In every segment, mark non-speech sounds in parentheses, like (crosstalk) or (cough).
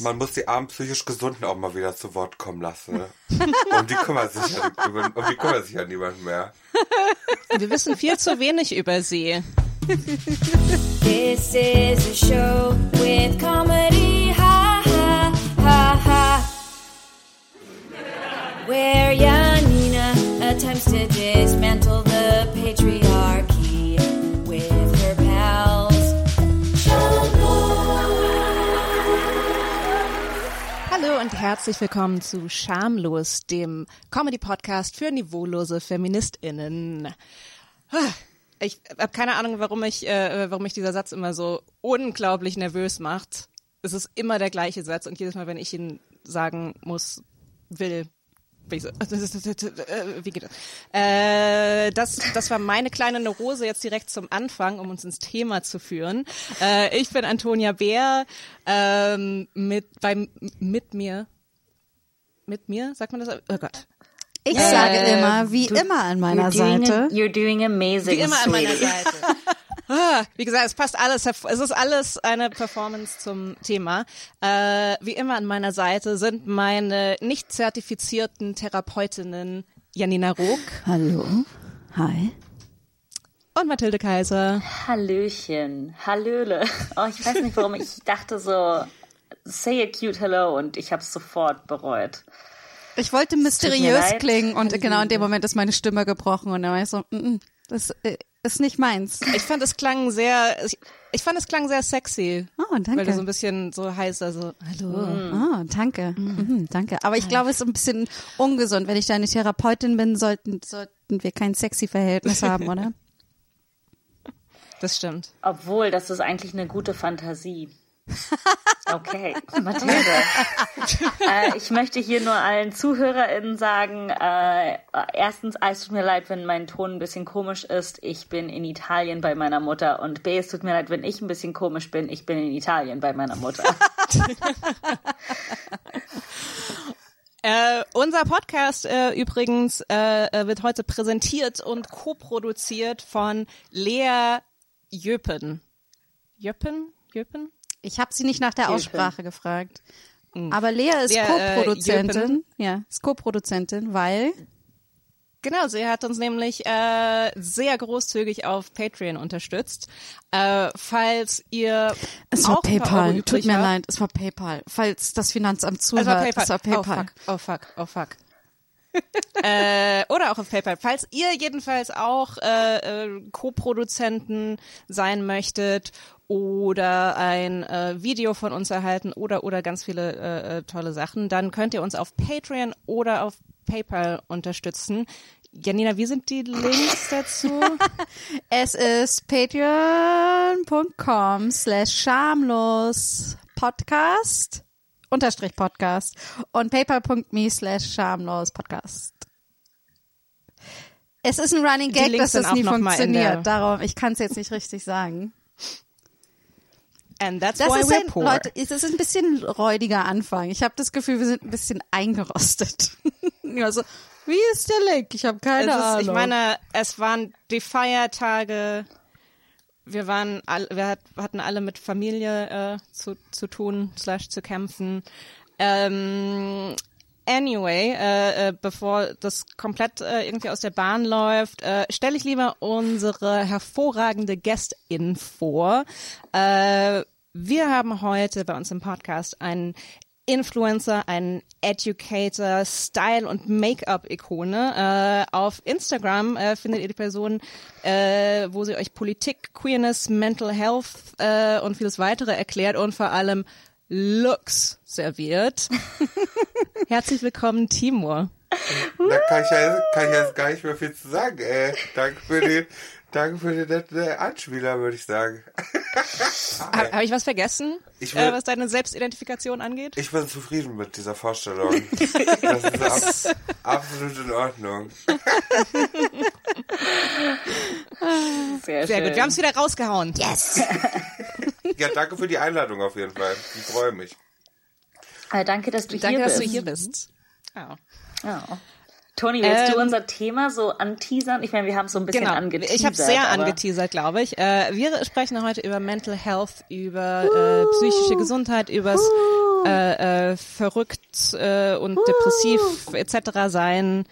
Man muss die armen psychisch Gesunden auch mal wieder zu Wort kommen lassen. um die kümmert sich ja, um die kümmert sich ja niemand mehr. Wir wissen viel zu wenig über sie. This is a show with comedy, ha ha ha ha. Where Janina attempts to dismantle herzlich willkommen zu Schamlos, dem Comedy-Podcast für niveaulose FeministInnen. Ich habe keine Ahnung, warum ich, äh, warum mich dieser Satz immer so unglaublich nervös macht. Es ist immer der gleiche Satz und jedes Mal, wenn ich ihn sagen muss, will, ich so, wie geht das? Äh, das? Das war meine kleine Neurose jetzt direkt zum Anfang, um uns ins Thema zu führen. Äh, ich bin Antonia Bär, ähm, mit, bei, mit mir, mit mir, sagt man das? Oh Gott. Ich sage immer, wie immer an meiner you're doing Seite. A, you're doing amazing, Wie immer an meiner. Seite. (laughs) Ah, Wie gesagt, es passt alles. Es ist alles eine Performance zum Thema. Äh, wie immer an meiner Seite sind meine nicht zertifizierten Therapeutinnen Janina Rook Hallo. Hi. und Mathilde Kaiser. Hallöchen, Hallöle. Oh, ich weiß nicht, warum ich dachte so, say a cute hello und ich habe es sofort bereut. Ich wollte mysteriös klingen und genau in dem Moment ist meine Stimme gebrochen und dann war ich so, mm, mm, das äh, ist nicht meins. Ich fand es klang sehr, ich, ich fand es klang sehr sexy. Oh, Weil du so danke. ein bisschen so heißer, so, hallo. Oh, danke. Mhm, danke. Aber ich glaube, es ist ein bisschen ungesund. Wenn ich deine Therapeutin bin, sollten, sollten wir kein sexy Verhältnis haben, oder? Das stimmt. Obwohl, das ist eigentlich eine gute Fantasie. Okay, Mathilde. äh, ich möchte hier nur allen ZuhörerInnen sagen, äh, erstens, A, es tut mir leid, wenn mein Ton ein bisschen komisch ist. Ich bin in Italien bei meiner Mutter. Und B, es tut mir leid, wenn ich ein bisschen komisch bin. Ich bin in Italien bei meiner Mutter. (laughs) Äh, unser Podcast äh, übrigens äh, äh, wird heute präsentiert und co-produziert von Lea Jöpen. Jöpen? Jöpen? Ich habe sie nicht nach der. Aussprache gefragt. Aber Lea ist äh, Co-Produzentin. Jöpen. ja, ist Co-Produzentin, weil Genau, sie hat uns nämlich äh, sehr großzügig auf Patreon unterstützt. Äh, falls ihr es war PayPal. Tut mir leid, es war PayPal. Falls das Finanzamt Es zuhört, war PayPal. es war PayPal. Oh fuck, oh fuck, oh fuck. (laughs) äh, oder auch auf PayPal. Falls ihr jedenfalls auch äh, äh, Co-Produzenten sein möchtet oder ein äh, Video von uns erhalten oder oder ganz viele äh, äh, tolle Sachen, dann könnt ihr uns auf Patreon oder auf PayPal unterstützen. Janina, wie sind die Links dazu? (laughs) Es ist patreon.com slash schamlos podcast unterstrich podcast und paypal.me slash schamlos podcast. Es ist ein Running Gag, dass das nie funktioniert. Darum, ich kann es jetzt nicht richtig sagen. And that's Das why ist we're ein, poor. Leute, es ist ein bisschen räudiger Anfang. Ich habe das Gefühl, wir sind ein bisschen eingerostet. ja, (laughs) so, wie ist der Link? Ich habe keine ist, Ahnung. ich meine, es waren die Feiertage. Wir waren, all, wir hat, hatten alle mit Familie äh, zu, zu tun, slash zu kämpfen. Ähm, anyway, äh, äh, bevor das komplett äh, irgendwie aus der Bahn läuft, äh, stelle ich lieber unsere hervorragende Guestin vor. Äh, wir haben heute bei uns im Podcast einen Influencer, einen Educator, Style- und Make-up-Ikone. Äh, auf Instagram äh, findet ihr die Person, äh, wo sie euch Politik, Queerness, Mental Health äh, und vieles weitere erklärt und vor allem Looks serviert. (laughs) Herzlich willkommen, Timur. Da kann ich, ja, kann ich jetzt gar nicht mehr viel zu sagen, ey. Danke für den, danke für den netten äh, Anspieler, würde ich sagen. (laughs) Habe hab ich was vergessen, Ich will- äh, was deine Selbstidentifikation angeht? Ich bin zufrieden mit dieser Vorstellung. (laughs) Das ist ab, absolut in Ordnung. Sehr, Sehr schön. gut, wir haben es wieder rausgehauen. yes. (laughs) Ja, danke für die Einladung auf jeden Fall. Ich freue mich. Äh, danke, dass du Danke, hier dass bist. du hier bist. Ja. Oh. Toni, willst du Ähm, unser Thema so anteasern? Ich meine, wir haben es so ein bisschen Genau, angeteasert. ich habe sehr aber- angeteasert, glaube ich. Äh, wir sprechen heute über Mental Health, über äh, psychische Gesundheit, übers äh, äh, verrückt äh, und depressiv etc. sein.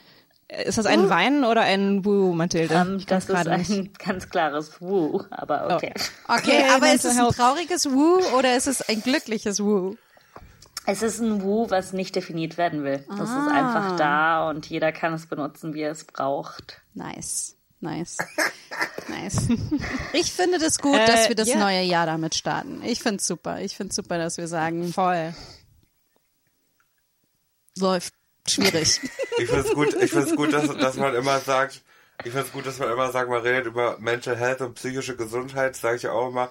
Ist das ein Weinen oder ein Woo, Mathilde? Ähm, Ich das ist nicht. ein ganz klares Woo, aber okay. Okay, Yay, aber ist es ein trauriges Woo oder ist es ein glückliches Woo? Es ist ein Woo, was nicht definiert werden will. Das ist Ah. einfach da und jeder kann es benutzen, wie er es braucht. Nice. Nice. Nice. (laughs) Ich finde das gut, dass Äh, wir das ja. neue Jahr damit starten. Ich finde es super. Ich finde es super, dass wir sagen, Voll. läuft schwierig. (laughs) Ich finde es gut, ich find's gut dass, dass man immer sagt, ich finde es gut, dass man immer sagt, man redet über Mental Health und psychische Gesundheit, sage ich auch immer.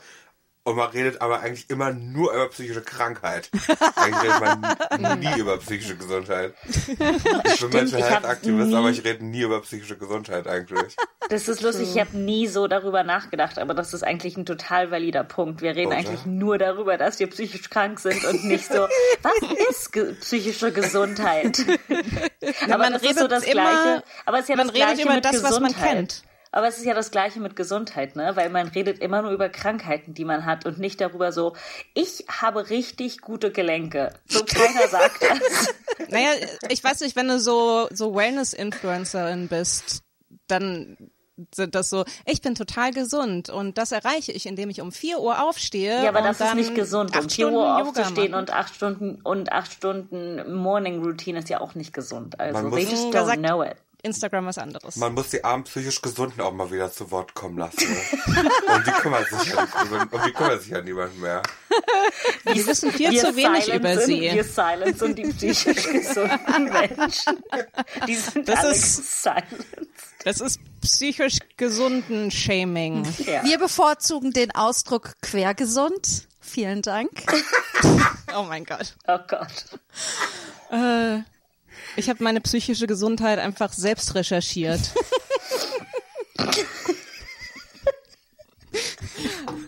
Und man redet aber eigentlich immer nur über psychische Krankheit. (laughs) Eigentlich redet man nie über psychische Gesundheit. Ich bin Mental Health Aktivist, aber ich rede nie über psychische Gesundheit eigentlich. Das ist lustig, ich habe nie so darüber nachgedacht, aber das ist eigentlich ein total valider Punkt. Wir reden Oder? eigentlich nur darüber, dass wir psychisch krank sind und nicht so, was ist ge psychische Gesundheit? aber man das ist so redet das immer- Gleiche. Aber es ist ja man das redet Gleiche über mit das, was man kennt. Aber es ist ja das Gleiche mit Gesundheit, ne? Weil man redet immer nur über Krankheiten, die man hat und nicht darüber so, ich habe richtig gute Gelenke. So keiner sagt (laughs) das. Naja, ich weiß nicht, wenn du so, so Wellness-Influencerin bist, dann sind das so, ich bin total gesund und das erreiche ich, indem ich um 4 Uhr aufstehe. Ja, aber und das ist nicht gesund. Um acht 4 Uhr aufzustehen und acht Stunden und acht Stunden Morning Routine ist ja auch nicht gesund. Also they just Da don't know it. Instagram was anderes. Man muss die armen psychisch Gesunden auch mal wieder zu Wort kommen lassen. Und die kümmern sich ja nicht, um die kümmert sich ja niemand mehr. Wir wissen viel Wir zu wenig über sie. Wir silenzen die psychisch gesunden Menschen. Die sind Das alle ist- silenced. Das ist psychisch gesunden Shaming. Ja. Wir bevorzugen den Ausdruck quergesund. Vielen Dank. Oh mein Gott. Oh Gott. Äh, ich habe meine psychische Gesundheit einfach selbst recherchiert.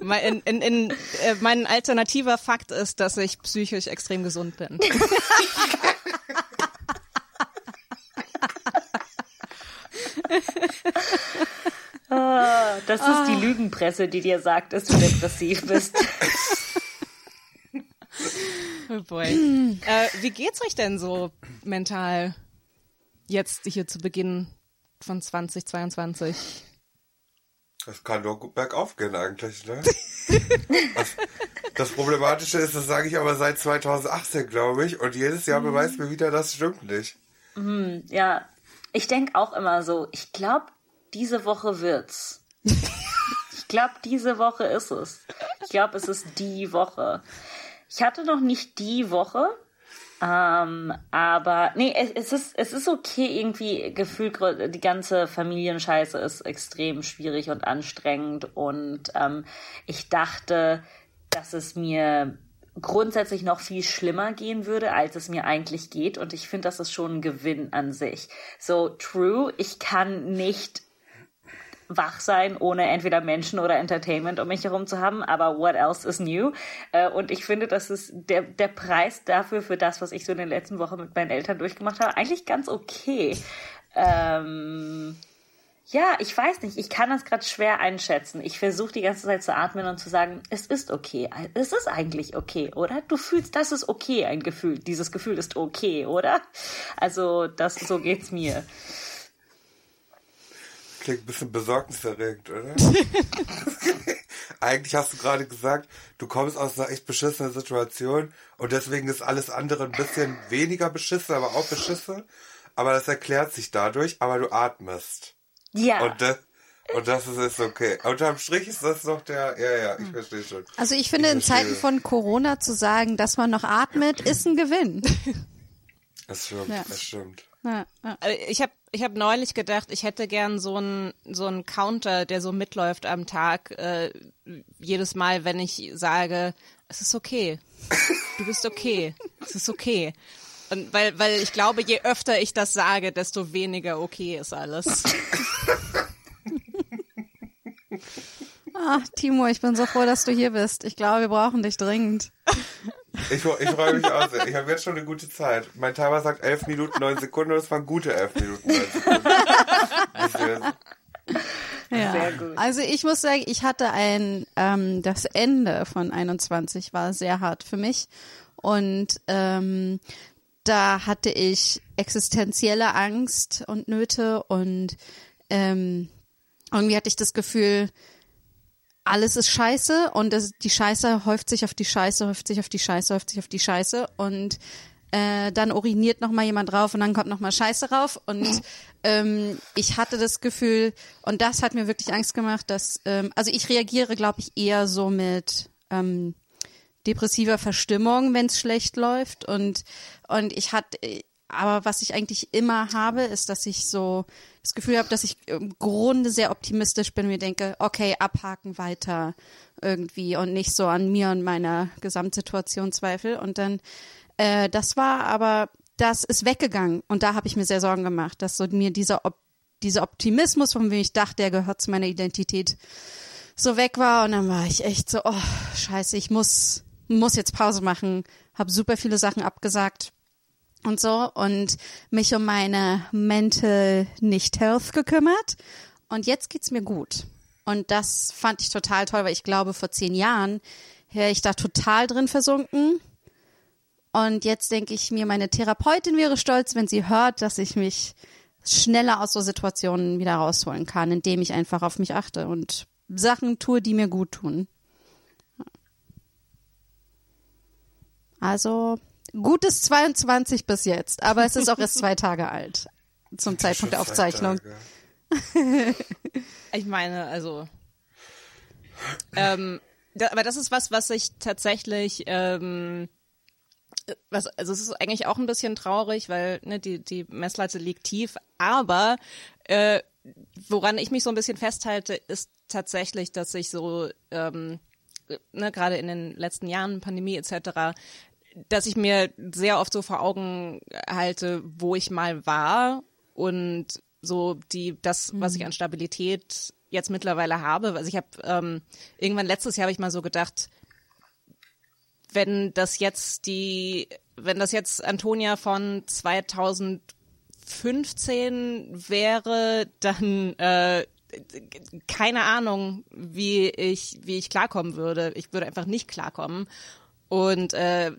Mein, in, in, äh, mein alternativer Fakt ist, dass ich psychisch extrem gesund bin. Ah, Das ist die Lügenpresse, die dir sagt, dass du depressiv bist. (laughs) Oh boy. (clears throat) äh, wie geht's euch denn so mental jetzt hier zu Beginn von 2022? Das kann nur gut bergauf gehen eigentlich, ne? (laughs) Das, das Problematische ist, das sage ich aber seit 2018, glaube ich. Und jedes Jahr beweist mir wieder, das stimmt nicht. Ja, ich denke auch immer so, ich glaube, diese Woche wird's. (laughs) Ich glaube, diese Woche ist es. Ich glaube, es ist die Woche. Ich hatte noch nicht die Woche, ähm, aber nee, es, es ist es ist okay irgendwie gefühlt gr- die ganze Familienscheiße ist extrem schwierig und anstrengend und ähm, ich dachte, dass es mir grundsätzlich noch viel schlimmer gehen würde, als es mir eigentlich geht und ich finde, das ist schon ein Gewinn an sich. So true, ich kann nicht wach sein, ohne entweder Menschen oder Entertainment um mich herum zu haben, aber what else is new? Äh, Und ich finde, das ist der, der Preis dafür, für das, was ich so in den letzten Wochen mit meinen Eltern durchgemacht habe, eigentlich ganz okay. Ähm, ja, ich weiß nicht, ich kann das gerade schwer einschätzen. Ich versuche die ganze Zeit zu atmen und zu sagen, es ist okay. Es ist eigentlich okay, oder? Du fühlst, das ist okay, ein Gefühl. Dieses Gefühl ist okay, oder? Also, das, so geht's mir. Klingt ein bisschen besorgniserregend, oder? (laughs) (laughs) Eigentlich hast du gerade gesagt, du kommst aus einer echt beschissenen Situation und deswegen ist alles andere ein bisschen weniger beschissen, aber auch beschissen. Aber das erklärt sich dadurch, aber du atmest. Ja. Und das, und das ist, ist okay. Unterm Strich ist das noch der, ja, ja, ich verstehe schon. Also ich finde, Ich in. Zeiten von Corona zu sagen, dass man noch atmet, (clears throat) ist ein Gewinn. Das stimmt, Ja. das stimmt. Ja, ja. Äh, Ich habe ich hab neulich gedacht, ich hätte gern so einen so Counter, der so mitläuft am Tag, äh, jedes Mal, wenn ich sage, es ist okay, du bist okay, es ist okay. Und weil, weil ich glaube, je öfter ich das sage, desto weniger okay ist alles. Ah, Timo, ich bin so froh, dass du hier bist. Ich glaube, wir brauchen dich dringend. Ich, ich freue mich auch sehr. Ich habe jetzt schon eine gute Zeit. Mein Timer sagt 11 Minuten 9 Sekunden und es waren gute 11 Minuten 9 Sekunden. Ja. Sehr gut. Also ich muss sagen, ich hatte ein, ähm, das Ende von 21 war sehr hart für mich. Und ähm, da hatte ich existenzielle Angst und Nöte und ähm, irgendwie hatte ich das Gefühl, alles ist scheiße und das, die Scheiße häuft sich auf die Scheiße, häuft sich auf die Scheiße, häuft sich auf die Scheiße und äh, dann uriniert noch mal jemand drauf und dann kommt noch mal Scheiße rauf und (laughs) ähm, ich hatte das Gefühl und das hat mir wirklich Angst gemacht, dass ähm, also ich reagiere, glaube ich, eher so mit ähm, depressiver Verstimmung, wenn es schlecht läuft und und ich hatte aber was ich eigentlich immer habe, ist, dass ich so das Gefühl habe, dass ich im Grunde sehr optimistisch bin und mir denke, okay, abhaken weiter irgendwie und nicht so an mir und meiner Gesamtsituation zweifel. Und dann, äh, das war aber, das ist weggegangen und da habe ich mir sehr Sorgen gemacht, dass so mir dieser, Op dieser Optimismus, von dem ich dachte, der gehört zu meiner Identität, so weg war und dann war ich echt so, oh, scheiße, ich muss, muss jetzt Pause machen, habe super viele Sachen abgesagt und so und mich um meine Mental Nicht Health gekümmert. Und jetzt geht's mir gut. Und das fand ich total toll, weil ich glaube, vor zehn Jahren wäre ich da total drin versunken. Und jetzt denke ich mir, meine Therapeutin wäre stolz, wenn sie hört, dass ich mich schneller aus so Situationen wieder rausholen kann, indem ich einfach auf mich achte und Sachen tue, die mir gut tun. Also gutes 22 bis jetzt, aber es ist auch erst zwei Tage alt zum Zeitpunkt der Aufzeichnung. (laughs) Ich meine, also. Ähm, da, aber das ist was, was ich tatsächlich. Ähm, was, also es ist eigentlich auch ein bisschen traurig, weil ne, die, die Messlatte liegt tief, aber äh, woran ich mich so ein bisschen festhalte, ist tatsächlich, dass ich so ähm, ne, gerade in den letzten Jahren, Pandemie etc., dass ich mir sehr oft so vor Augen halte, wo ich mal war und so die das, was ich an Stabilität jetzt mittlerweile habe. Also ich habe ähm, irgendwann letztes Jahr habe ich mal so gedacht, wenn das jetzt die, wenn das jetzt Antonia von 2015 wäre, dann äh, keine Ahnung, wie ich wie ich klarkommen würde. Ich würde einfach nicht klarkommen. Und äh,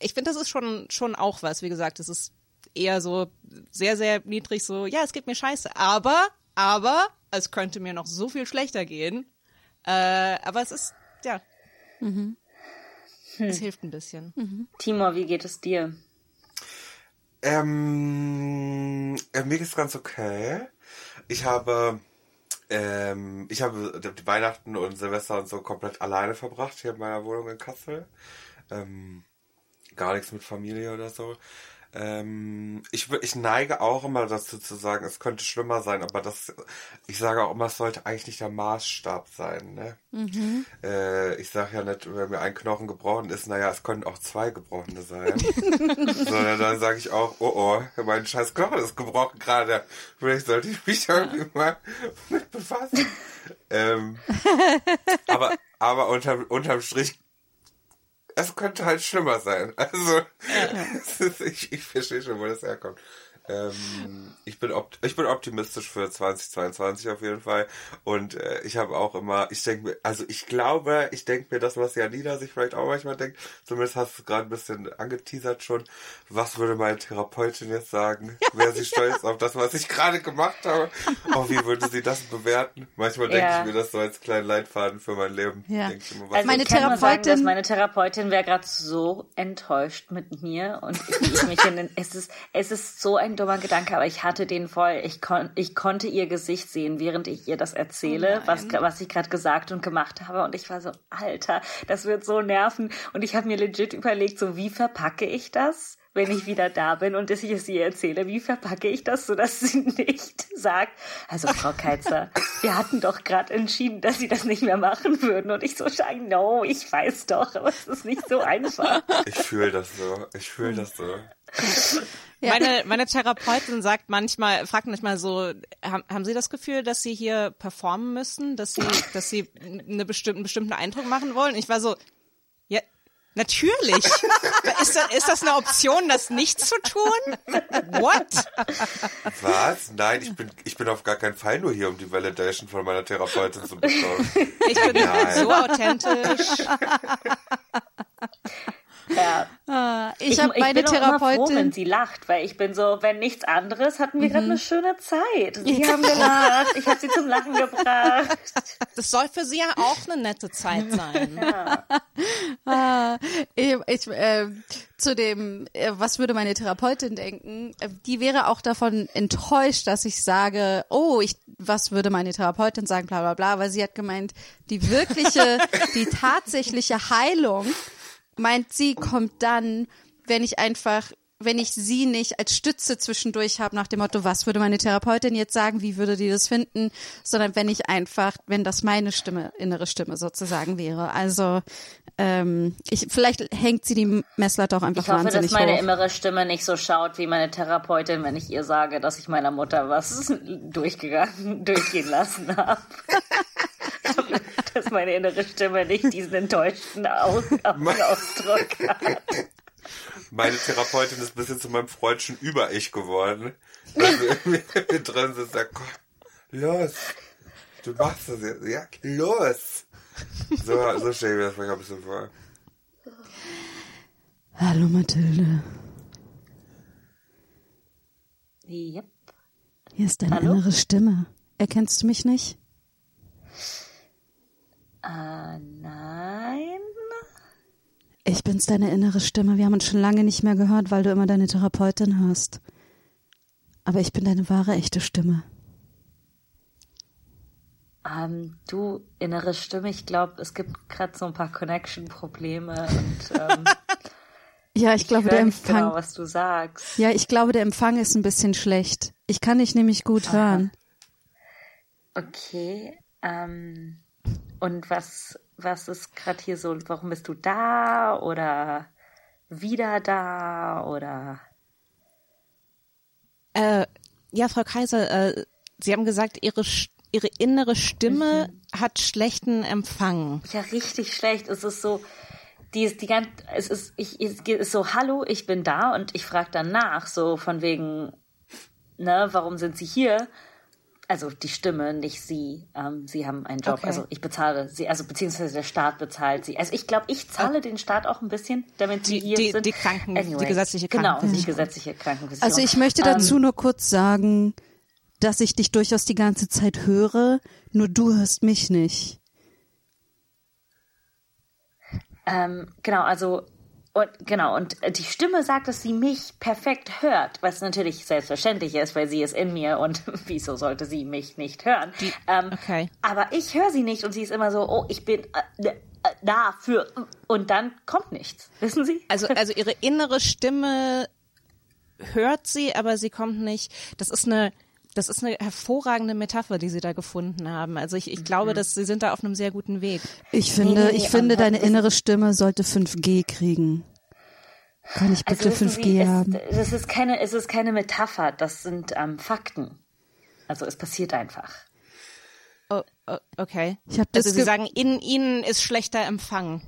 ich finde, das ist schon schon auch was. Wie gesagt, es ist eher so sehr sehr niedrig. So ja, es geht mir scheiße, aber aber es könnte mir noch so viel schlechter gehen. Äh, aber es ist ja, es hilft ein bisschen. Timur, wie geht es dir? Ähm, äh, mir geht's ganz okay. Ich habe, ähm, ich habe die Weihnachten und Silvester und so komplett alleine verbracht hier in meiner Wohnung in Kassel. Ähm, gar nichts mit Familie oder so. Ähm, ich, ich neige auch immer dazu zu sagen, es könnte schlimmer sein, aber das, ich sage auch immer, es sollte eigentlich nicht der Maßstab sein. Ne? Äh, ich sage ja nicht, wenn mir ein Knochen gebrochen ist, naja, es können auch zwei gebrochene sein. (laughs) Sondern dann sage ich auch, oh oh, mein scheiß Knochen ist gebrochen gerade. Vielleicht sollte ich mich irgendwie mal mit befassen. (laughs) ähm, aber aber unterm, unterm Strich es könnte halt schlimmer sein. Also, (laughs) es ist, ich, ich verstehe schon, wo das herkommt. Ähm, ich, bin ich bin optimistisch für 2022 auf jeden Fall. Und äh, ich habe auch immer, ich denke mir, also ich glaube, ich denke mir das, was Janina sich vielleicht auch manchmal denkt, zumindest hast du gerade ein bisschen angeteasert schon, was würde meine Therapeutin jetzt sagen? Wäre sie stolz auf das, was ich gerade gemacht habe? Auch wie würde sie das bewerten? Manchmal denke Ja. ich mir das so als kleinen Leitfaden für mein Leben. Ja. Denk ich immer, was Also Meine ich sagen, Therapeutin- dass meine Therapeutin wäre gerade so enttäuscht mit mir und ich mich in den, es ist es ist so ein dummer Gedanke, aber ich hatte den voll. Ich kon, ich konnte ihr Gesicht sehen, während ich ihr das erzähle, Oh was was ich gerade gesagt und gemacht habe und ich war so Alter, das wird so nerven und ich habe mir legit überlegt, so wie verpacke ich das? Wenn ich wieder da bin und dass ich es ihr erzähle, wie verpacke ich das, sodass sie (laughs) nicht sagt, also Frau Keitzer, wir hatten doch gerade entschieden, dass Sie das nicht mehr machen würden. Und ich so, no, ich weiß doch, aber es ist nicht so einfach. Ich fühle das so. Ich fühle das so. (laughs) Ja. Meine, meine Therapeutin sagt manchmal, fragt manchmal so, haben, haben Sie das Gefühl, dass Sie hier performen müssen, dass Sie, dass Sie eine bestimmte, einen bestimmten Eindruck machen wollen? Ich war so, ja, natürlich. ist, das, ist das eine Option, das nicht zu tun? What? Was? Nein, ich bin, ich bin auf gar keinen Fall nur hier, um die Validation von meiner Therapeutin zu bekommen. Ich bin Nein. so authentisch. Ja. (laughs) Ah, ich Ich, habe meine bin immer froh, wenn Therapeutin. sie lacht, weil ich bin so, wenn nichts anderes, hatten wir gerade Mhm. eine schöne Zeit. Sie haben gelacht, ich habe sie zum Lachen gebracht. (laughs) Das soll für sie ja auch eine nette Zeit sein. (laughs) Ah, ich, ich, äh, zu dem, äh, was würde meine Therapeutin denken? Äh, die wäre auch davon enttäuscht, dass ich sage, oh, ich, was würde meine Therapeutin sagen, bla bla bla, weil sie hat gemeint, die wirkliche, die tatsächliche Heilung, meint sie, kommt dann, wenn ich einfach wenn ich sie nicht als Stütze zwischendurch habe nach dem Motto, was würde meine Therapeutin jetzt sagen, wie würde die das finden, sondern wenn ich einfach, wenn das meine Stimme, innere Stimme sozusagen wäre. Also ähm, ich, vielleicht hängt sie die Messlatte auch einfach Ich hoffe, dass wahnsinnig meine hoch. innere Stimme nicht so schaut wie meine Therapeutin, wenn ich ihr sage, dass ich meiner Mutter was (laughs) durchgegangen, durchgehen lassen habe. (laughs) (laughs) dass meine innere Stimme nicht diesen enttäuschten Au- Augenausdruck hat. Meine Therapeutin ist ein bisschen zu meinem freudschen Über-Ich geworden. Dass wir irgendwie drin sind und sagt, Gott, los, du machst das jetzt. Ja, los. So, so stelle ich mir das manchmal ein bisschen vor. Hallo Mathilde, Yep. hier ist deine Hallo? innere Stimme. Erkennst du mich nicht? Äh, nein. Ich bin's, deine innere Stimme. Wir haben uns schon lange nicht mehr gehört, weil du immer deine Therapeutin hörst. Aber ich bin deine wahre, echte Stimme. Ähm, du, innere Stimme, ich glaube, es gibt gerade so ein paar Connection-Probleme und ähm, (laughs) Ja, ich glaube, ich der höre nicht Empfang. genau, was du sagst. Ja, ich glaube, der Empfang ist ein bisschen schlecht. Ich kann dich nämlich gut hören. Okay. Ähm, und was, was ist gerade hier so? Warum bist du da oder wieder da oder? Äh, ja, Frau Kaiser, äh, Sie haben gesagt, Ihre, Ihre innere Stimme hat schlechten Empfang. Ja, richtig schlecht. Es ist so, die ist die ganze, es ist, ich, es ist so, hallo, ich bin da und ich frage dann nach, so von wegen, ne, warum sind Sie hier? Also die Stimme, nicht Sie. Ähm, sie haben einen Job. Okay. Also ich bezahle Sie, also beziehungsweise der Staat bezahlt Sie. Also ich glaube, ich zahle den Staat auch ein bisschen, damit Sie Die- hier die- sind. die Kranken- die gesetzliche Genau, die Krankenversicherung. gesetzliche Krankenversicherung. Also ich möchte dazu nur kurz sagen, dass ich dich durchaus die ganze Zeit höre, nur du hörst mich nicht. Ähm, genau, also und genau, und die Stimme sagt, dass sie mich perfekt hört, was natürlich selbstverständlich ist, weil sie ist in mir und (laughs) wieso sollte sie mich nicht hören? ähm, okay. Aber ich höre sie nicht und sie ist immer so, oh, ich bin äh, äh, da für und dann kommt nichts. (laughs) Wissen Sie? Also, also Ihre innere Stimme hört Sie, aber sie kommt nicht. Das ist eine, das ist eine hervorragende Metapher, die Sie da gefunden haben. Also ich, ich glaube, dass Sie sind da auf einem sehr guten Weg. Ich finde, nee, ich finde, deine innere Stimme sollte 5G kriegen. Kann ich bitte Also wissen 5G Sie, haben? Es, das ist keine, es ist keine Metapher, das sind ähm, Fakten. Also es passiert einfach. Oh, oh, okay. Ich hab das also Sie ge- sagen, in Ihnen ist schlechter Empfang.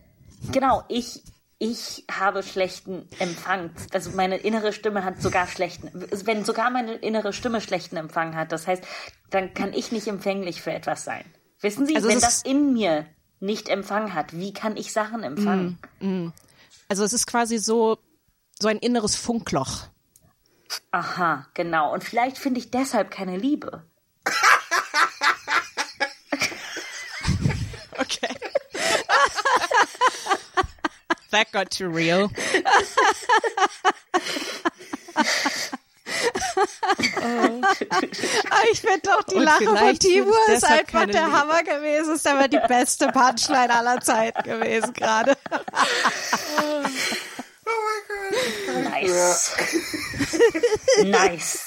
Genau, ich, ich habe schlechten Empfang. Also meine innere Stimme hat sogar schlechten, wenn sogar meine innere Stimme schlechten Empfang hat, das heißt, dann kann ich nicht empfänglich für etwas sein. Wissen Sie, Also wenn das in mir nicht Empfang hat, wie kann ich Sachen empfangen? Also es ist quasi so, so ein inneres Funkloch. Aha, genau. Und vielleicht finde ich deshalb keine Liebe. That got too real. (laughs) Ah, Ich finde doch, die Und Lache von vielleicht Timur ist einfach der Liebe. Hammer gewesen. Ist aber die beste Punchline aller Zeiten gewesen gerade. Nice. (laughs) nice.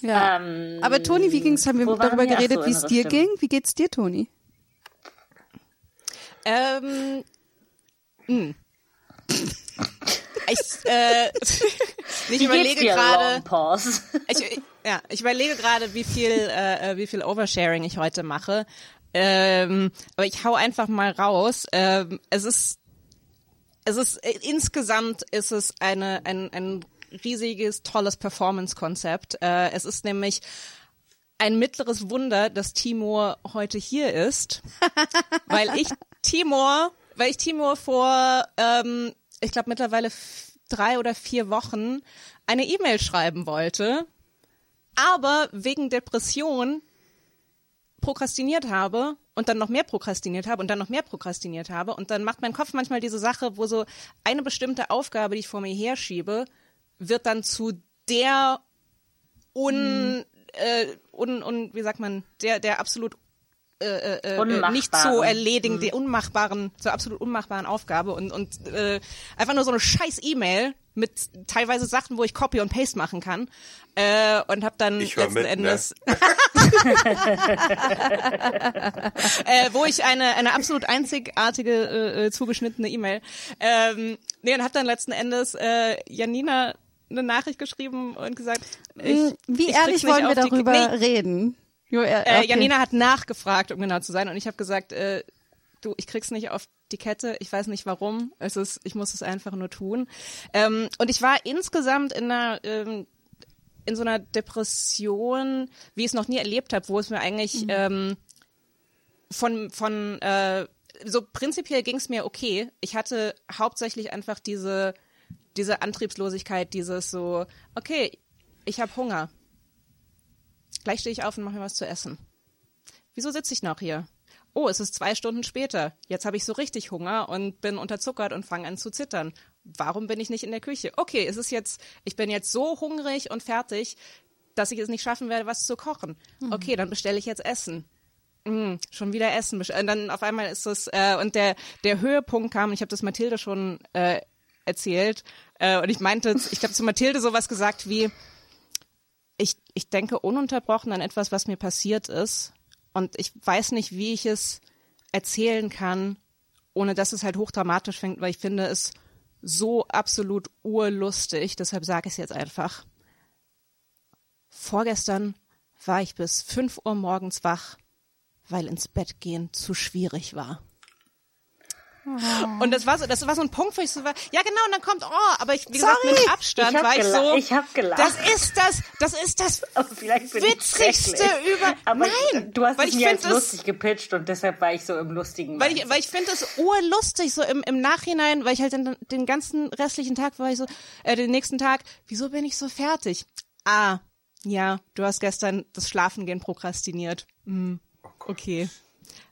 Ja. Ähm, aber Toni, wie ging's? Haben wir darüber geredet, so, wie es dir Stimme. ging? Wie geht's dir, Toni? Ähm, hm. Ich, äh, (laughs) ich überlege gerade, (laughs) ich- ja, ich überlege gerade, wie viel, äh, äh, wie viel Oversharing ich heute mache. Ähm, aber ich hau einfach mal raus. Ähm, es ist, es ist äh, insgesamt ist es eine ein, ein riesiges tolles Performance-Konzept. Äh, es ist nämlich ein mittleres Wunder, dass Timur heute hier ist, (laughs) weil ich Timur, weil ich Timur vor, ähm, ich glaube mittlerweile drei oder vier Wochen eine E-Mail schreiben wollte, aber wegen Depression prokrastiniert habe und dann noch mehr prokrastiniert habe und dann noch mehr prokrastiniert habe. Und dann macht mein Kopf manchmal diese Sache, wo so eine bestimmte Aufgabe, die ich vor mir herschiebe, wird dann zu der un, äh, un, un wie sagt man, der der absolut äh, äh, äh, nicht zu erledigen, der unmachbaren, zur absolut unmachbaren Aufgabe und und äh, einfach nur so eine scheiß E-Mail mit teilweise Sachen, wo ich Copy und Paste machen kann äh, und habe dann letzten mit, ne? Endes (laughs) äh, wo ich eine eine absolut einzigartige äh, äh, zugeschnittene E-Mail ähm, nee und habe dann letzten Endes äh, Janina eine Nachricht geschrieben und gesagt ich, Wie ich ehrlich wollen wir darüber Nee, Jo, äh, äh, okay. Janina hat nachgefragt, um genau zu sein, und ich habe gesagt, äh, du, ich krieg's nicht auf die Kette, ich weiß nicht warum, es ist, ich muss es einfach nur tun. Ähm, und ich war insgesamt in einer ähm, in so einer Depression, wie ich es noch nie erlebt habe, wo es mir eigentlich ähm, von von äh, so prinzipiell ging es mir okay. Ich hatte hauptsächlich einfach diese diese Antriebslosigkeit, dieses so, okay, ich habe Hunger. Gleich stehe ich auf und mache mir was zu essen. Wieso sitze ich noch hier? Oh, es ist zwei Stunden später. Jetzt habe ich so richtig Hunger und bin unterzuckert und fange an zu zittern. Warum bin ich nicht in der Küche? Okay, es ist jetzt, ich bin jetzt so hungrig und fertig, dass ich es nicht schaffen werde, was zu kochen. Okay, dann bestelle ich jetzt Essen. Mm, schon wieder Essen. Und dann auf einmal ist es, äh, und der, der Höhepunkt kam, ich habe das Mathilde schon äh, erzählt, äh, und ich meinte, ich habe zu Mathilde sowas gesagt wie, ich, ich denke ununterbrochen an etwas, was mir passiert ist. Und ich weiß nicht, wie ich es erzählen kann, ohne dass es halt hochdramatisch fängt, weil ich finde es so absolut urlustig. Deshalb sage ich es jetzt einfach. Vorgestern war ich bis 5 Uhr morgens wach, weil ins Bett gehen zu schwierig war. Und das war so, das war so ein Punkt, wo ich so war, ja genau, und dann kommt, oh, aber ich, wie gesagt, Sorry. mit Abstand Ich hab war ich so, ich hab gelacht. das ist das, das ist das Aber vielleicht bin ich witzigste über, Aber nein, du hast weil es ich mir als lustig gepitcht und deshalb war ich so im lustigen weil ich, weil ich finde es urlustig, so im, im Nachhinein, weil ich halt den, den ganzen restlichen Tag war ich so, äh, den nächsten Tag, wieso bin ich so fertig? Ah, ja, du hast gestern das Schlafengehen prokrastiniert. Hm, okay.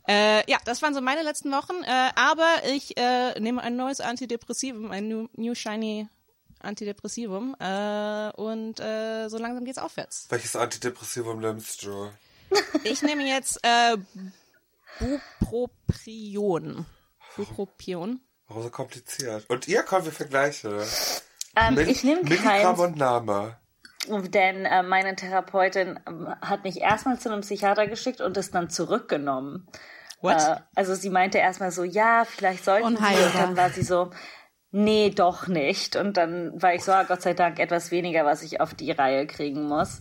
Äh, ja, das waren so meine letzten Wochen, äh, aber ich äh, nehme ein neues Antidepressivum, ein New, new Shiny Antidepressivum äh, und äh, so langsam geht's aufwärts. Welches Antidepressivum nimmst du? (laughs) Ich nehme jetzt äh, Bupropion. Bupropion. Warum so kompliziert? Und ihr kommt, wir vergleichen. ähm, Mil- ich nehme Milligramm und Name. denn äh, meine Therapeutin ähm, hat mich erstmal zu einem Psychiater geschickt und es dann zurückgenommen. What? Äh, also sie meinte erstmal so, ja, vielleicht sollten. Unheilbar. Und dann war sie so, nee, doch nicht. Und dann war ich so, ah, Gott sei Dank etwas weniger, was ich auf die Reihe kriegen muss.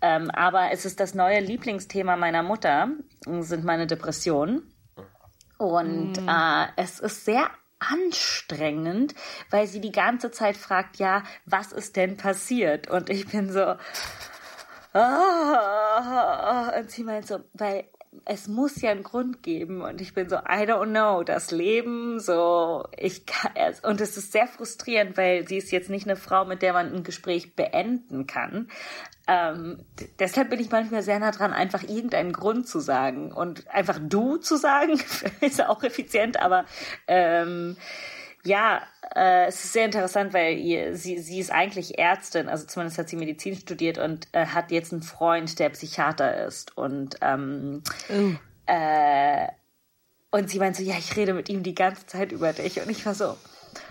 Ähm, aber es ist das neue Lieblingsthema meiner Mutter, sind meine Depressionen. Und äh, es ist sehr anstrengend, weil sie die ganze Zeit fragt, ja, was ist denn passiert? Und ich bin so, ah, und sie meint so, weil es muss ja einen Grund geben und ich bin so, I don't know, das Leben, so, ich kann und es ist sehr frustrierend, weil sie ist jetzt nicht eine Frau, mit der man ein Gespräch beenden kann. Ähm, deshalb bin ich manchmal sehr nah dran, einfach irgendeinen Grund zu sagen und einfach du zu sagen, (laughs) ist auch effizient, aber ähm, ja, äh, es ist sehr interessant, weil ihr, sie, sie ist eigentlich Ärztin, also zumindest hat sie Medizin studiert und äh, hat jetzt einen Freund, der Psychiater ist. Und, ähm, äh, und sie meint so, ja, ich rede mit ihm die ganze Zeit über dich. Und ich war so,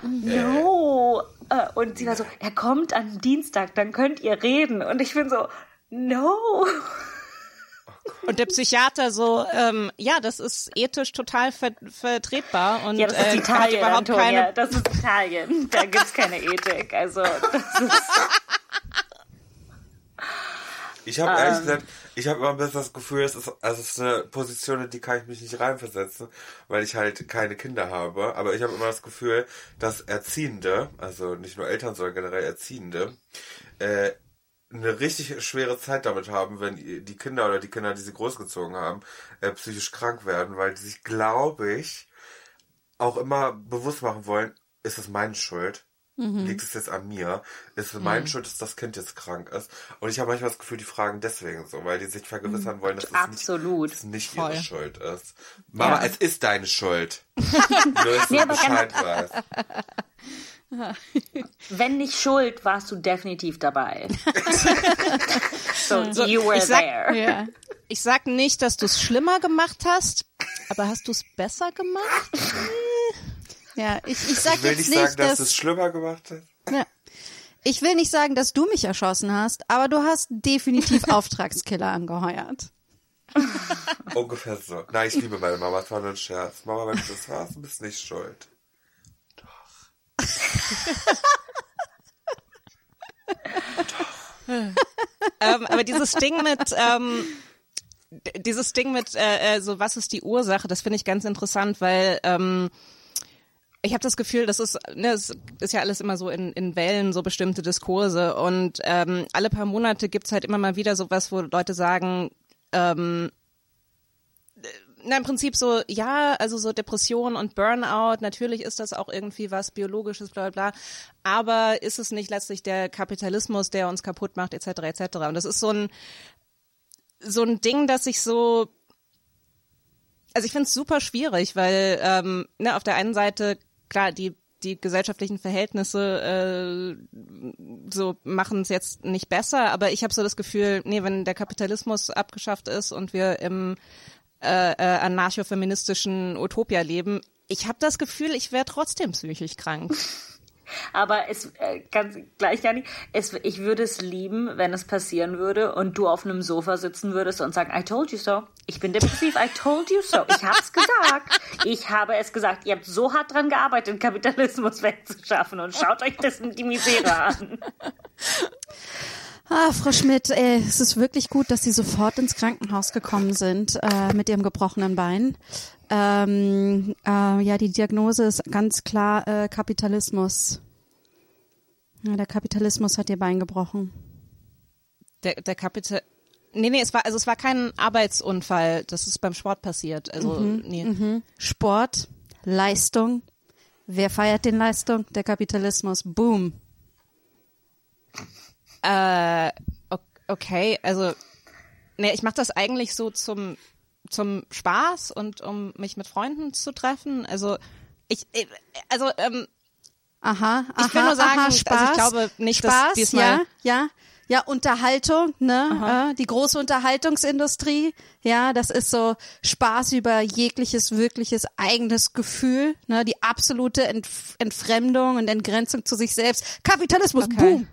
no. Äh, und sie war so, er kommt am Dienstag, dann könnt ihr reden. Und ich bin so, no. (laughs) Und der Psychiater so, ähm, ja, das ist ethisch total ver vertretbar und Ja, das ist äh, hat Italien, überhaupt Antonia. keine. Das ist Italien. Da gibt's keine Ethik. Also, das ist, (laughs) Ich habe Ähm. ehrlich gesagt, ich habe immer ein bisschen das Gefühl, es ist, also es ist eine Position, in die kann ich mich nicht reinversetzen, weil ich halt keine Kinder habe. Aber ich habe immer das Gefühl, dass Erziehende, also nicht nur Eltern, sondern generell Erziehende, äh, eine richtig schwere Zeit damit haben, wenn die Kinder oder die Kinder, die sie großgezogen haben, äh, psychisch krank werden, weil die sich, glaube ich, auch immer bewusst machen wollen, ist es meine Schuld? Liegt es jetzt an mir? Ist es meine Schuld, dass das Kind jetzt krank ist? Und ich habe manchmal das Gefühl, die fragen deswegen so, weil die sich vergewissern wollen, dass es Absolut. nicht, dass es nicht ihre Schuld ist. Mama, Ja. es ist deine Schuld. (laughs) Nur, dass du Bescheid weißt. (laughs) Wenn nicht schuld, warst du definitiv dabei. (laughs) so, you were ich sag- there. Ja. Ich sag nicht, dass du es schlimmer gemacht hast, aber hast du es besser gemacht? (laughs) Ja, ich, ich sag Ich will jetzt nicht sagen, dass dass, du es schlimmer gemacht hast. ja. Ich will nicht sagen, dass du mich erschossen hast, aber du hast definitiv Auftragskiller angeheuert. Ungefähr so. Nein, ich liebe meine Mama, es war nur ein Scherz. Mama, wenn du das warst, du bist nicht schuld. (laughs) ähm, aber dieses Ding mit, ähm, dieses Ding mit, äh, äh, so was ist die Ursache, das finde ich ganz interessant, weil ähm, ich habe das Gefühl, das ist, ne, es ist ja alles immer so in, in Wellen, so bestimmte Diskurse und ähm, alle paar Monate gibt's halt immer mal wieder sowas, wo Leute sagen, ähm, na, im Prinzip so, ja, also so Depression und Burnout, natürlich ist das auch irgendwie was Biologisches, bla bla bla, aber ist es nicht letztlich der Kapitalismus, der uns kaputt macht, etc., etc. Und das ist so ein, so ein Ding, das sich so, also ich finde es super schwierig, weil ähm, ne, auf der einen Seite, klar, die die gesellschaftlichen Verhältnisse äh, so machen es jetzt nicht besser, aber ich habe so das Gefühl, nee, wenn der Kapitalismus abgeschafft ist und wir im äh, äh, anarcho-feministischen Utopia leben, ich habe das Gefühl, ich wäre trotzdem psychisch krank. (laughs) Aber es äh, ganz gleich gar nicht. Es, ich würde es lieben, wenn es passieren würde und du auf einem Sofa sitzen würdest und sagen, I told you so. Ich bin depressiv. I told you so. Ich hab's (laughs) gesagt. Ich habe es gesagt. Ihr habt so hart dran gearbeitet, den Kapitalismus (laughs) wegzuschaffen und schaut euch das die Misere an. Ah, Frau Schmidt, ey, es ist wirklich gut, dass Sie sofort ins Krankenhaus gekommen sind äh, mit Ihrem gebrochenen Bein. Ähm, äh, ja, die Diagnose ist ganz klar äh, Kapitalismus. Ja, der Kapitalismus hat Ihr Bein gebrochen. Der, der Kapital Nee, nee, es war also es war kein Arbeitsunfall, das ist beim Sport passiert. Also nee. Sport, Leistung. Wer feiert den Leistung? Der Kapitalismus. Boom. Äh, okay, also nee, ich mache das eigentlich so zum zum Spaß und um mich mit Freunden zu treffen. Also ich äh, also ähm, Aha, aha, Ich will nur sagen, aha, also ich Spaß. glaube nicht, dass Spaß, diesmal- ja, ja, ja, Unterhaltung, ne, äh, die große Unterhaltungsindustrie, ja, das ist so Spaß über jegliches wirkliches eigenes Gefühl, ne, die absolute Entf Entfremdung und Entgrenzung zu sich selbst. Kapitalismus, Okay. boom.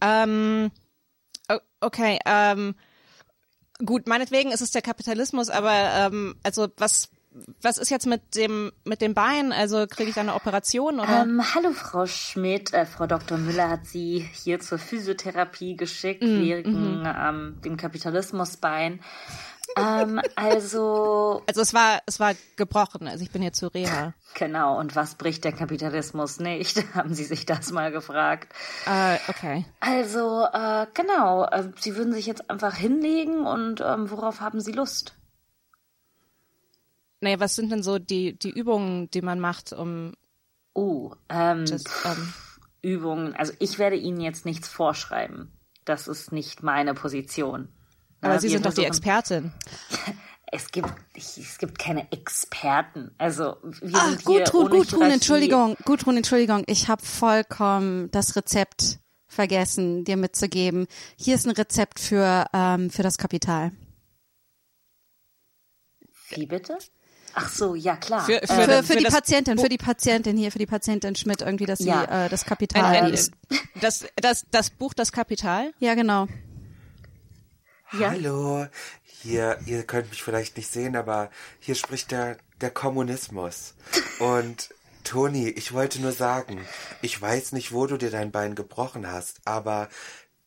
Ähm, okay, ähm, gut, meinetwegen ist es der Kapitalismus, aber ähm, also was was ist jetzt mit dem mit dem Bein? Also kriege ich da eine Operation oder? Ähm, hallo Frau Schmidt, äh, Frau Dr. Müller hat Sie hier zur Physiotherapie geschickt Mm, wegen mhm. ähm, dem Kapitalismusbein. Ähm, also (laughs) also es war es war gebrochen. Also ich bin jetzt zur Reha. genau. Und was bricht der Kapitalismus nicht? (laughs) Haben Sie sich das mal gefragt? Äh, okay. Also äh, genau. Äh, Sie würden sich jetzt einfach hinlegen und ähm, worauf haben Sie Lust? Nee, was sind denn so die die Übungen, die man macht, um Oh, ähm, das, ähm, Übungen. Also ich werde Ihnen jetzt nichts vorschreiben. Das ist nicht meine Position. Aber Na, Sie sind doch die Expertin. Es gibt, es gibt keine Experten. Also wir Ach, sind hier Gudrun, ohne Gudrun. Entschuldigung, Gudrun, Entschuldigung, ich habe vollkommen das Rezept vergessen, dir mitzugeben. Hier ist ein Rezept für ähm, für das Kapital. Wie bitte? Ach so, ja klar. Für- für- Ähm, Für, für, für die Patientin, für die Patientin hier, für die Patientin Schmidt irgendwie, dass sie Ja. äh, das Kapital Ein, ein, liest. das, das, das Buch Das Kapital? Ja, genau. Ja. Hallo, hier, ihr könnt mich vielleicht nicht sehen, aber hier spricht der, der Kommunismus. Und Toni, ich wollte nur sagen, ich weiß nicht, wo du dir dein Bein gebrochen hast, aber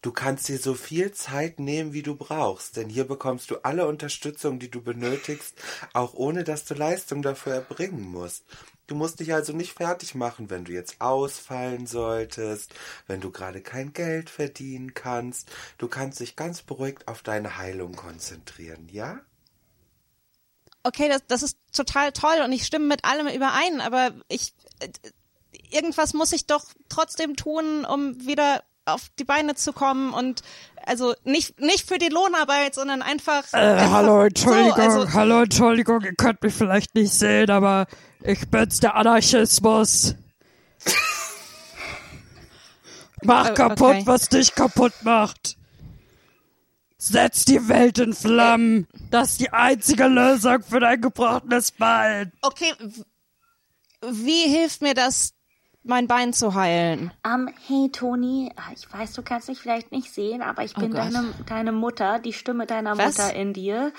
du kannst dir so viel Zeit nehmen, wie du brauchst, denn hier bekommst du alle Unterstützung, die du benötigst, auch ohne dass du Leistung dafür erbringen musst. Du musst dich also nicht fertig machen, wenn du jetzt ausfallen solltest, wenn du gerade kein Geld verdienen kannst. Du kannst dich ganz beruhigt auf deine Heilung konzentrieren, ja? okay, das, das ist total toll und ich stimme mit allem überein, aber ich, äh, irgendwas muss ich doch trotzdem tun, um wieder auf die Beine zu kommen und also nicht nicht für die Lohnarbeit, sondern einfach. Äh, einfach hallo, Entschuldigung, So, also, hallo, Entschuldigung, ihr könnt mich vielleicht nicht sehen, aber ich bin's, der Anarchismus. Mach Oh, kaputt, okay. was dich kaputt macht. Setz die Welt in Flammen. Das ist die einzige Lösung für dein gebrochenes Bein. okay, wie hilft mir das, mein Bein zu heilen? Ähm, hey Toni, ich weiß, du kannst mich vielleicht nicht sehen, aber ich bin Oh deine, deine Mutter, die Stimme deiner Was? Mutter in dir.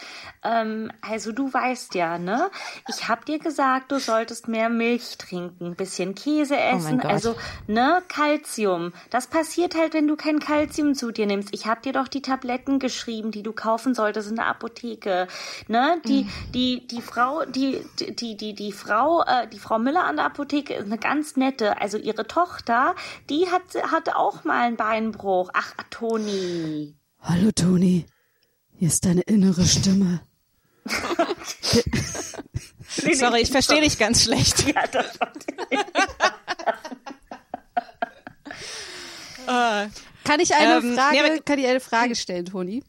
Ähm, also du weißt ja, ne? Ich hab dir gesagt, du solltest mehr Milch trinken, bisschen Käse essen, Gott. also ne, Calcium. Das passiert halt, wenn du kein Calcium zu dir nimmst. Ich hab dir doch die Tabletten geschrieben, die du kaufen solltest in der Apotheke, ne? Die Mhm. die die Frau, die die die die, Frau, äh, die Frau Müller an der Apotheke ist eine ganz nette. Also ihre Tochter, die hat hatte auch mal einen Beinbruch. Ach, Toni. Hallo Toni, hier ist deine innere Stimme. Sorry, ich verstehe dich ganz schlecht. Ja, das war (laughs) Kann ich eine Ähm, Frage, nee, kann ich eine Frage stellen, Toni?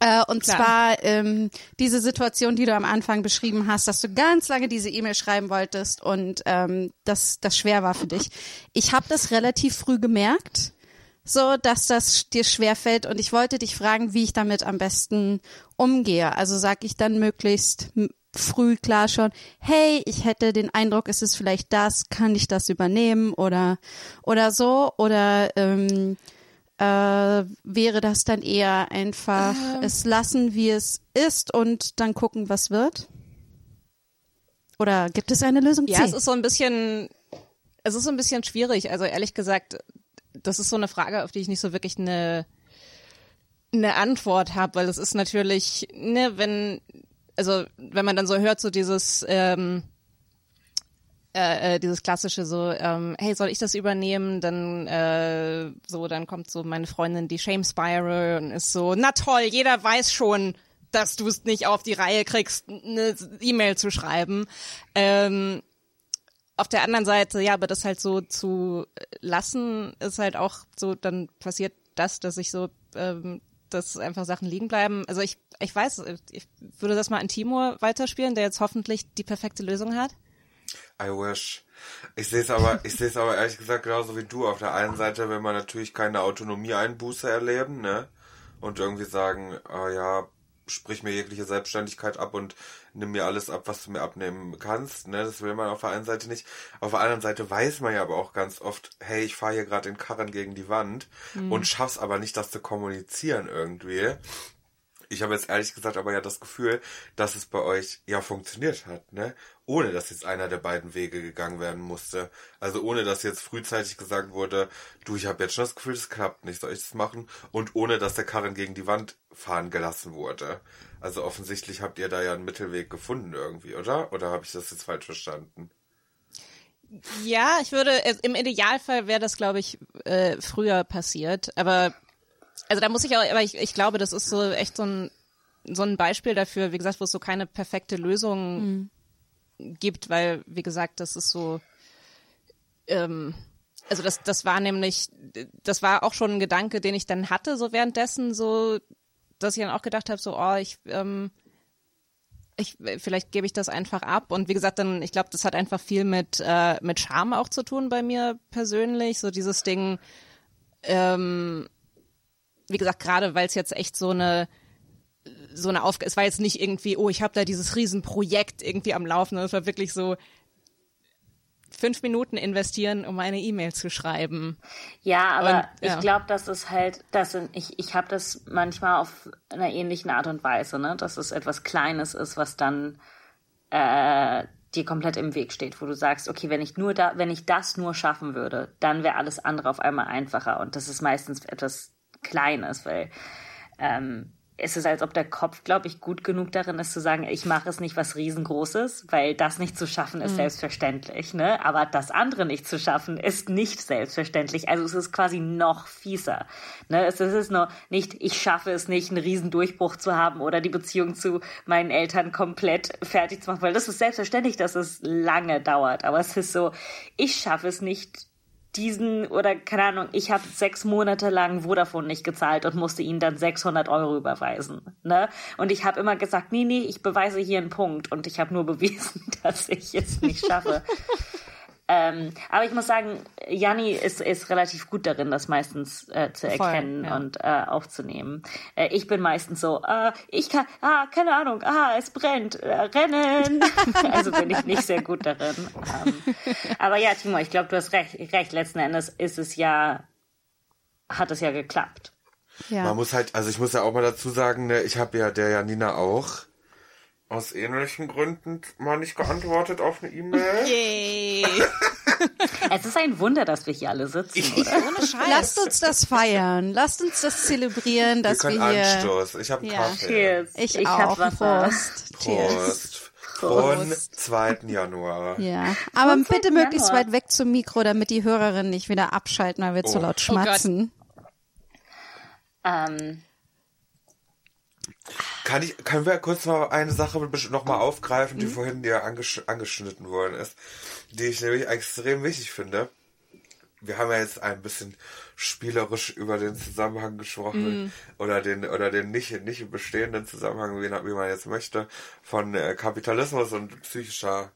Äh, und Klar. zwar ähm, diese Situation, die du am Anfang beschrieben hast, dass du ganz lange diese E-Mail schreiben wolltest und ähm, dass das schwer war für dich. Ich habe das relativ früh gemerkt, so dass das dir schwer fällt und ich wollte dich fragen, wie ich damit am besten umgehe. Also sag ich dann möglichst früh klar schon, hey, ich hätte den Eindruck, es ist vielleicht das, kann ich das übernehmen oder oder so oder ähm, äh, wäre das dann eher einfach es lassen, wie es ist und dann gucken, was wird? Oder gibt es eine Lösung Ja, C? es ist so ein bisschen, es ist so ein bisschen schwierig. Also ehrlich gesagt, das ist so eine Frage, auf die ich nicht so wirklich eine eine Antwort habe, weil es ist natürlich, ne, wenn, also wenn man dann so hört, so dieses ähm, äh, äh, dieses klassische so, ähm, hey, soll ich das übernehmen? Dann äh, so, dann kommt so meine Freundin die Shame Spiral und ist so, na toll, jeder weiß schon, dass du es nicht auf die Reihe kriegst, eine E-Mail zu schreiben. Ähm, auf der anderen Seite, ja, aber das halt so zu lassen, ist halt auch so, dann passiert das, dass ich so, ähm, dass einfach Sachen liegen bleiben. Also ich, ich weiß, ich würde das mal an Timur weiterspielen, der jetzt hoffentlich die perfekte Lösung hat. I wish. Ich sehe es aber, ich sehe es aber ehrlich gesagt genauso wie du. Auf der einen Seite will man natürlich keine Autonomieeinbuße erleben, ne? Und irgendwie sagen, ah ja, sprich mir jegliche Selbstständigkeit ab und nimm mir alles ab, was du mir abnehmen kannst, ne? Das will man auf der einen Seite nicht. Auf der anderen Seite weiß man ja aber auch ganz oft, hey, ich fahre hier gerade den Karren gegen die Wand und schaff's aber nicht, das zu kommunizieren irgendwie. Ich habe jetzt ehrlich gesagt aber ja das Gefühl, dass es bei euch ja funktioniert hat, ne? Ohne dass jetzt einer der beiden Wege gegangen werden musste. Also ohne dass jetzt frühzeitig gesagt wurde, du, ich habe jetzt schon das Gefühl, das klappt nicht, soll ich das machen? Und ohne dass der Karren gegen die Wand fahren gelassen wurde. Also offensichtlich habt ihr da ja einen Mittelweg gefunden irgendwie, oder? Oder habe ich das jetzt falsch verstanden? Ja, ich würde, äh, im Idealfall wäre das, glaube ich, äh, früher passiert. Aber, also da muss ich auch, aber ich, ich glaube, das ist so echt so ein, so ein Beispiel dafür, wie gesagt, wo es so keine perfekte Lösung gibt, weil, wie gesagt, das ist so, ähm, also das, das war nämlich, das war auch schon ein Gedanke, den ich dann hatte, so währenddessen, so, dass ich dann auch gedacht habe, so, oh, ich, ähm, ich, vielleicht gebe ich das einfach ab. Und wie gesagt, dann, ich glaube, das hat einfach viel mit, äh, mit Charme auch zu tun bei mir persönlich. So dieses Ding, ähm, wie gesagt, gerade weil es jetzt echt so eine so eine Aufgabe, es war jetzt nicht irgendwie, oh, ich habe da dieses Riesenprojekt irgendwie am Laufen. Es war wirklich so fünf Minuten investieren, um eine E-Mail zu schreiben. Ja, aber Und, ja. ich glaube, das ist halt, das ich, ich habe das manchmal auf einer ähnlichen Art und Weise, ne? Dass es etwas Kleines ist, was dann äh, dir komplett im Weg steht, wo du sagst, okay, wenn ich nur da, wenn ich das nur schaffen würde, dann wäre alles andere auf einmal einfacher. Und das ist meistens etwas Kleines, weil ähm, es ist, als ob der Kopf, glaube ich, gut genug darin ist zu sagen, ich mache es nicht was riesengroßes, weil das nicht zu schaffen ist selbstverständlich, ne? Aber das andere nicht zu schaffen ist nicht selbstverständlich. Also es ist quasi noch fieser, ne? Es ist nur nicht, ich schaffe es nicht, einen riesen Durchbruch zu haben oder die Beziehung zu meinen Eltern komplett fertig zu machen, weil das ist selbstverständlich, dass es lange dauert. Aber es ist so, ich schaffe es nicht, diesen oder keine Ahnung, ich habe sechs Monate lang Vodafone nicht gezahlt und musste ihnen dann 600 Euro überweisen. Ne? Und ich habe immer gesagt, nee, nee, ich beweise hier einen Punkt und ich habe nur (laughs) bewiesen, dass ich es nicht schaffe. (laughs) ähm, aber ich muss sagen, Janni ist, ist relativ gut darin, das meistens äh, zu Voll, erkennen ja. und äh, aufzunehmen. Äh, ich bin meistens so, äh, ich kann, ah, keine Ahnung, ah, es brennt, äh, rennen. (laughs) also bin ich nicht sehr gut darin. Ähm, aber ja, Timo, ich glaube, du hast recht, recht. Letzten Endes ist es ja, hat es ja geklappt. Ja. Man muss halt, also ich muss ja auch mal dazu sagen, ne, ich habe ja der Janina auch aus ähnlichen Gründen mal nicht geantwortet auf eine E-Mail. Yay. Es ist ein Wunder, dass wir hier alle sitzen, oder? Ohne Scheiß. Lasst uns das feiern. Lasst uns das zelebrieren, Wir dass wir, können hier. Anstoß. Ich habe einen Ja. Kaffee. Cheers. Ich, ich auch. hab Wasser. Prost. Cheers. Prost. Von 2. Januar. Ja, aber Vom bitte 2. möglichst Januar. weit weg zum Mikro, damit die Hörerinnen nicht wieder abschalten, weil wir zu Oh. laut schmatzen. Ähm, Kann ich, können wir kurz mal eine Sache nochmal aufgreifen, Mhm. die vorhin dir angesch angeschnitten worden ist, die ich nämlich extrem wichtig finde. Wir haben ja jetzt ein bisschen spielerisch über den Zusammenhang gesprochen Mhm. oder den oder den nicht nicht bestehenden Zusammenhang, wie, wie man jetzt möchte, von äh, Kapitalismus und psychischer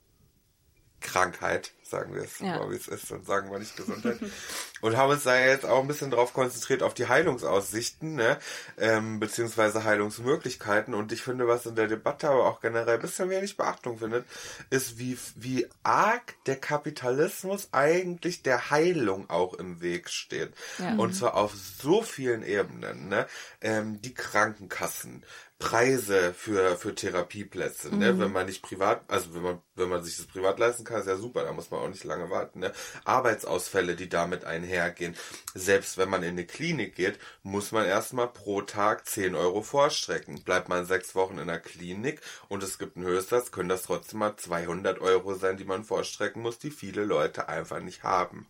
Krankheit, sagen wir es Ja. mal, wie es ist, und sagen wir nicht Gesundheit. (laughs) und haben uns da jetzt auch ein bisschen drauf konzentriert, auf die Heilungsaussichten, ne? ähm, beziehungsweise Heilungsmöglichkeiten. Und ich finde, was in der Debatte aber auch generell ein bisschen wenig Beachtung findet, ist, wie, wie arg der Kapitalismus eigentlich der Heilung auch im Weg steht. Ja. Und zwar auf so vielen Ebenen. Ne? Ähm, die Krankenkassen, Preise für, für Therapieplätze, ne? Wenn man nicht privat, also wenn man, wenn man sich das privat leisten kann, ist ja super, da muss man auch nicht lange warten, ne? Arbeitsausfälle, die damit einhergehen. Selbst wenn man in eine Klinik geht, muss man erstmal pro Tag 10 Euro vorstrecken. Bleibt man sechs Wochen in der Klinik und es gibt einen Höchstsatz, können das trotzdem mal 200 Euro sein, die man vorstrecken muss, die viele Leute einfach nicht haben.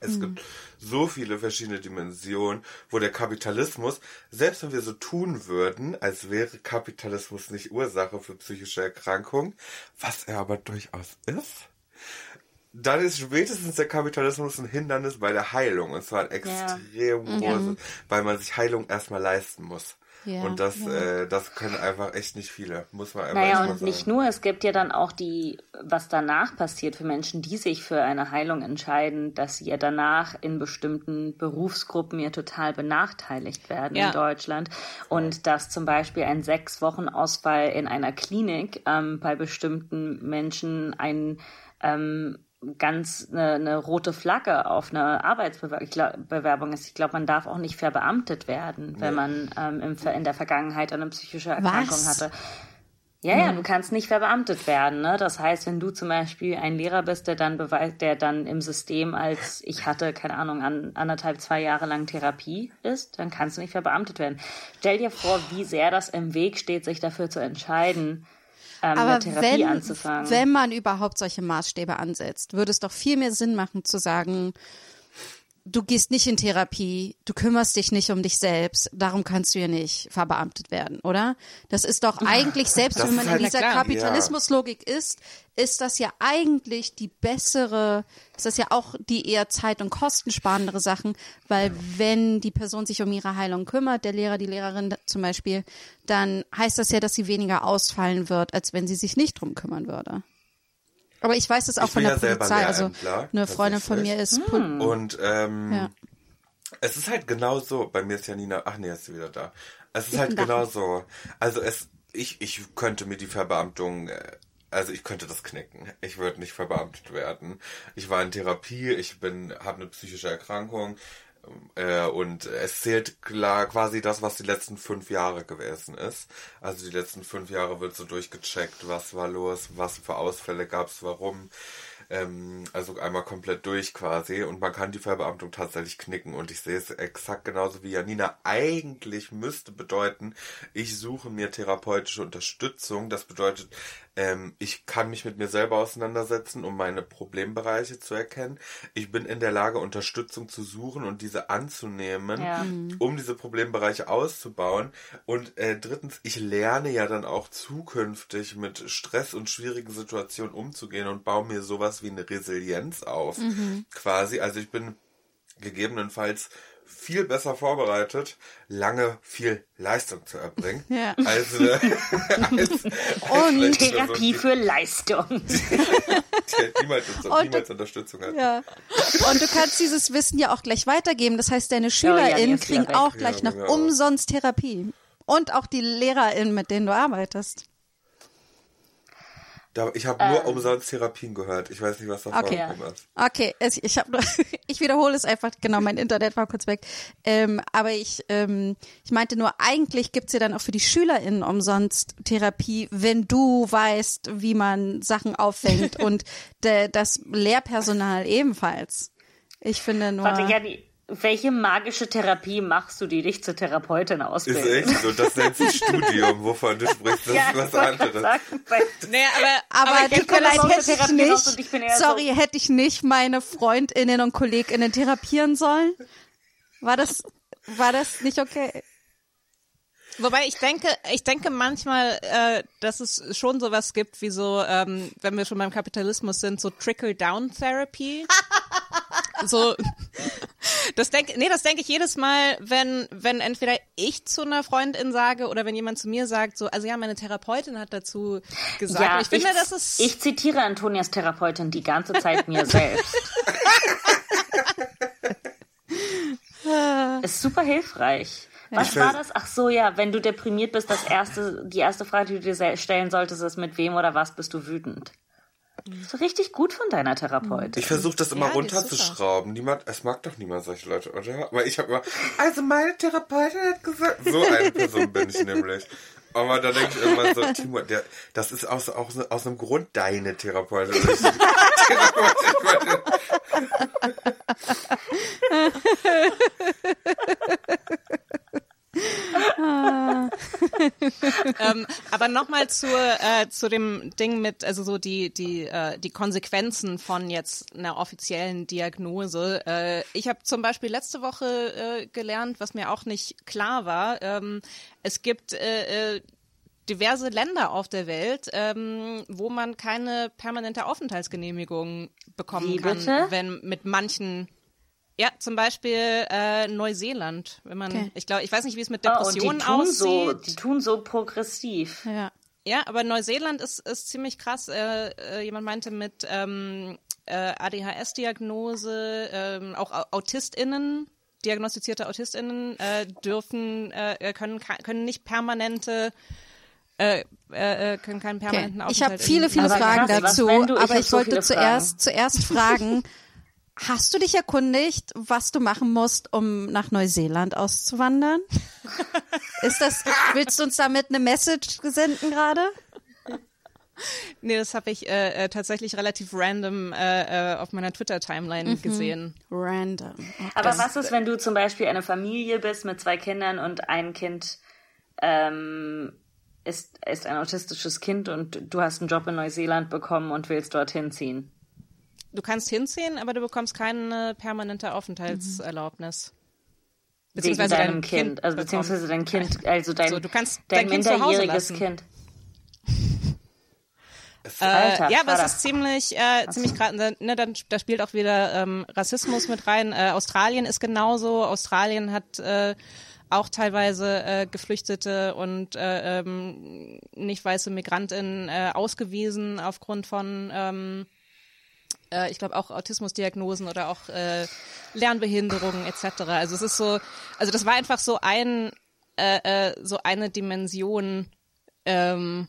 Es gibt so viele verschiedene Dimensionen, wo der Kapitalismus, selbst wenn wir so tun würden, als wäre Kapitalismus nicht Ursache für psychische Erkrankungen, was er aber durchaus ist, dann ist spätestens der Kapitalismus ein Hindernis bei der Heilung. Und zwar ein extrem großes, weil man sich Heilung erstmal leisten muss. Ja, und das, ja. äh, das können einfach echt nicht viele, muss man einfach Naja, und sagen. nicht nur, es gibt ja dann auch die, was danach passiert für Menschen, die sich für eine Heilung entscheiden, dass sie ja danach in bestimmten Berufsgruppen ja total benachteiligt werden Ja. in Deutschland. Und dass zum Beispiel ein sechs Wochen Ausfall in einer Klinik ähm, bei bestimmten Menschen ein ähm, ganz eine, eine rote Flagge auf eine Arbeitsbewerbung ist. Ich glaube, man darf auch nicht verbeamtet werden, wenn man ähm, im, in der Vergangenheit eine psychische Erkrankung Was? hatte. Ja, ja, du kannst nicht verbeamtet werden. Ne? Das heißt, wenn du zum Beispiel ein Lehrer bist, der dann beweist, der dann im System als ich hatte, keine Ahnung, an, anderthalb, zwei Jahre lang Therapie ist, dann kannst du nicht verbeamtet werden. Stell dir vor, wie sehr das im Weg steht, sich dafür zu entscheiden, ähm, Aber Therapie wenn, anzufangen. wenn man überhaupt solche Maßstäbe ansetzt, würde es doch viel mehr Sinn machen zu sagen, du gehst nicht in Therapie, du kümmerst dich nicht um dich selbst, darum kannst du ja nicht verbeamtet werden, oder? Das ist doch eigentlich, selbst Das wenn man in halt- dieser klar. Kapitalismuslogik ist, ist das ja eigentlich die bessere, ist das ja auch die eher zeit- und kostensparendere Sachen, weil wenn die Person sich um ihre Heilung kümmert, der Lehrer, die Lehrerin zum Beispiel, dann heißt das ja, dass sie weniger ausfallen wird, als wenn sie sich nicht drum kümmern würde. Aber ich weiß das auch von der ja Polizei. Also eine Freundin von mir ist. Pol Und ähm, Ja. es ist halt genau so. Bei mir ist Janina. Ach nee, ist sie wieder da. Es ist halt da. genau so. Also es, ich, ich könnte mir die Verbeamtung, äh, also ich könnte das knicken. Ich würde nicht verbeamtet werden. Ich war in Therapie. Ich bin, habe eine psychische Erkrankung. Äh, und es zählt klar quasi das, was die letzten fünf Jahre gewesen ist. Also die letzten fünf Jahre wird so durchgecheckt, was war los, was für Ausfälle gab's, warum. Ähm, also einmal komplett durch quasi. Und man kann die Verbeamtung tatsächlich knicken. Und ich sehe es exakt genauso wie Janina. Eigentlich müsste bedeuten, ich suche mir therapeutische Unterstützung. Das bedeutet, ähm, ich kann mich mit mir selber auseinandersetzen, um meine Problembereiche zu erkennen. Ich bin in der Lage, Unterstützung zu suchen und diese anzunehmen, Ja. um diese Problembereiche auszubauen. Und äh, drittens, ich lerne ja dann auch zukünftig mit Stress und schwierigen Situationen umzugehen und baue mir sowas wie eine Resilienz auf. Quasi. Also ich bin gegebenenfalls viel besser vorbereitet, lange viel Leistung zu erbringen. Ja. Als, eine, (laughs) als, als Therapie für Leistung. (laughs) die halt niemals, niemals Unterstützung hat. Ja. Und du kannst dieses Wissen ja auch gleich weitergeben. Das heißt, deine SchülerInnen kriegen auch gleich Ja, noch genau. umsonst Therapie. Und auch die LehrerInnen, mit denen du arbeitest. Da, ich habe nur umsonst Therapien gehört. Ich weiß nicht, was da Okay. vorgekommen ist. Okay, es, ich habe (laughs) ich wiederhole es einfach, genau, mein Internet war kurz weg. Ähm, aber ich, ähm, ich meinte nur, eigentlich gibt's ja dann auch für die SchülerInnen umsonst Therapie, wenn du weißt, wie man Sachen auffängt (laughs) und de, das Lehrpersonal ebenfalls. Ich finde nur. Warte, Janni, welche magische Therapie machst du, die dich zur Therapeutin Ist ausbildet? echt so. Das nennt sich Studium, wovon du sprichst. Das Ja, ist was anderes. sagen, Naja, aber, aber, aber ich tut mir leid, hätte ich und ich bin nicht, eher so- sorry, hätte ich nicht meine FreundInnen und KollegInnen therapieren sollen? War das, war das nicht okay? Wobei ich denke, ich denke manchmal, äh, dass es schon sowas gibt wie so, ähm, wenn wir schon beim Kapitalismus sind, so Trickle-Down-Therapy. (laughs) so, das denke, nee, das denke ich jedes Mal, wenn, wenn entweder ich zu einer Freundin sage oder wenn jemand zu mir sagt, so, also ja, meine Therapeutin hat dazu gesagt. Ja, ich finde, ich, das ist, ich zitiere Antonias Therapeutin die ganze Zeit mir (laughs) selbst. (laughs) ist super hilfreich. Was war das? Ach so, ja, wenn du deprimiert bist, das erste, die erste Frage, die du dir stellen solltest, ist, mit wem oder was bist du wütend? So richtig gut von deiner Therapeutin. Ich versuche das immer Ja, ist runterzuschrauben. Niemand, es mag doch niemand solche Leute, oder? Aber ich habe immer, also meine Therapeutin hat gesagt, so eine Person bin ich nämlich. Aber da denke ich irgendwann so, Timo, der, das ist aus, aus, aus einem Grund deine Therapeutin. Therapeutin. (laughs) (laughs) (laughs) (laughs) ähm, aber nochmal zu, äh, zu dem Ding mit, also so die, die, äh, die Konsequenzen von jetzt einer offiziellen Diagnose. Äh, ich habe zum Beispiel letzte Woche äh, gelernt, was mir auch nicht klar war. Ähm, es gibt äh, äh, diverse Länder auf der Welt, ähm, wo man keine permanente Aufenthaltsgenehmigung bekommen Wie kann, bitte? wenn mit manchen ja, zum Beispiel äh, Neuseeland. Wenn man, Okay. ich glaube, ich weiß nicht, wie es mit Oh, und die Depressionen tun aussieht. so, die tun so progressiv. Ja. Ja, aber Neuseeland ist, ist ziemlich krass. Äh, äh, jemand meinte mit ähm, äh, ADHS-Diagnose, ähm, auch Au- AutistInnen, diagnostizierte AutistInnen äh, dürfen, äh, können, können nicht permanente äh, äh, können keinen Okay. permanenten Ich habe viele, viele Aber Fragen krass, dazu, aber ich so wollte zuerst, zuerst fragen, (laughs) hast du dich erkundigt, was du machen musst, um nach Neuseeland auszuwandern? Ist das, willst du uns damit eine Message senden gerade? Nee, das habe ich äh, äh, tatsächlich relativ random äh, äh, auf meiner Twitter-Timeline gesehen. Random. Aber was ist, wenn du zum Beispiel eine Familie bist mit zwei Kindern und ein Kind ähm, ist, ist ein autistisches Kind und du hast einen Job in Neuseeland bekommen und willst dorthin ziehen? Du kannst hinziehen, aber du bekommst keine permanente Aufenthaltserlaubnis. Wegen Beziehungsweise deinem dein Kind, also bekommt. beziehungsweise dein Kind, also dein, So, du kannst dein, dein Kind zu Hause minderjähriges lassen. Kind. Äh, ja, aber es ist ziemlich, äh, ziemlich gerade, ne, dann, da spielt auch wieder ähm, Rassismus mit rein. Äh, Australien ist genauso. Australien hat äh, auch teilweise äh, Geflüchtete und äh, ähm, nicht weiße Migrantinnen äh, ausgewiesen aufgrund von, ähm, äh, ich glaube auch Autismusdiagnosen oder auch äh, Lernbehinderungen etc. Also es ist so, also das war einfach so ein, äh, äh, so eine Dimension. Ähm,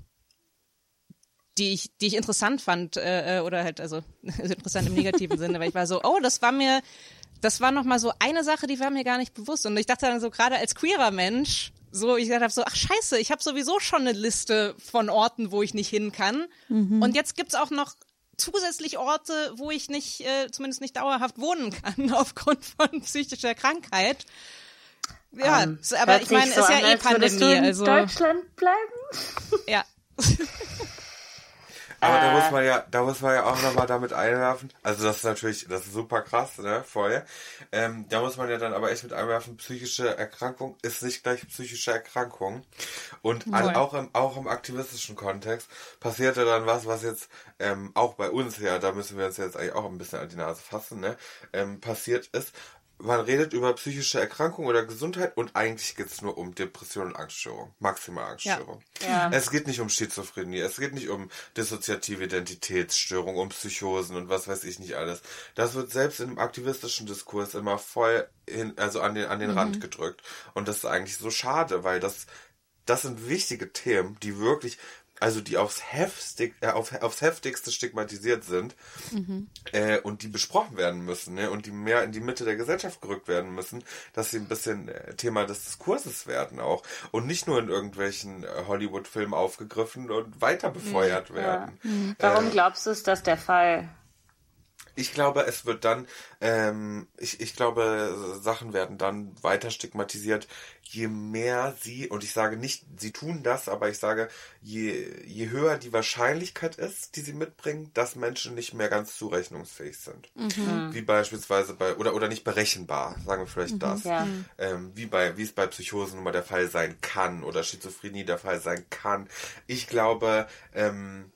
die ich, die ich interessant fand, äh, äh, oder halt, also (laughs) interessant im negativen Sinne, weil ich war so, oh, das war mir, das war nochmal so eine Sache, die war mir gar nicht bewusst. Und ich dachte dann so, gerade als queerer Mensch, so, ich dachte so, ach scheiße, ich habe sowieso schon eine Liste von Orten, wo ich nicht hin kann. Und jetzt gibt's auch noch zusätzlich Orte, wo ich nicht, äh, zumindest nicht dauerhaft wohnen kann (laughs) aufgrund von psychischer Krankheit. Ja, Ähm, s- aber ich meine, sich ist so ja eh Pandemie, also Deutschland bleiben? ja. (laughs) Aber da Äh. muss man ja, da muss man ja auch nochmal damit einwerfen. Also das ist natürlich, das ist super krass, ne, voll. Ähm, da muss man ja dann aber echt mit einwerfen, psychische Erkrankung ist nicht gleich psychische Erkrankung. Und Voll. auch im, auch im aktivistischen Kontext passierte dann was, was jetzt ähm, auch bei uns ja, da müssen wir uns jetzt eigentlich auch ein bisschen an die Nase fassen, ne, ähm, passiert ist. Man redet über psychische Erkrankung oder Gesundheit und eigentlich geht's nur um Depression und Angststörung, maximale Angststörung. Ja. Es geht nicht um Schizophrenie, es geht nicht um dissoziative Identitätsstörung, um Psychosen und was weiß ich nicht alles. Das wird selbst im aktivistischen Diskurs immer voll hin, also an den, an den Rand gedrückt. Und das ist eigentlich so schade, weil das, das sind wichtige Themen, die wirklich, also die aufs, heftig, äh, auf, aufs heftigste stigmatisiert sind äh, und die besprochen werden müssen ne? und die mehr in die Mitte der Gesellschaft gerückt werden müssen, dass sie ein bisschen äh, Thema des Diskurses werden auch und nicht nur in irgendwelchen äh, Hollywood-Filmen aufgegriffen und weiter befeuert werden. Warum glaubst du, ist das der Fall? Ich glaube, es wird dann, ähm, ich, ich glaube, Sachen werden dann weiter stigmatisiert, je mehr sie, und ich sage nicht, sie tun das, aber ich sage, je, je höher die Wahrscheinlichkeit ist, die sie mitbringen, dass Menschen nicht mehr ganz zurechnungsfähig sind. Wie beispielsweise bei, oder, oder nicht berechenbar, sagen wir vielleicht das. Ja. Ähm, wie bei, wie es bei Psychosen nun mal der Fall sein kann oder Schizophrenie der Fall sein kann. Ich glaube, ähm,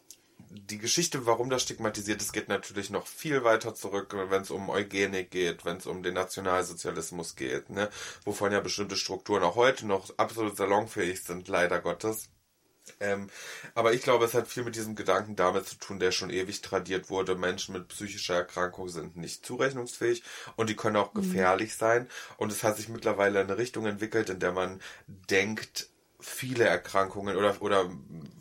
die Geschichte, warum das stigmatisiert ist, geht natürlich noch viel weiter zurück, wenn es um Eugenik geht, wenn es um den Nationalsozialismus geht, ne? wovon ja bestimmte Strukturen auch heute noch absolut salonfähig sind, leider Gottes. Ähm, aber ich glaube, es hat viel mit diesem Gedanken damit zu tun, der schon ewig tradiert wurde. Menschen mit psychischer Erkrankung sind nicht zurechnungsfähig und die können auch gefährlich sein. Und es hat sich mittlerweile in eine Richtung entwickelt, in der man denkt, viele Erkrankungen oder oder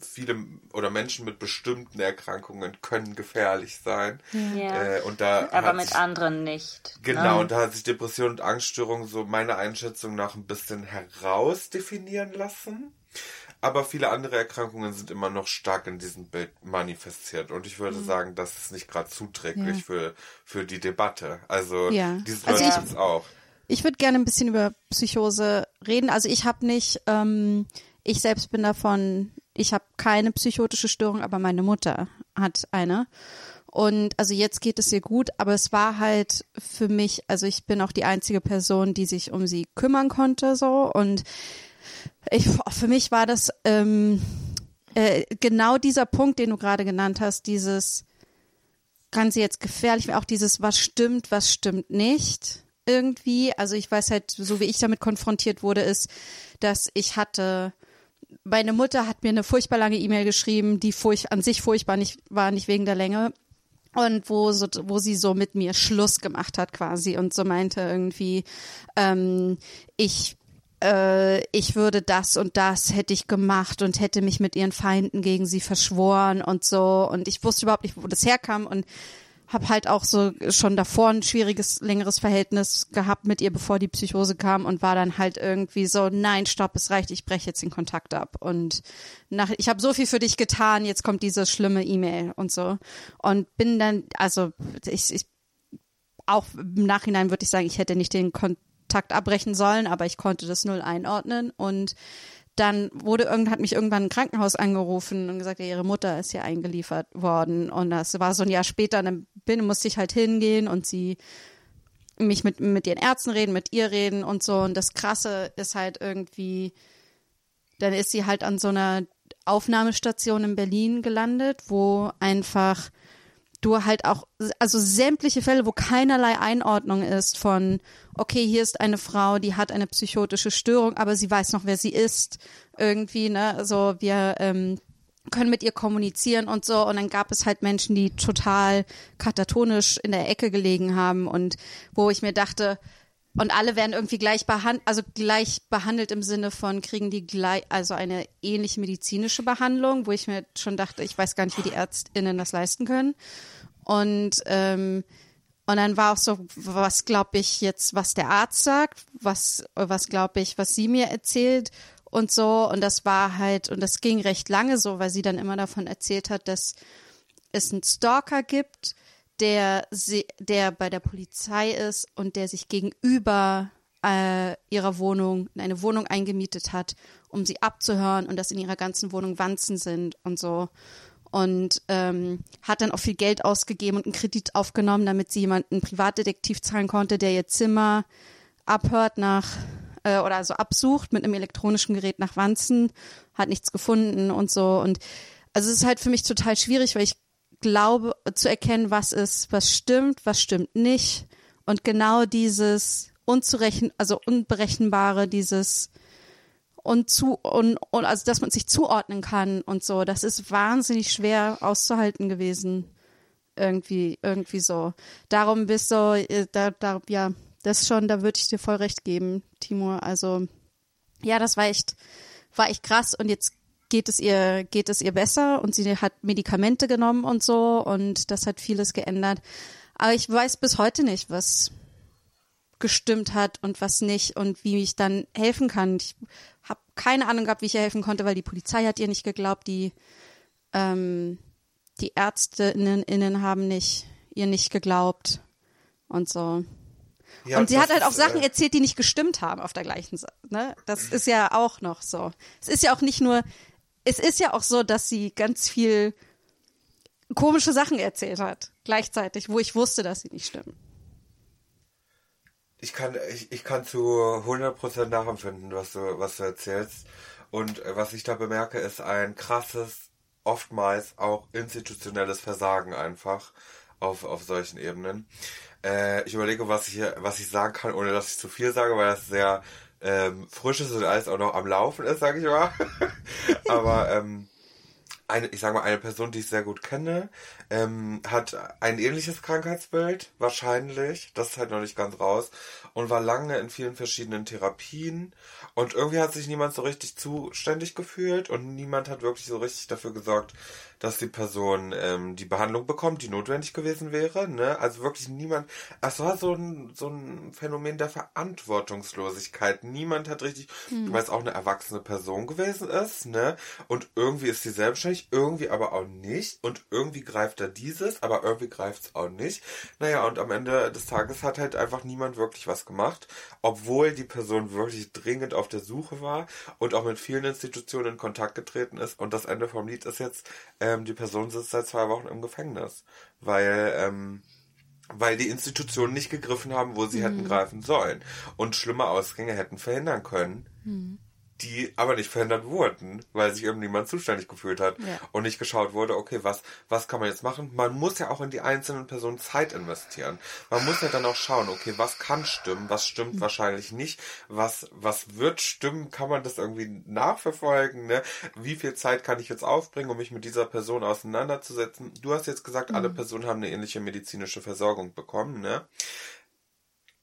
viele oder Menschen mit bestimmten Erkrankungen können gefährlich sein. Ja. Äh, und da Aber mit sich, anderen nicht. Genau, Ne? und da hat sich Depression und Angststörung so meiner Einschätzung nach ein bisschen herausdefinieren lassen. Aber viele andere Erkrankungen sind immer noch stark in diesem Bild manifestiert. Und ich würde sagen, das ist nicht gerade zuträglich Ja. für, für die Debatte. Also Ja. dieses Also Leute ich- gibt's auch. Ich würde gerne ein bisschen über Psychose reden. Also ich habe nicht, ähm, ich selbst bin davon, ich habe keine psychotische Störung, aber meine Mutter hat eine. Und also jetzt geht es ihr gut, aber es war halt für mich, also ich bin auch die einzige Person, die sich um sie kümmern konnte, so. Und ich, für mich war das ähm, äh, genau dieser Punkt, den du gerade genannt hast, dieses kann sie jetzt gefährlich auch dieses, was stimmt, was stimmt nicht irgendwie. Also ich weiß halt, so wie ich damit konfrontiert wurde, ist, dass ich hatte, meine Mutter hat mir eine furchtbar lange E-Mail geschrieben, die furch an sich furchtbar nicht war, nicht wegen der Länge. Und wo, so, wo sie so mit mir Schluss gemacht hat quasi und so meinte irgendwie, ähm, ich äh, ich würde das und das hätte ich gemacht und hätte mich mit ihren Feinden gegen sie verschworen und so. Und ich wusste überhaupt nicht, wo das herkam und habe halt auch so schon davor ein schwieriges, längeres Verhältnis gehabt mit ihr, bevor die Psychose kam und war dann halt irgendwie so, nein, stopp, es reicht, ich breche jetzt den Kontakt ab. Und nach, ich habe so viel für dich getan, jetzt kommt diese schlimme E-Mail und so. Und bin dann, also ich, ich auch im Nachhinein würde ich sagen, ich hätte nicht den Kontakt abbrechen sollen, aber ich konnte das null einordnen und dann wurde irgend, hat mich irgendwann ein Krankenhaus angerufen und gesagt, ja, ihre Mutter ist hier eingeliefert worden. Und das war so ein Jahr später, dann bin, musste ich halt hingehen und sie mich mit, mit ihren Ärzten reden, mit ihr reden und so. Und das Krasse ist halt irgendwie, dann ist sie halt an so einer Aufnahmestation in Berlin gelandet, wo einfach du halt auch, also sämtliche Fälle, wo keinerlei Einordnung ist von, okay, hier ist eine Frau, die hat eine psychotische Störung, aber sie weiß noch, wer sie ist, irgendwie, ne, also wir ähm, können mit ihr kommunizieren und so. Und dann gab es halt Menschen, die total katatonisch in der Ecke gelegen haben und wo ich mir dachte, und alle werden irgendwie gleich behandelt, also gleich behandelt im Sinne von kriegen die gleich, also eine ähnliche medizinische Behandlung, wo ich mir schon dachte, ich weiß gar nicht, wie die ÄrztInnen das leisten können. Und ähm, und dann war auch so, was glaube ich jetzt, was der Arzt sagt, was was glaube ich, was sie mir erzählt und so. Und das war halt und das ging recht lange so, weil sie dann immer davon erzählt hat, dass es einen Stalker gibt, der, sie, der bei der Polizei ist und der sich gegenüber äh, ihrer Wohnung eine Wohnung eingemietet hat, um sie abzuhören und dass in ihrer ganzen Wohnung Wanzen sind und so. Und ähm, hat dann auch viel Geld ausgegeben und einen Kredit aufgenommen, damit sie jemanden Privatdetektiv zahlen konnte, der ihr Zimmer abhört nach äh, oder so absucht mit einem elektronischen Gerät nach Wanzen, hat nichts gefunden und so. Und also es ist halt für mich total schwierig, weil ich glaube zu erkennen, was ist, was stimmt, was stimmt nicht. Und genau dieses unzurechen, also unberechenbare, dieses und zu und, und also dass man sich zuordnen kann und so, das ist wahnsinnig schwer auszuhalten gewesen. Irgendwie, irgendwie so. Darum bist so, äh, da, da, ja, das schon, da würde ich dir voll recht geben, Timur. Also, ja, das war echt, war echt krass und jetzt geht es ihr, geht es ihr besser und sie hat Medikamente genommen und so und das hat vieles geändert. Aber ich weiß bis heute nicht, was gestimmt hat und was nicht und wie ich dann helfen kann. Ich habe keine Ahnung gehabt, wie ich ihr helfen konnte, weil die Polizei hat ihr nicht geglaubt, die ähm, die Ärztinnen innen haben nicht ihr nicht geglaubt und so. Ja, und sie hat halt auch ist, Sachen äh, erzählt, die nicht gestimmt haben auf der gleichen Seite. Ne? Das ist ja auch noch so. Es ist ja auch nicht nur, es ist ja auch so, dass sie ganz viel komische Sachen erzählt hat, gleichzeitig, wo ich wusste, dass sie nicht stimmen. Ich kann, ich, ich kann zu 100% nachempfinden, was du, was du erzählst. Und äh, was ich da bemerke, ist ein krasses, oftmals auch institutionelles Versagen einfach auf, auf solchen Ebenen. Äh, ich überlege, was ich, was ich sagen kann, ohne dass ich zu viel sage, weil das sehr ähm, frisch ist und alles auch noch am Laufen ist, sage ich mal. (laughs) Aber ähm, eine, ich sage mal, eine Person, die ich sehr gut kenne, ähm, hat ein ähnliches Krankheitsbild, wahrscheinlich, das ist halt noch nicht ganz raus, und war lange in vielen verschiedenen Therapien. Und irgendwie hat sich niemand so richtig zuständig gefühlt. Und niemand hat wirklich so richtig dafür gesorgt, dass die Person ähm, die Behandlung bekommt, die notwendig gewesen wäre, ne? Also wirklich niemand, es war so ein, so ein Phänomen der Verantwortungslosigkeit. Niemand hat richtig, weil es auch eine erwachsene Person gewesen ist, ne? Und irgendwie ist sie selbstständig, irgendwie aber auch nicht. Und irgendwie greift er dieses, aber irgendwie greift es auch nicht. Naja, und am Ende des Tages hat halt einfach niemand wirklich was gemacht, obwohl die Person wirklich dringend auf der Suche war und auch mit vielen Institutionen in Kontakt getreten ist. Und das Ende vom Lied ist jetzt, ähm, die Person sitzt seit zwei Wochen im Gefängnis, weil ähm, weil die Institutionen nicht gegriffen haben, wo sie hätten greifen sollen und schlimme Ausgänge hätten verhindern können, die aber nicht verhindert wurden, weil sich eben niemand zuständig gefühlt hat Ja. und nicht geschaut wurde, okay, was, was kann man jetzt machen? Man muss ja auch in die einzelnen Personen Zeit investieren. Man muss ja dann auch schauen, okay, was kann stimmen, was stimmt wahrscheinlich nicht, was, was wird stimmen, kann man das irgendwie nachverfolgen, ne? Wie viel Zeit kann ich jetzt aufbringen, um mich mit dieser Person auseinanderzusetzen? Du hast jetzt gesagt, alle Personen haben eine ähnliche medizinische Versorgung bekommen, ne?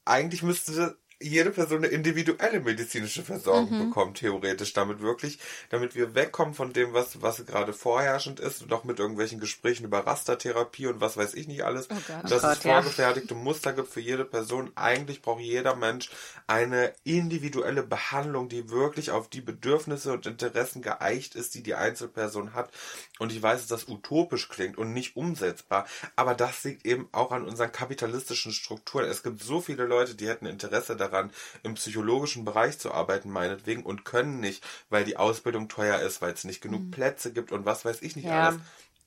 eigentlich müsste jede Person eine individuelle medizinische Versorgung bekommen, theoretisch, damit wirklich, damit wir wegkommen von dem, was, was gerade vorherrschend ist und auch mit irgendwelchen Gesprächen über Rastertherapie und was weiß ich nicht alles, Oh Gott. dass Oh es Gott, ja. vorgefertigte Muster gibt für jede Person. Eigentlich braucht jeder Mensch eine individuelle Behandlung, die wirklich auf die Bedürfnisse und Interessen geeicht ist, die die Einzelperson hat. Und ich weiß, dass das utopisch klingt und nicht umsetzbar, aber das liegt eben auch an unseren kapitalistischen Strukturen. Es gibt so viele Leute, die hätten Interesse daran, im psychologischen Bereich zu arbeiten, meinetwegen, und können nicht, weil die Ausbildung teuer ist, weil es nicht genug Plätze gibt und was weiß ich nicht Ja, alles.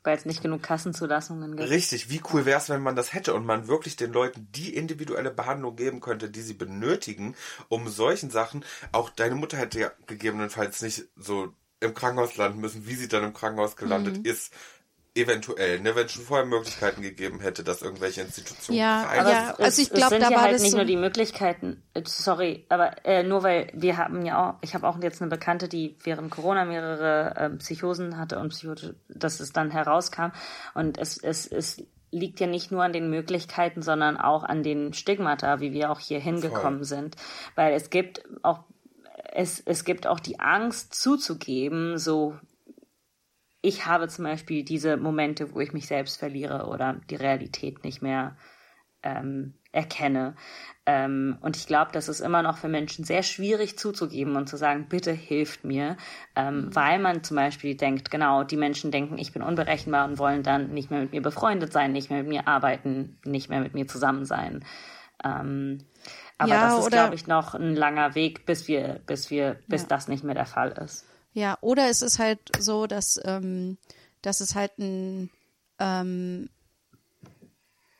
weil es nicht genug Kassenzulassungen gibt. Richtig, wie cool wäre es, wenn man das hätte und man wirklich den Leuten die individuelle Behandlung geben könnte, die sie benötigen, um solchen Sachen, auch deine Mutter hätte ja gegebenenfalls nicht so im Krankenhaus landen müssen, wie sie dann im Krankenhaus gelandet ist. Eventuell, ne, wenn es schon vorher Möglichkeiten gegeben hätte, dass irgendwelche Institutionen Ja, aber-. Ja, also ich es glaub, sind da ja war halt das nicht so- nur die Möglichkeiten. äh, Sorry, aber äh, nur weil wir haben ja auch, ich habe auch jetzt eine Bekannte, die während Corona mehrere ähm, Psychosen hatte und Psychote, dass es dann herauskam und es es es liegt ja nicht nur an den Möglichkeiten, sondern auch an den Stigmata, wie wir auch hier hingekommen sind, weil es gibt auch es es gibt auch die Angst zuzugeben, so ich habe zum Beispiel diese Momente, wo ich mich selbst verliere oder die Realität nicht mehr ähm, erkenne. Ähm, und ich glaube, das ist immer noch für Menschen sehr schwierig zuzugeben und zu sagen, bitte hilft mir, ähm, weil man zum Beispiel denkt, genau, die Menschen denken, ich bin unberechenbar und wollen dann nicht mehr mit mir befreundet sein, nicht mehr mit mir arbeiten, nicht mehr mit mir zusammen sein. Ähm, aber Ja, das ist, glaube ich, noch ein langer Weg, bis wir, bis wir, bis das nicht mehr der Fall ist. Ja, oder es ist halt so, dass, ähm, dass es halt ein, ähm,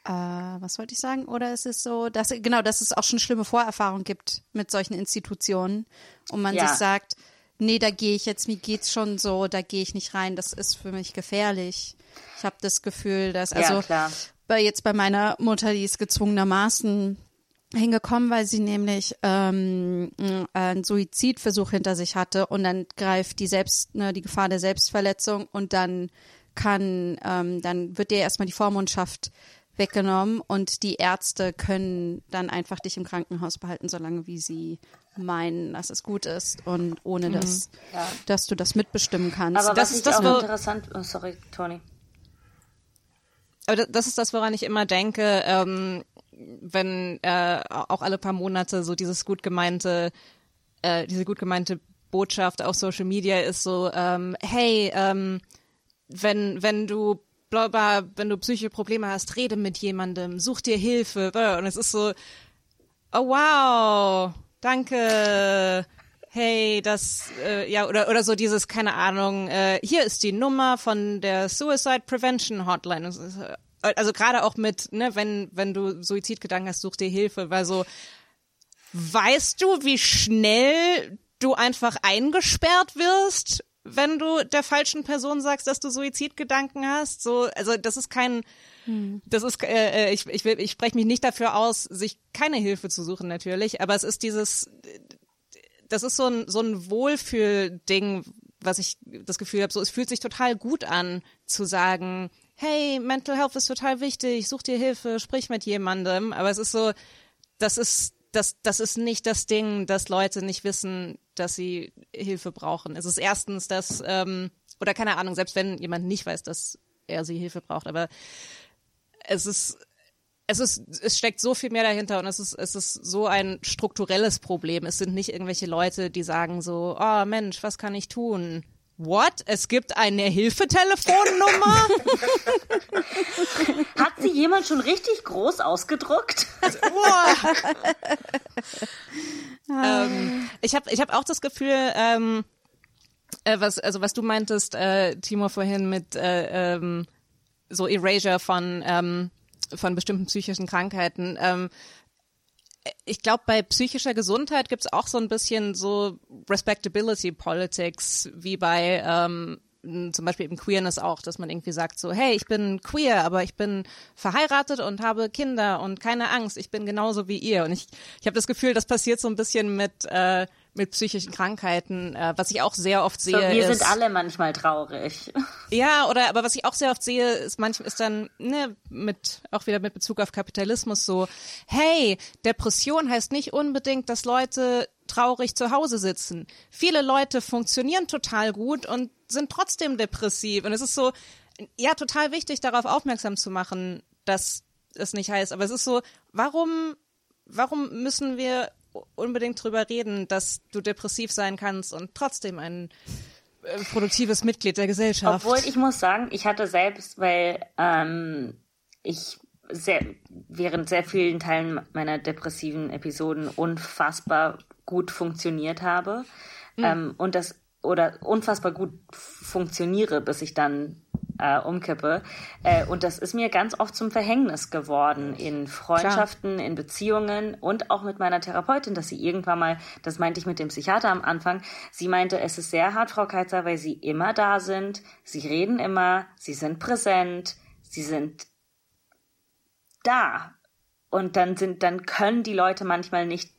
äh, was wollte ich sagen? Oder es ist so, dass, genau, dass es auch schon schlimme Vorerfahrungen gibt mit solchen Institutionen und man Ja. sich sagt, nee, da gehe ich jetzt, mir geht's schon so, da gehe ich nicht rein, das ist für mich gefährlich. Ich habe das Gefühl, dass, also ja, klar. bei jetzt bei meiner Mutter, die ist gezwungenermaßen hingekommen, weil sie nämlich ähm, einen Suizidversuch hinter sich hatte und dann greift die Selbst, ne, die Gefahr der Selbstverletzung und dann kann, ähm, dann wird dir erstmal die Vormundschaft weggenommen und die Ärzte können dann einfach dich im Krankenhaus behalten, solange wie sie meinen, dass es gut ist und ohne dass, dass du das mitbestimmen kannst. Aber Das was ist ich das, auch wo- interessant, oh, sorry, Toni. Aber das- das ist das, woran ich immer denke, ähm, wenn äh, auch alle paar Monate so dieses gut gemeinte, äh, diese gut gemeinte Botschaft auf Social Media ist so, ähm, hey, ähm, wenn wenn du bla wenn du psychische Probleme hast, rede mit jemandem, such dir Hilfe. Und es ist so, oh wow, danke. Hey, das, äh, ja, oder, oder so dieses, keine Ahnung, äh, hier ist die Nummer von der Suicide Prevention Hotline. Ist, äh, Also gerade auch mit, ne, wenn, wenn du Suizidgedanken hast, such dir Hilfe, weil so, weißt du, wie schnell du einfach eingesperrt wirst, wenn du der falschen Person sagst, dass du Suizidgedanken hast? So, also das ist kein, das ist, äh, äh, ich, ich, will, ich spreche mich nicht dafür aus, sich keine Hilfe zu suchen natürlich, aber es ist dieses, das ist so ein, so ein Wohlfühlding, was ich das Gefühl habe, so es fühlt sich total gut an zu sagen, hey, Mental Health ist total wichtig, such dir Hilfe, sprich mit jemandem, aber es ist so, das ist das, das ist nicht das Ding, dass Leute nicht wissen, dass sie Hilfe brauchen. Es ist erstens das, ähm, oder keine Ahnung, selbst wenn jemand nicht weiß, dass er sie Hilfe braucht, aber es ist, es ist, es steckt so viel mehr dahinter und es ist, es ist so ein strukturelles Problem. Es sind nicht irgendwelche Leute, die sagen so, oh Mensch, was kann ich tun? What? Es gibt eine Hilfetelefonnummer? (laughs) Hat sie jemand schon richtig groß ausgedruckt? (laughs) Ähm, ich habe ich hab auch das Gefühl, ähm, äh, was, also was du meintest, äh, Timo, vorhin mit äh, ähm, so Erasure von, ähm, von bestimmten psychischen Krankheiten. Ich glaube, bei psychischer Gesundheit gibt's auch so ein bisschen so Respectability Politics, wie bei ähm, zum Beispiel eben Queerness auch, dass man irgendwie sagt so, hey, ich bin queer, aber ich bin verheiratet und habe Kinder und keine Angst, ich bin genauso wie ihr. Und ich, ich habe das Gefühl, das passiert so ein bisschen mit äh, mit psychischen Krankheiten, äh, was ich auch sehr oft sehe. So, wir ist, sind alle manchmal traurig. ja, oder aber was ich auch sehr oft sehe, ist manchmal ist dann ne mit auch wieder mit Bezug auf Kapitalismus so, hey, Depression heißt nicht unbedingt, dass Leute traurig zu Hause sitzen. Viele Leute funktionieren total gut und sind trotzdem depressiv und es ist so ja total wichtig darauf aufmerksam zu machen, dass es nicht heißt, aber es ist so, warum warum müssen wir unbedingt drüber reden, dass du depressiv sein kannst und trotzdem ein äh, produktives Mitglied der Gesellschaft. Obwohl ich muss sagen, ich hatte selbst, weil ähm, ich sehr, während sehr vielen Teilen meiner depressiven Episoden unfassbar gut funktioniert habe ähm, und das oder unfassbar gut funktioniere, bis ich dann äh, umkippe. Äh, und das ist mir ganz oft zum Verhängnis geworden in Freundschaften, in Beziehungen und auch mit meiner Therapeutin, dass sie irgendwann mal, das meinte ich mit dem Psychiater am Anfang, sie meinte, es ist sehr hart, Frau Keizer, weil sie immer da sind, sie reden immer, sie sind präsent, sie sind da. Und dann sind, dann können die Leute manchmal nicht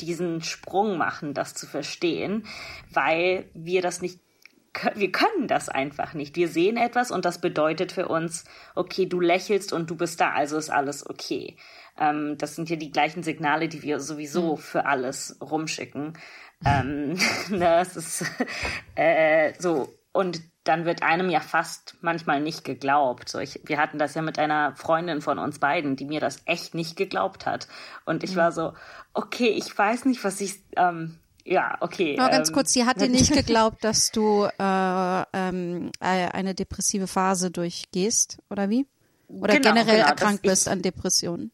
diesen Sprung machen, das zu verstehen, weil wir das nicht wir können das einfach nicht. Wir sehen etwas und das bedeutet für uns, okay, du lächelst und du bist da, also ist alles okay. Ähm, das sind ja die gleichen Signale, die wir sowieso für alles rumschicken. Ähm, (laughs) das ist äh, so. und dann wird einem ja fast manchmal nicht geglaubt. So, ich, wir hatten das ja mit einer Freundin von uns beiden, die mir das echt nicht geglaubt hat. Und ich war so, okay, ich weiß nicht, was ich, ähm, ja, okay. Nur ganz ähm, kurz, sie hat dir nicht (laughs) geglaubt, dass du äh, ähm, äh, eine depressive Phase durchgehst, oder wie? Oder Genau, generell genau, erkrankt bist an Depressionen.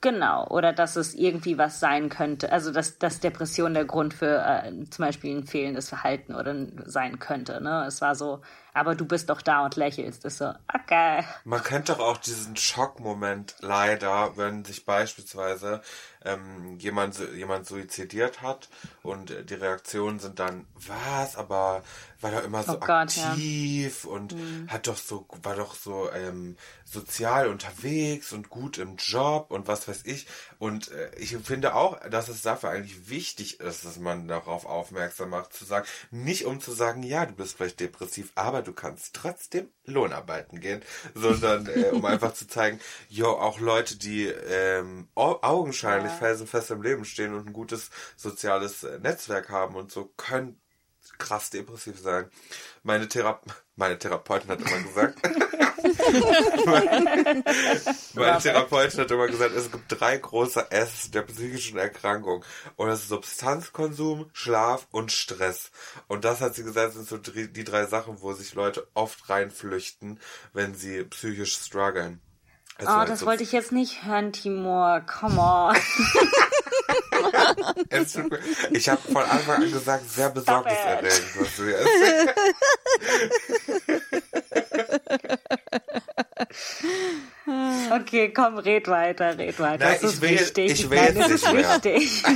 Genau, oder dass es irgendwie was sein könnte. Also, dass, dass Depression der Grund für äh, zum Beispiel ein fehlendes Verhalten oder sein könnte. Ne? Es war so, aber du bist doch da und lächelst. Ist so, okay. Man kennt doch auch diesen Schockmoment leider, wenn sich beispielsweise ähm, jemand, jemand suizidiert hat und die Reaktionen sind dann, was, aber war doch immer so Oh Gott, ja. aktiv und hat doch so, war doch so ähm, sozial unterwegs und gut im Job und was weiß ich. Und äh, ich finde auch, dass es dafür eigentlich wichtig ist, dass man darauf aufmerksam macht, zu sagen, nicht um zu sagen, ja, du bist vielleicht depressiv, aber du kannst trotzdem Lohnarbeiten gehen, sondern äh, um (laughs) einfach zu zeigen, jo, auch Leute, die ähm, au augenscheinlich felsenfest im Leben stehen und ein gutes soziales äh, Netzwerk haben und so, können krass depressiv sein. Meine, Thera meine Therapeutin hat immer gesagt, (laughs) meine Therapeutin hat immer gesagt, es gibt drei große S der psychischen Erkrankung. Und das ist Substanzkonsum, Schlaf und Stress. Und das hat sie gesagt, sind so die drei Sachen, wo sich Leute oft reinflüchten, wenn sie psychisch strugglen. Also Oh, halt das so- wollte ich jetzt nicht hören, Timur. Come on. (laughs) Ich habe von Anfang an gesagt, sehr was du hier erzählst. (laughs) (laughs) (laughs) Okay, komm, red weiter, red weiter. Nein, das ich ist will- wichtig. ich will Nein, das ist mehr. wichtig. (laughs)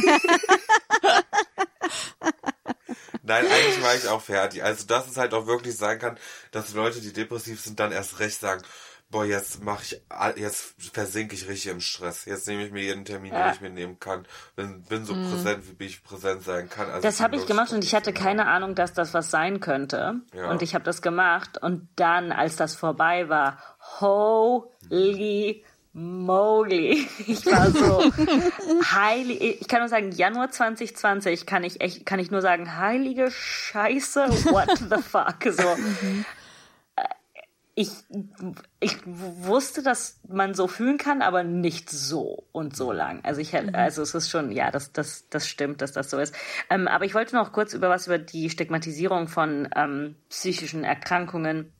Nein, eigentlich war ich auch fertig. Also, dass es halt auch wirklich sein kann, dass Leute, die depressiv sind, dann erst recht sagen, boah, jetzt mache ich, jetzt versinke ich richtig im Stress. Jetzt nehme ich mir jeden Termin, Ja. den ich mir nehmen kann. Bin, bin so präsent, wie ich präsent sein kann. Also Das habe ich gemacht und ich hatte genau. keine Ahnung, dass das was sein könnte. Ja. Und ich habe das gemacht und dann, als das vorbei war, holy moly. Ich war so heilig. Ich kann nur sagen, Januar 2020 kann ich echt, kann ich nur sagen, heilige Scheiße, what the fuck. So. Äh, Ich, ich wusste, dass man so fühlen kann, aber nicht so und so lang. Also ich hätte, also es ist schon, ja, das, das, das stimmt, dass das so ist. Ähm, aber ich wollte noch kurz über was über die Stigmatisierung von ähm, psychischen Erkrankungen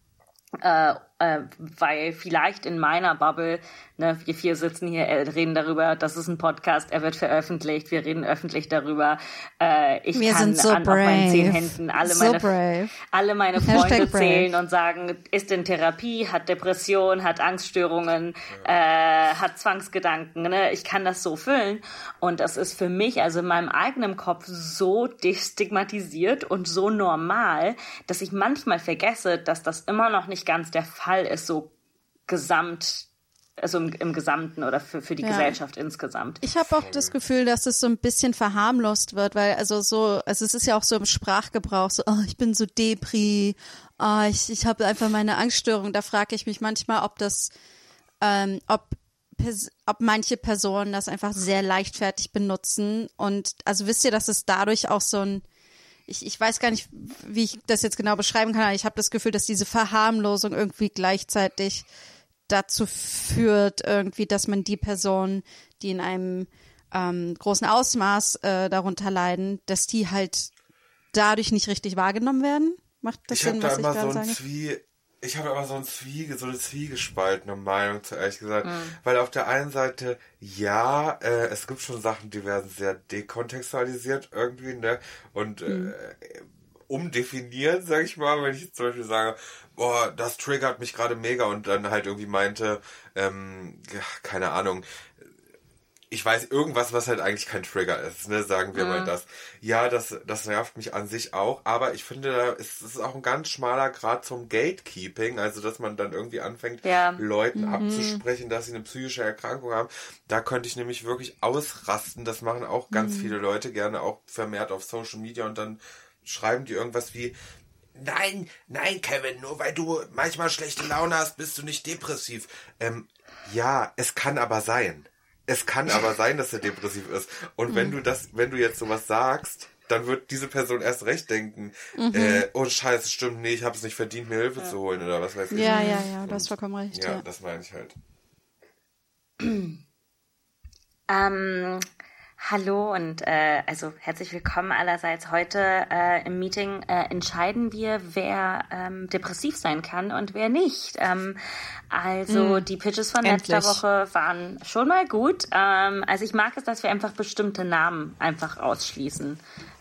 äh, äh, weil vielleicht in meiner Bubble, ne, wir vier sitzen hier, äh, reden darüber, das ist ein Podcast, er wird veröffentlicht, wir reden öffentlich darüber. Äh, ich Wir kann sind so an auf meinen zehn. Händen alle So meine, brave. alle meine Freunde zählen und sagen, ist in Therapie, hat Depression, hat Angststörungen, äh, hat Zwangsgedanken. Ne? Ich kann das so füllen. Und das ist für mich, also in meinem eigenen Kopf, so destigmatisiert und so normal, dass ich manchmal vergesse, dass das immer noch nicht ganz der Fall ist, so gesamt, also im, im Gesamten oder für, für die Ja. Gesellschaft insgesamt. Ich habe auch das Gefühl, dass es so ein bisschen verharmlost wird, weil also so, also es ist ja auch so im Sprachgebrauch, so, oh, ich bin so Depri, oh, ich, ich habe einfach meine Angststörung. Da frage ich mich manchmal, ob das, ähm, ob, ob manche Personen das einfach sehr leichtfertig benutzen. Und also wisst ihr, dass es dadurch auch so ein, ich, ich weiß gar nicht, wie ich das jetzt genau beschreiben kann, aber ich habe das Gefühl, dass diese Verharmlosung irgendwie gleichzeitig dazu führt, irgendwie, dass man die Personen, die in einem ähm, großen Ausmaß äh, darunter leiden, dass die halt dadurch nicht richtig wahrgenommen werden. Macht das Ich Sinn, da was ich immer so gerade ein sage? Zwie, ich habe immer so ein Zwie, so eine zwiegespaltene Meinung zu ehrlich gesagt, Hm. weil auf der einen Seite ja, äh, es gibt schon Sachen, die werden sehr dekontextualisiert irgendwie, ne, und Hm. äh, umdefiniert, sag ich mal, wenn ich jetzt zum Beispiel sage, boah, das triggert mich gerade mega und dann halt irgendwie meinte, ähm, keine Ahnung, ich weiß irgendwas, was halt eigentlich kein Trigger ist, ne, sagen wir mal das. Ja, das, das nervt mich an sich auch, aber ich finde, da ist es ist auch ein ganz schmaler Grad zum Gatekeeping, also dass man dann irgendwie anfängt, Ja. Leuten abzusprechen, dass sie eine psychische Erkrankung haben. Da könnte ich nämlich wirklich ausrasten. Das machen auch ganz viele Leute gerne auch vermehrt auf Social Media und dann schreiben die irgendwas wie Nein, nein, Kevin, nur weil du manchmal schlechte Laune hast, bist du nicht depressiv. Ähm, ja, es kann aber sein. Es kann aber sein, dass er depressiv ist. Und wenn du das, wenn du jetzt sowas sagst, dann wird diese Person erst recht denken, Mhm. äh, oh scheiße, stimmt, nee, ich habe es nicht verdient, mir Hilfe zu holen oder was weiß ich. Ja, ja, ja, du hast vollkommen recht. Ja, Ja. das meine ich halt. Ähm, hallo und äh, also herzlich willkommen allerseits. Heute äh, im Meeting äh, entscheiden wir, wer ähm, depressiv sein kann und wer nicht. Ähm, also die Pitches von letzter endlich. Woche waren schon mal gut. Ähm, also ich mag es, dass wir einfach bestimmte Namen einfach ausschließen.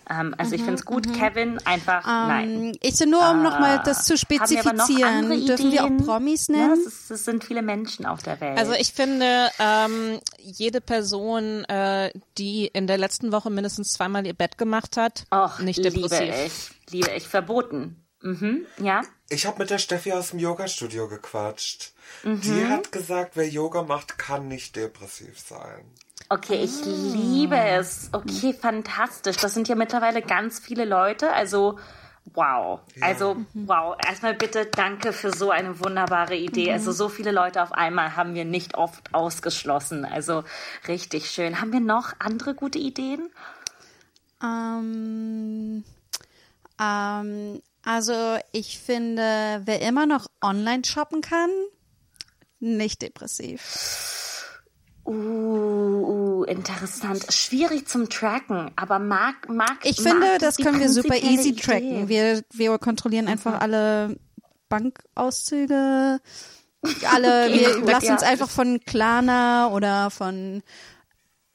Ähm, also ich finde es gut, Kevin einfach nein. Ähm, ich so nur, um nochmal das zu Haben wir aber noch spezifizieren, andere dürfen wir auch Ideen? Promis Ja, nennen? es, ist, es sind viele Menschen auf der Welt. Also ich finde, ähm, jede Person, äh, die in der letzten Woche mindestens zweimal ihr Bett gemacht hat, Och, nicht liebe depressiv. ich, liebe ich, verboten. Mhm, ja. Ich habe mit der Steffi aus dem Yoga-Studio gequatscht. Mhm. Die hat gesagt, wer Yoga macht, kann nicht depressiv sein. Okay, ich liebe es. Okay, fantastisch. Das sind ja mittlerweile ganz viele Leute. Also, wow. Also, wow. Erstmal bitte danke für so eine wunderbare Idee. Also, so viele Leute auf einmal haben wir nicht oft ausgeschlossen. Also, richtig schön. Haben wir noch andere gute Ideen? Ähm, ähm, also ich finde, wer immer noch online shoppen kann, nicht depressiv. Uh, uh, interessant. Schwierig zum Tracken, aber mag, mag Ich mag finde, das können wir super easy Idee. tracken. Wir, wir kontrollieren einfach alle Bankauszüge. (laughs) Alle, Okay, wir gut, lassen uns ja. einfach von Klarna oder von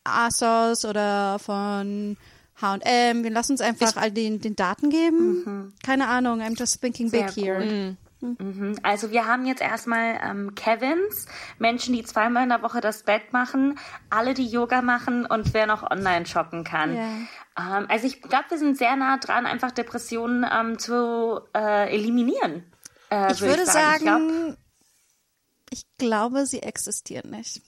ASOS oder von H&M, wir lassen uns einfach all den, den Daten geben. Keine Ahnung, I'm just thinking big Mhm. Sehr here. gut. Also wir haben jetzt erstmal ähm, Kevins, Menschen, die zweimal in der Woche das Bett machen, alle, die Yoga machen und wer noch online shoppen kann. Ja. Ähm, also ich glaube, wir sind sehr nah dran, einfach Depressionen ähm, zu äh, eliminieren. Äh, Ich würd würde Ich glaub, sagen, ich glaube, sie existieren nicht.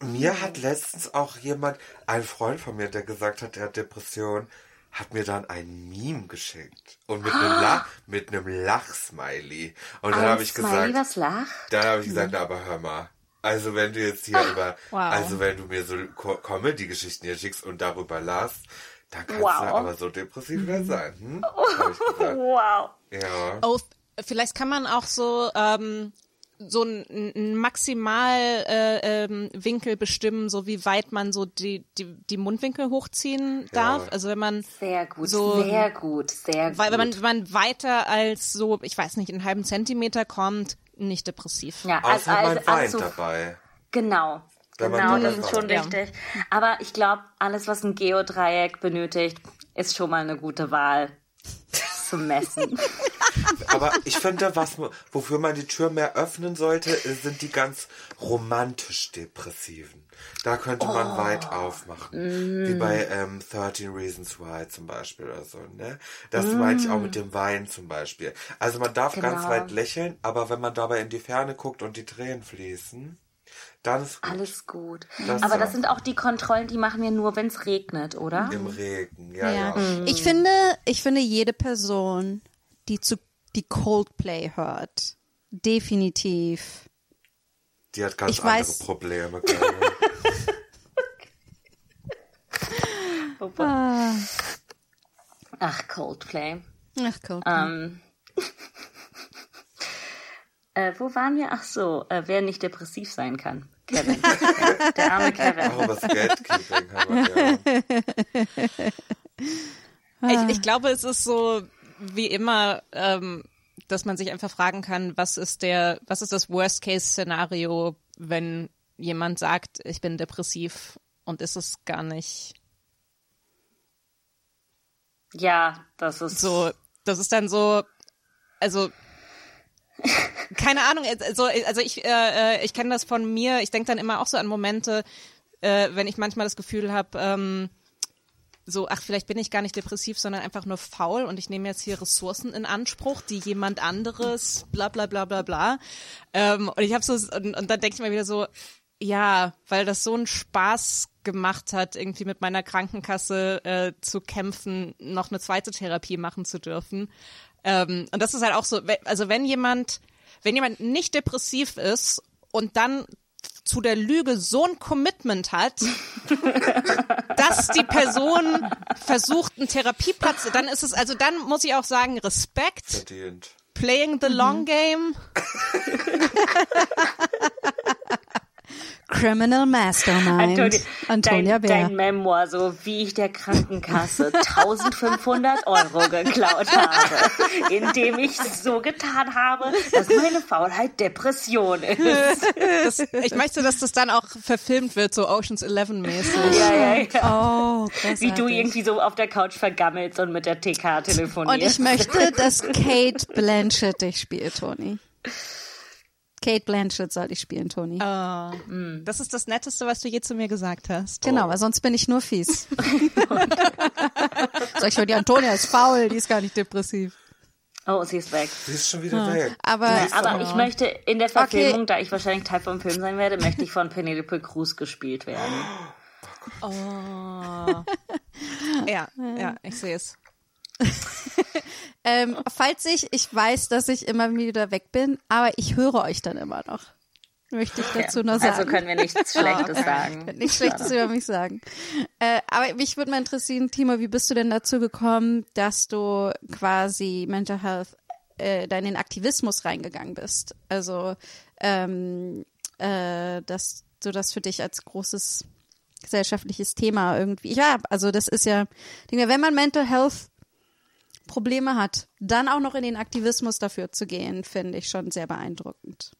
Mir hat letztens auch jemand, ein Freund von mir, der gesagt hat, er hat Depression, hat mir dann ein Meme geschenkt. Und mit einem, La mit einem Lachsmiley. Und dann habe ich Smiley, gesagt, was lacht. dann habe ich gesagt, aber hör mal. Also wenn du jetzt hier über, wow. also wenn du mir so Co- Comedy-Geschichten hier schickst und darüber lachst, dann kannst Wow. du aber so depressiv wieder sein. Hm? (laughs) Wow. Ja. Oh, vielleicht kann man auch so ähm, so einen maximal äh, ähm, Winkel bestimmen, so wie weit man so die die, die Mundwinkel hochziehen darf. Also wenn man Sehr gut, So- sehr gut, sehr gut. weil wenn man, wenn man weiter als so, ich weiß nicht, einen halben Zentimeter kommt, nicht depressiv. ja, also, Außer man also, weint also, dabei. Genau. Genau, das ist schon wichtig. Aber ich glaube, alles, was ein Geodreieck benötigt, ist schon mal eine gute Wahl zum Messen. (laughs) Aber ich finde, was, wofür man die Tür mehr öffnen sollte, sind die ganz romantisch Depressiven. Da könnte man weit aufmachen. Wie bei ähm, 13 Reasons Why zum Beispiel oder so, ne? Das meinte ich auch mit dem Wein zum Beispiel. Also man darf ganz Genau. weit lächeln, aber wenn man dabei in die Ferne guckt und die Tränen fließen, dann ist gut. Alles gut. Das Aber das sind auch die Kontrollen, die machen wir nur, wenn es regnet, oder? Im Regen, ja, Ja. ja. Ich finde, ich finde jede Person, die zu die Coldplay hört, definitiv. Die hat ganz Ich andere weiß- Probleme. glaube ich. Ah. Ach, Coldplay. Ach, Coldplay. Ähm. (laughs) äh, wo waren wir? Ach so, äh, wer nicht depressiv sein kann. Kevin. (laughs) Der arme Kevin. Auch über das Gatekeeping haben wir, ja. (laughs) Ich, ich glaube, es ist so wie immer, ähm, dass man sich einfach fragen kann, was ist der, was ist das Worst-Case-Szenario, wenn jemand sagt, ich bin depressiv und ist es gar nicht Ja, das ist so. Das ist dann so, also keine Ahnung, also, also ich, äh, äh, ich kenne das von mir. Ich denke dann immer auch so an Momente, äh, wenn ich manchmal das Gefühl habe, ähm, so, ach, vielleicht bin ich gar nicht depressiv, sondern einfach nur faul und ich nehme jetzt hier Ressourcen in Anspruch, die jemand anderes, bla bla bla bla bla. Ähm, und ich habe so, und, und dann denke ich mir wieder so, ja, weil das so einen Spaß gemacht hat, irgendwie mit meiner Krankenkasse äh, zu kämpfen, noch eine zweite Therapie machen zu dürfen. Ähm, und das ist halt auch so, also wenn jemand, wenn jemand nicht depressiv ist und dann zu der Lüge so ein Commitment hat, (laughs) dass die Person versucht, einen Therapieplatz, dann ist es, also dann muss ich auch sagen, Respekt, Verdient. playing the long game. (laughs) Criminal Mastermind. Antonia, Antonia dein, Bär. dein Memoir, so wie ich der Krankenkasse 1500 Euro geklaut habe, indem ich so getan habe, dass meine Faulheit Depression ist. Das, ich möchte, dass das dann auch verfilmt wird, so Oceans 11 mäßig. Ja, ja, ja. Oh. Wie du irgendwie so auf der Couch vergammelst und mit der TK telefonierst. Und ich möchte, dass Kate Blanchett dich spielt, Toni. Kate Blanchett soll ich spielen, Toni. Ah, Das ist das Netteste, was du je zu mir gesagt hast. Genau, weil sonst bin ich nur fies. (laughs) Sag ich schon, die Antonia ist faul, die ist gar nicht depressiv. Oh, sie ist weg. Sie ist schon wieder weg. Aber, Aber ich möchte in der Verfilmung, Okay. da ich wahrscheinlich Teil vom Film sein werde, möchte ich von Penelope Cruz gespielt werden. Oh. Ja, ja, ich sehe es. (laughs) (laughs) ähm, falls ich, ich weiß, dass ich immer wieder weg bin, aber ich höre euch dann immer noch. Möchte ich dazu noch sagen. Also können wir nichts (laughs) Schlechtes sagen. Nichts Schlechtes über mich sagen. Äh, aber mich würde mal interessieren, Timo, wie bist du denn dazu gekommen, dass du quasi Mental Health äh, da in den Aktivismus reingegangen bist? Also, ähm, äh, dass du das für dich als großes gesellschaftliches Thema irgendwie. Ja, also das ist ja, wenn man Mental Health Probleme hat, dann auch noch in den Aktivismus dafür zu gehen, finde ich schon sehr beeindruckend.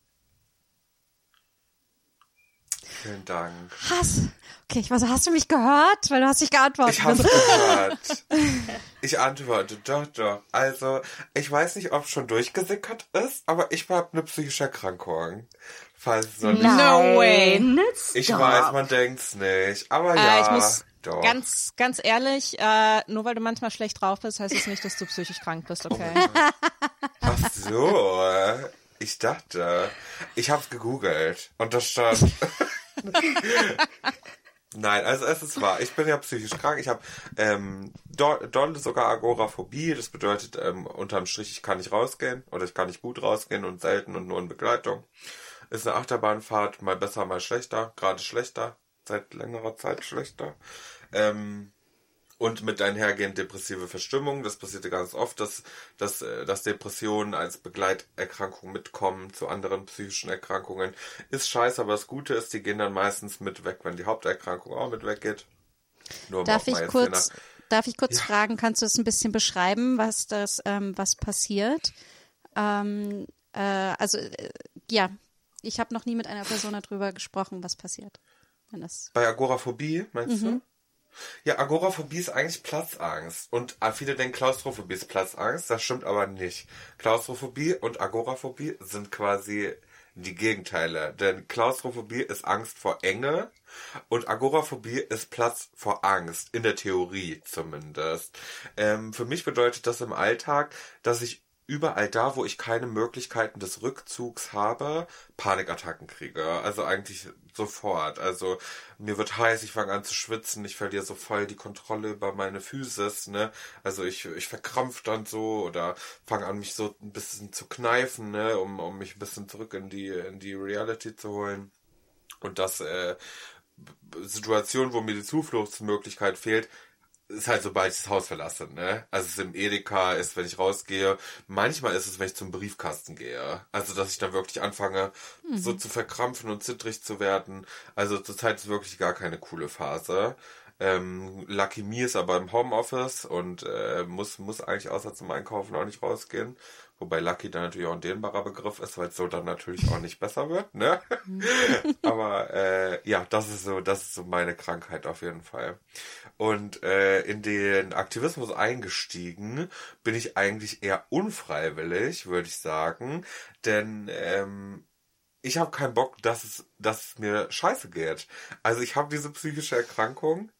Vielen Dank. Was? Okay, ich war so, hast du mich gehört? Weil du hast dich geantwortet. Ich hab's gehört. Ich antworte, doch, doch. Also, ich weiß nicht, ob es schon durchgesickert ist, aber ich habe eine psychische Erkrankung. Falls es noch nicht. No way. Nein, Ich stop. weiß, man denkt's nicht. Aber Äh, ja, ich muss doch. ganz, ganz ehrlich, äh, nur weil du manchmal schlecht drauf bist, heißt es nicht, dass du psychisch krank bist, okay? Ach so. Ich dachte, ich hab's gegoogelt und das stand. (laughs) Nein, also es ist wahr. Ich bin ja psychisch krank. Ich habe ähm, do- dolle sogar Agoraphobie. Das bedeutet ähm, unterm Strich, ich kann nicht rausgehen oder ich kann nicht gut rausgehen und selten und nur in Begleitung. Ist eine Achterbahnfahrt, mal besser, mal schlechter. Gerade schlechter, seit längerer Zeit schlechter. Ähm, und mit einhergehend depressive Verstimmung. Das passierte ganz oft, dass, dass, äh, dass Depressionen als Begleiterkrankung mitkommen zu anderen psychischen Erkrankungen. Ist scheiße, aber das Gute ist, die gehen dann meistens mit weg, wenn die Haupterkrankung auch mit weggeht. Nur Darf ich kurz, darf ich kurz fragen, kannst du es ein bisschen beschreiben, was das, ähm, was passiert? Ähm, äh, also, äh, ja, ich habe noch nie mit einer Person darüber gesprochen, was passiert. Wenn das, Bei Agoraphobie, meinst Mhm. du? Ja, Agoraphobie ist eigentlich Platzangst. Und viele denken, Klaustrophobie ist Platzangst. Das stimmt aber nicht. Klaustrophobie und Agoraphobie sind quasi die Gegenteile. Denn Klaustrophobie ist Angst vor Enge und Agoraphobie ist Platz vor Angst. In der Theorie zumindest. Ähm, für mich bedeutet das im Alltag, dass ich überall da, wo ich keine Möglichkeiten des Rückzugs habe, Panikattacken kriege. Also eigentlich sofort. Also mir wird heiß, ich fange an zu schwitzen, ich verliere so voll die Kontrolle über meine Physis, ne? Also ich, ich verkrampf dann so oder fange an, mich so ein bisschen zu kneifen, ne? Um, um mich ein bisschen zurück in die, in die Reality zu holen. Und das, äh, Situation, wo mir die Zufluchtsmöglichkeit fehlt, ist halt sobald ich das Haus verlasse, ne? Also es ist im Edeka, ist, wenn ich rausgehe. Manchmal ist es, wenn ich zum Briefkasten gehe. Also, dass ich dann wirklich anfange, so zu verkrampfen und zittrig zu werden. Also zurzeit ist wirklich gar keine coole Phase. Ähm, Lucky Me ist aber im Homeoffice und äh, muss, muss eigentlich außer zum Einkaufen auch nicht rausgehen. Wobei Lucky dann natürlich auch ein dehnbarer Begriff ist, weil es so dann natürlich auch nicht besser wird, ne? (laughs) Aber äh, ja, das ist so, das ist so meine Krankheit auf jeden Fall. Und äh, in den Aktivismus eingestiegen bin ich eigentlich eher unfreiwillig, würde ich sagen. Denn ähm, ich habe keinen Bock, dass es, dass es mir scheiße geht. Also ich habe diese psychische Erkrankung,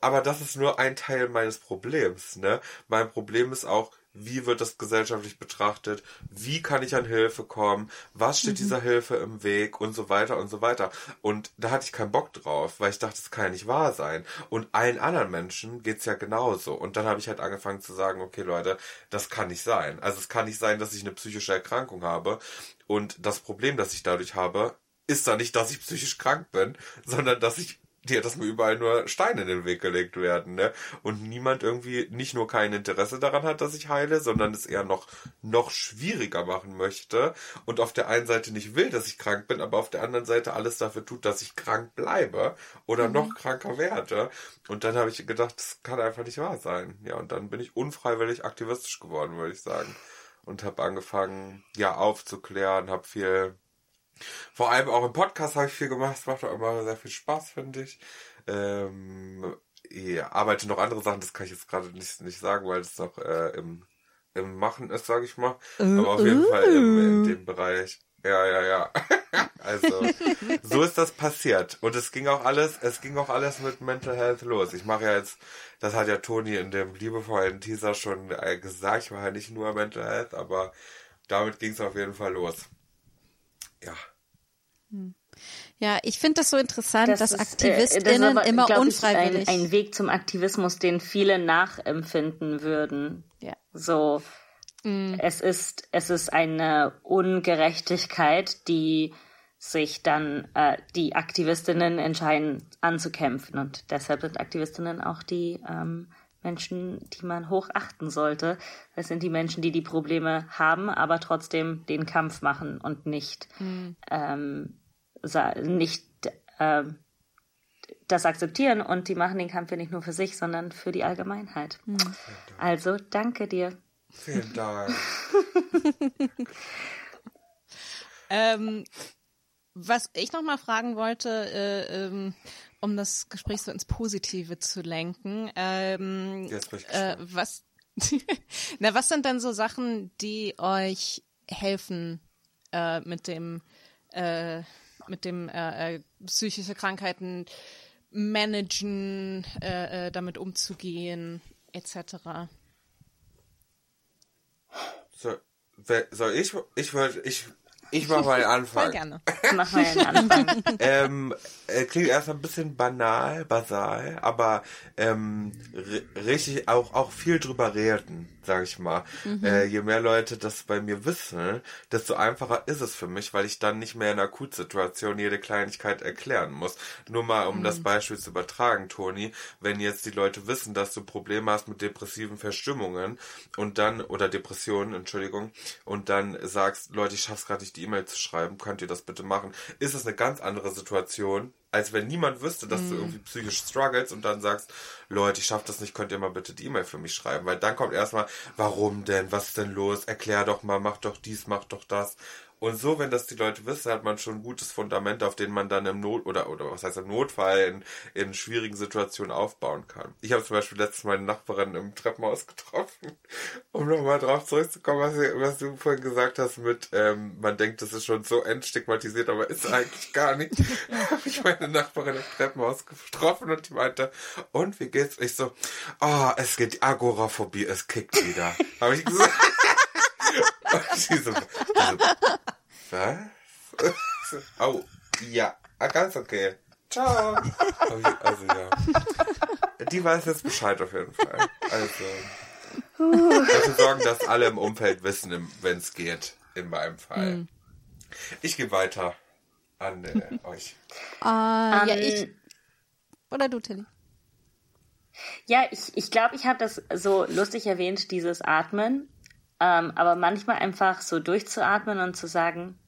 aber das ist nur ein Teil meines Problems. Ne? Mein Problem ist auch, wie wird das gesellschaftlich betrachtet? Wie kann ich an Hilfe kommen? Was steht dieser Hilfe im Weg? Und so weiter und so weiter. Und da hatte ich keinen Bock drauf, weil ich dachte, das kann ja nicht wahr sein. Und allen anderen Menschen geht's ja genauso. Und dann habe ich halt angefangen zu sagen, okay Leute, das kann nicht sein. Also es kann nicht sein, dass ich eine psychische Erkrankung habe. Und das Problem, das ich dadurch habe, ist da nicht, dass ich psychisch krank bin, sondern dass ich dir, dass mir überall nur Steine in den Weg gelegt werden, ne? Und niemand irgendwie nicht nur kein Interesse daran hat, dass ich heile, sondern es eher noch, noch schwieriger machen möchte und auf der einen Seite nicht will, dass ich krank bin, aber auf der anderen Seite alles dafür tut, dass ich krank bleibe oder noch kranker werde. Und dann habe ich gedacht, das kann einfach nicht wahr sein. Ja, und dann bin ich unfreiwillig aktivistisch geworden, würde ich sagen. Und habe angefangen, ja, aufzuklären, habe viel vor allem auch im Podcast habe ich viel gemacht. Es macht auch immer sehr viel Spaß, finde ich. Ähm, ja, arbeite noch andere Sachen, das kann ich jetzt gerade nicht, nicht sagen, weil es noch äh, im, im Machen ist, sage ich mal. Aber auf jeden Fall im, in dem Bereich. Ja, ja, ja. (laughs) also, so ist das passiert. Und es ging auch alles, es ging auch alles mit Mental Health los. Ich mache ja jetzt, das hat ja Toni in dem liebevollen Teaser schon äh, gesagt, ich mache ja nicht nur Mental Health, aber damit ging es auf jeden Fall los. Ja. Ja, ich finde das so interessant, dass ist, äh, AktivistInnen das ist aber, immer glaub ich, unfreiwillig. Ein, ein Weg zum Aktivismus, den viele nachempfinden würden. Ja. So, es ist, es ist eine Ungerechtigkeit, die sich dann äh, die Aktivistinnen entscheiden anzukämpfen. Und deshalb sind Aktivistinnen auch die ähm, Menschen, die man hochachten sollte. Das sind die Menschen, die die Probleme haben, aber trotzdem den Kampf machen und nicht, ähm, sa- nicht ähm, das akzeptieren. Und die machen den Kampf ja nicht nur für sich, sondern für die Allgemeinheit. Also danke dir. Vielen Dank. (laughs) Ähm, was ich noch mal fragen wollte, äh, ähm, um das Gespräch so ins Positive zu lenken, ähm, äh, was, (laughs) na, was sind denn so Sachen, die euch helfen äh, mit dem, äh, mit dem äh, äh, psychische Krankheiten managen, äh, äh, damit umzugehen, etc. So, soll ich, ich würde, ich, ich mach mal den Voll Anfang. gerne. Machen wir einen Anfang. (laughs) ähm, äh, klingt erstmal ein bisschen banal, basal, aber ähm, ri- richtig auch auch viel drüber reden, sag ich mal. Äh, je mehr Leute das bei mir wissen, desto einfacher ist es für mich, weil ich dann nicht mehr in Akutsituationen jede Kleinigkeit erklären muss. Nur mal, um das Beispiel zu übertragen, Toni, wenn jetzt die Leute wissen, dass du Probleme hast mit depressiven Verstimmungen und dann, oder Depressionen, Entschuldigung, und dann sagst, Leute, ich schaff's gerade nicht, die E-Mail zu schreiben, könnt ihr das bitte machen, ist es eine ganz andere Situation, als wenn niemand wüsste, dass du irgendwie psychisch struggles und dann sagst, Leute, ich schaff das nicht, könnt ihr mal bitte die E-Mail für mich schreiben, weil dann kommt erstmal, warum denn, was ist denn los, erklär doch mal, mach doch dies, mach doch das. Und so, wenn das die Leute wissen, hat man schon ein gutes Fundament, auf dem man dann im Not oder oder was heißt im Notfall in, in schwierigen Situationen aufbauen kann. Ich habe zum Beispiel letztens meine Nachbarin im Treppenhaus (laughs) getroffen, um nochmal drauf zurückzukommen, was, was du vorhin gesagt hast mit, ähm, man denkt, das ist schon so entstigmatisiert, aber ist eigentlich gar nicht. (laughs) habe ich meine Nachbarin im Treppenhaus getroffen und die meinte, und wie geht's? Ich so, ah, es geht die Agoraphobie, es kickt wieder. habe ich gesagt. (laughs) (laughs) Sie so, was? oh, ja, ah, ganz okay. Ciao. Also ja. Die weiß jetzt Bescheid auf jeden Fall. Also. Dafür sorgen, dass alle im Umfeld wissen, wenn es geht. In meinem Fall. Ich gehe weiter an äh, euch. Ah, ja, Ähm, ich. Oder du, Tilly. Ja, ich, ich glaube, ich habe das so lustig erwähnt, dieses Atmen. Ähm, aber manchmal einfach so durchzuatmen und zu sagen,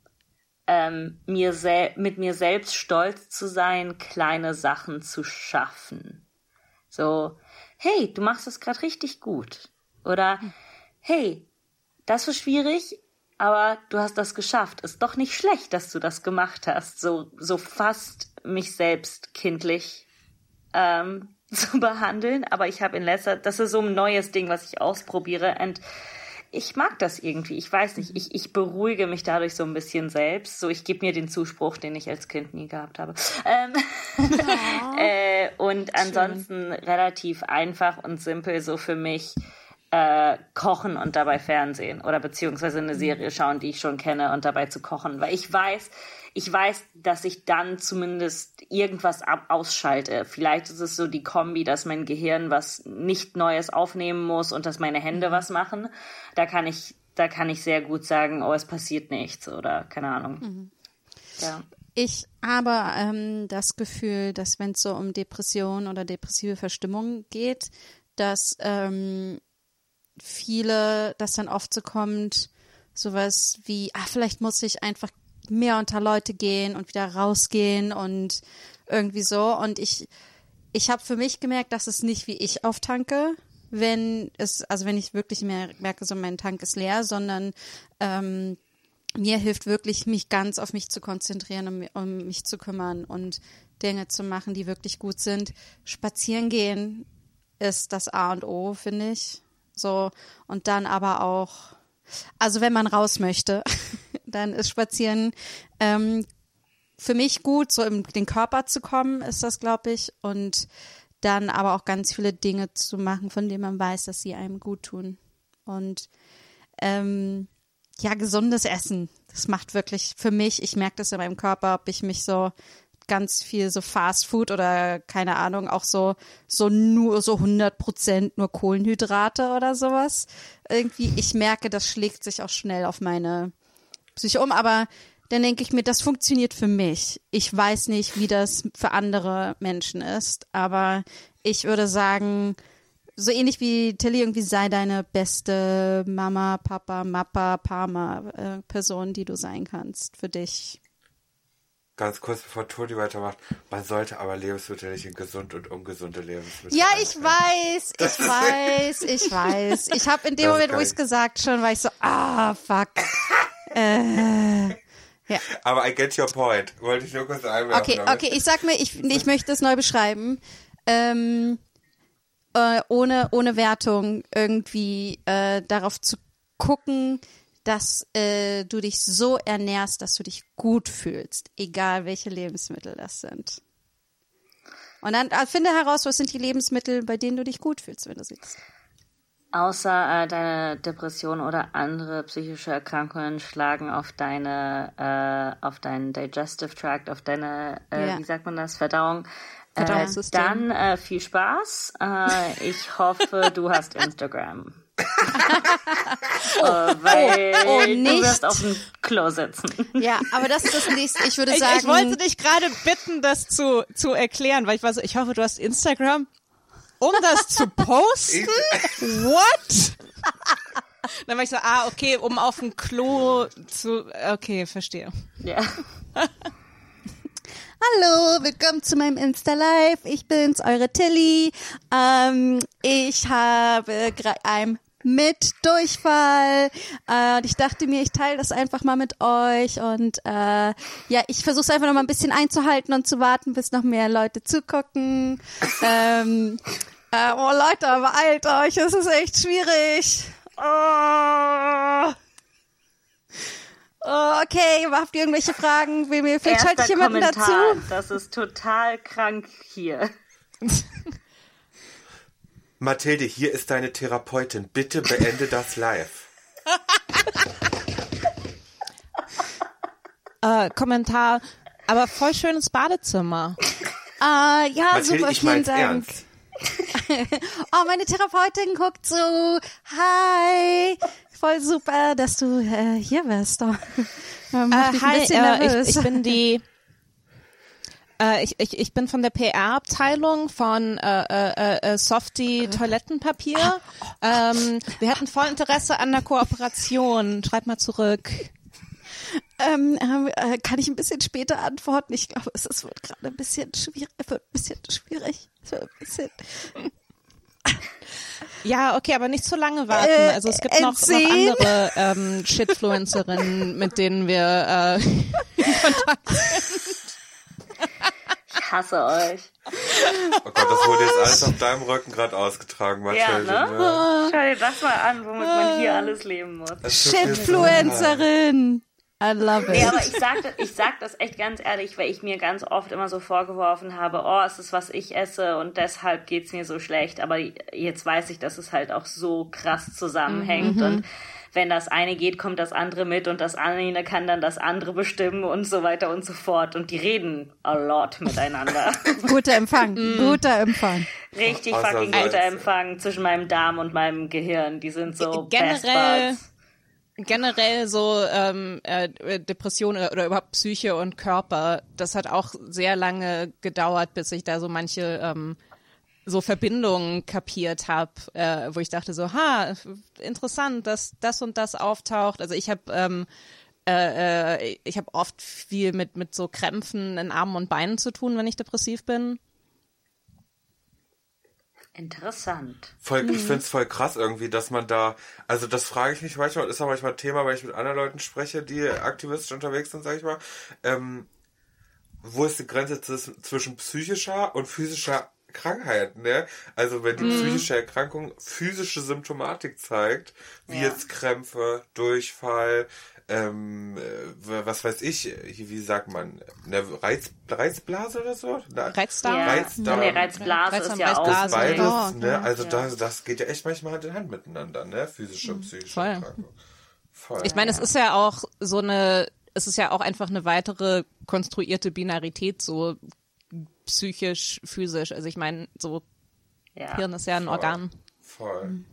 ähm, mir mit mir selbst stolz zu sein, kleine Sachen zu schaffen. So, hey, du machst es gerade richtig gut. Oder, hey, das war schwierig, aber du hast das geschafft. Ist doch nicht schlecht, dass du das gemacht hast. So, so fast mich selbst kindlich ähm, (laughs) zu behandeln. Aber ich habe in letzter, das ist so ein neues Ding, was ich ausprobiere. Und ich mag das irgendwie. Ich weiß nicht. Ich, ich beruhige mich dadurch so ein bisschen selbst. So, ich gebe mir den Zuspruch, den ich als Kind nie gehabt habe. Ähm, (laughs) äh, und ansonsten relativ einfach und simpel so für mich äh, kochen und dabei Fernsehen oder beziehungsweise eine Serie schauen, die ich schon kenne und dabei zu kochen, weil ich weiß, ich weiß, dass ich dann zumindest irgendwas ab ausschalte. Vielleicht ist es so die Kombi, dass mein Gehirn was nicht Neues aufnehmen muss und dass meine Hände was machen. Da kann ich, da kann ich sehr gut sagen, oh, es passiert nichts oder keine Ahnung. Ja. Ich habe ähm, das Gefühl, dass wenn es so um Depression oder depressive Verstimmung geht, dass ähm, viele, dass dann oft so kommt, sowas wie, ah, vielleicht muss ich einfach mehr unter Leute gehen und wieder rausgehen und irgendwie so. Und ich, ich habe für mich gemerkt, dass es nicht wie ich auftanke, wenn es, also wenn ich wirklich mehr merke, so mein Tank ist leer, sondern ähm, mir hilft wirklich, mich ganz auf mich zu konzentrieren, um, um mich zu kümmern und Dinge zu machen, die wirklich gut sind. Spazieren gehen ist das A und O, finde ich. So, und dann aber auch, also wenn man raus möchte, (laughs) dann ist Spazieren ähm, für mich gut, so in den Körper zu kommen, ist das, glaube ich. Und dann aber auch ganz viele Dinge zu machen, von denen man weiß, dass sie einem gut tun. Und ähm, ja, gesundes Essen. Das macht wirklich für mich, ich merke das in meinem Körper, ob ich mich so ganz viel so Fast Food oder keine Ahnung, auch so, so nur so 100 Prozent nur Kohlenhydrate oder sowas. Irgendwie, ich merke, das schlägt sich auch schnell auf meine Psyche um, aber dann denke ich mir, das funktioniert für mich. Ich weiß nicht, wie das für andere Menschen ist, aber ich würde sagen, so ähnlich wie Tilly irgendwie sei deine beste Mama, Papa, Mappa, Parma äh, Person, die du sein kannst für dich. Ganz kurz bevor Toni weitermacht, man sollte aber Lebensmittel nicht in gesund und ungesunde Lebensmittel. Ja, ich weiß, ich weiß, ich weiß. Ich habe in dem Das Moment, wo ich es ich. gesagt schon, war ich so, ah, fuck. Äh, ja. Aber I get your point. Wollte ich nur kurz einwerfen. Okay, damit. okay, ich sag mir, ich, ich möchte es neu beschreiben. Ähm, äh, ohne, ohne Wertung irgendwie äh, darauf zu gucken, dass äh, du dich so ernährst, dass du dich gut fühlst, egal welche Lebensmittel das sind. Und dann äh, finde heraus, was sind die Lebensmittel, bei denen du dich gut fühlst, wenn du sie isst. Außer äh, deine Depression oder andere psychische Erkrankungen schlagen auf deine, äh, auf deinen Digestive Tract, auf deine, äh, Ja. wie sagt man das, Verdauung. Äh, Verdauungssystem. dann äh, viel Spaß. Äh, ich hoffe, du hast Instagram. (laughs) äh, weil oh, du nicht. wirst auf dem Klo sitzen. Ja, aber das ist das nächste. Ich würde Ich, sagen, ich wollte dich gerade bitten, das zu, zu erklären, weil ich war so, ich hoffe, du hast Instagram, um das zu (laughs) posten? What? Dann war ich so, ah, okay, um auf dem Klo zu, okay, verstehe. Ja. (laughs) Hallo, willkommen zu meinem Insta-Live. Ich bin's, eure Tilly. Ähm, ich habe gerade einen mit Durchfall. Äh, und ich dachte mir, ich teile das einfach mal mit euch. Und äh, ja, ich versuche es einfach noch mal ein bisschen einzuhalten und zu warten, bis noch mehr Leute zugucken. ähm, äh, oh Leute, beeilt euch, es ist echt schwierig. Oh. Oh, okay, habt ihr irgendwelche Fragen? Vielleicht schalte ich Erster jemanden Kommentar. dazu. Das ist total krank hier. (laughs) Mathilde, hier ist deine Therapeutin. Bitte beende das live. (laughs) Äh, Kommentar, aber voll schönes Badezimmer. Ah, ja, Mathilde, super, ich vielen Dank. ernst. (laughs) Oh, meine Therapeutin guckt so. Hi. Voll super, dass du äh, hier bist. Oh, (laughs) äh, hi, äh, ich, ich bin die äh, ich, ich, ich bin von der PR-Abteilung von äh, äh, äh, Softie Toilettenpapier. Ähm, wir hätten voll Interesse an der Kooperation. Schreib mal zurück. ähm, äh, kann ich ein bisschen später antworten? Ich glaube, es, es wird gerade ein bisschen schwierig. Wird ein bisschen schwierig. Es wird ein bisschen. (laughs) Ja, okay, aber nicht zu lange warten. Äh, Also es gibt noch, noch N10? andere ähm, Shitfluencerinnen, mit denen wir äh, (laughs) Ich hasse euch. Oh Gott, das wurde jetzt alles auf deinem Rücken gerade ausgetragen, Ja, Mathilde. ne? Schau dir das mal an, womit man hier alles leben muss. Shitfluencerin. I love it. Nee, aber ich sag, das- ich sag das echt ganz ehrlich, weil ich mir ganz oft immer so vorgeworfen habe, oh, es ist was ich esse und deshalb geht's mir so schlecht. Aber jetzt weiß ich, dass es halt auch so krass zusammenhängt und wenn das eine geht, kommt das andere mit und das eine kann dann das andere bestimmen und so weiter und so fort. Und die reden a lot miteinander. (laughs) Guter Empfang. Guter Empfang. Richtig Außer fucking guter Empfang zwischen meinem Darm und meinem Gehirn. Die sind so Generell- generell so ähm, äh, Depression oder, oder überhaupt Psyche und Körper, das hat auch sehr lange gedauert, bis ich da so manche ähm, so Verbindungen kapiert habe, äh, wo ich dachte so, ha, interessant, dass das und das auftaucht. Also ich habe ähm, äh, äh, ich habe oft viel mit mit so Krämpfen in Armen und Beinen zu tun, wenn ich depressiv bin. Interessant. Voll, Ich find's voll krass irgendwie, dass man da, also das frage ich mich manchmal, ist auch manchmal Thema, weil ich mit anderen Leuten spreche, die aktivistisch unterwegs sind, sag ich mal. Ähm, wo ist die Grenze zwis- zwischen psychischer und physischer Krankheit, ne? Also wenn die psychische Erkrankung physische Symptomatik zeigt, wie Ja. jetzt Krämpfe, Durchfall, ähm, äh, was weiß ich, wie sagt man, eine Reiz, Reizblase oder so? Reizdarm? Ja, Reizdarm. nee, Reizblase Reizdarm, ist ja auch. Reizblase. Beides, Oh, ne? ja. Also Ja. das, das geht ja echt manchmal Hand in Hand miteinander, ne? Physische und psychische voll. Erkrankung. Voll. Ich meine, es ist ja auch so eine, es ist ja auch einfach eine weitere konstruierte Binarität, so psychisch, physisch. Also ich meine, so Ja. Hirn ist ja ein Voll. Organ. Voll.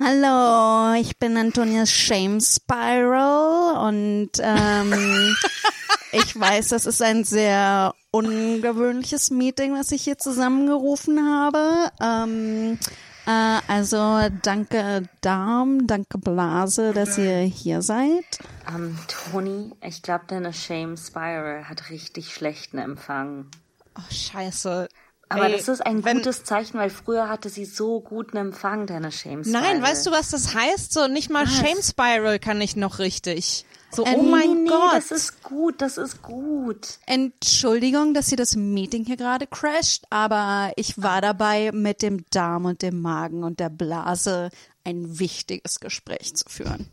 Hallo, ich bin Antonias Shame Spiral und ähm, (laughs) ich weiß, das ist ein sehr ungewöhnliches Meeting, was ich hier zusammengerufen habe. Ähm, äh, also danke Darm, danke Blase, dass ihr hier seid. Ähm, Toni, ich glaube, deine Shame Spiral hat richtig schlechten Empfang. Oh, scheiße. Aber Ey, das ist ein wenn- gutes Zeichen, weil früher hatte sie so guten Empfang, deine Shame Spiral. Nein, weißt du, was das heißt? So nicht mal Shame Spiral kann ich noch richtig. So, Äh, oh nee, mein nee, Gott. das ist gut, das ist gut. Entschuldigung, dass hier das Meeting hier gerade crasht, aber ich war dabei, mit dem Darm und dem Magen und der Blase ein wichtiges Gespräch zu führen.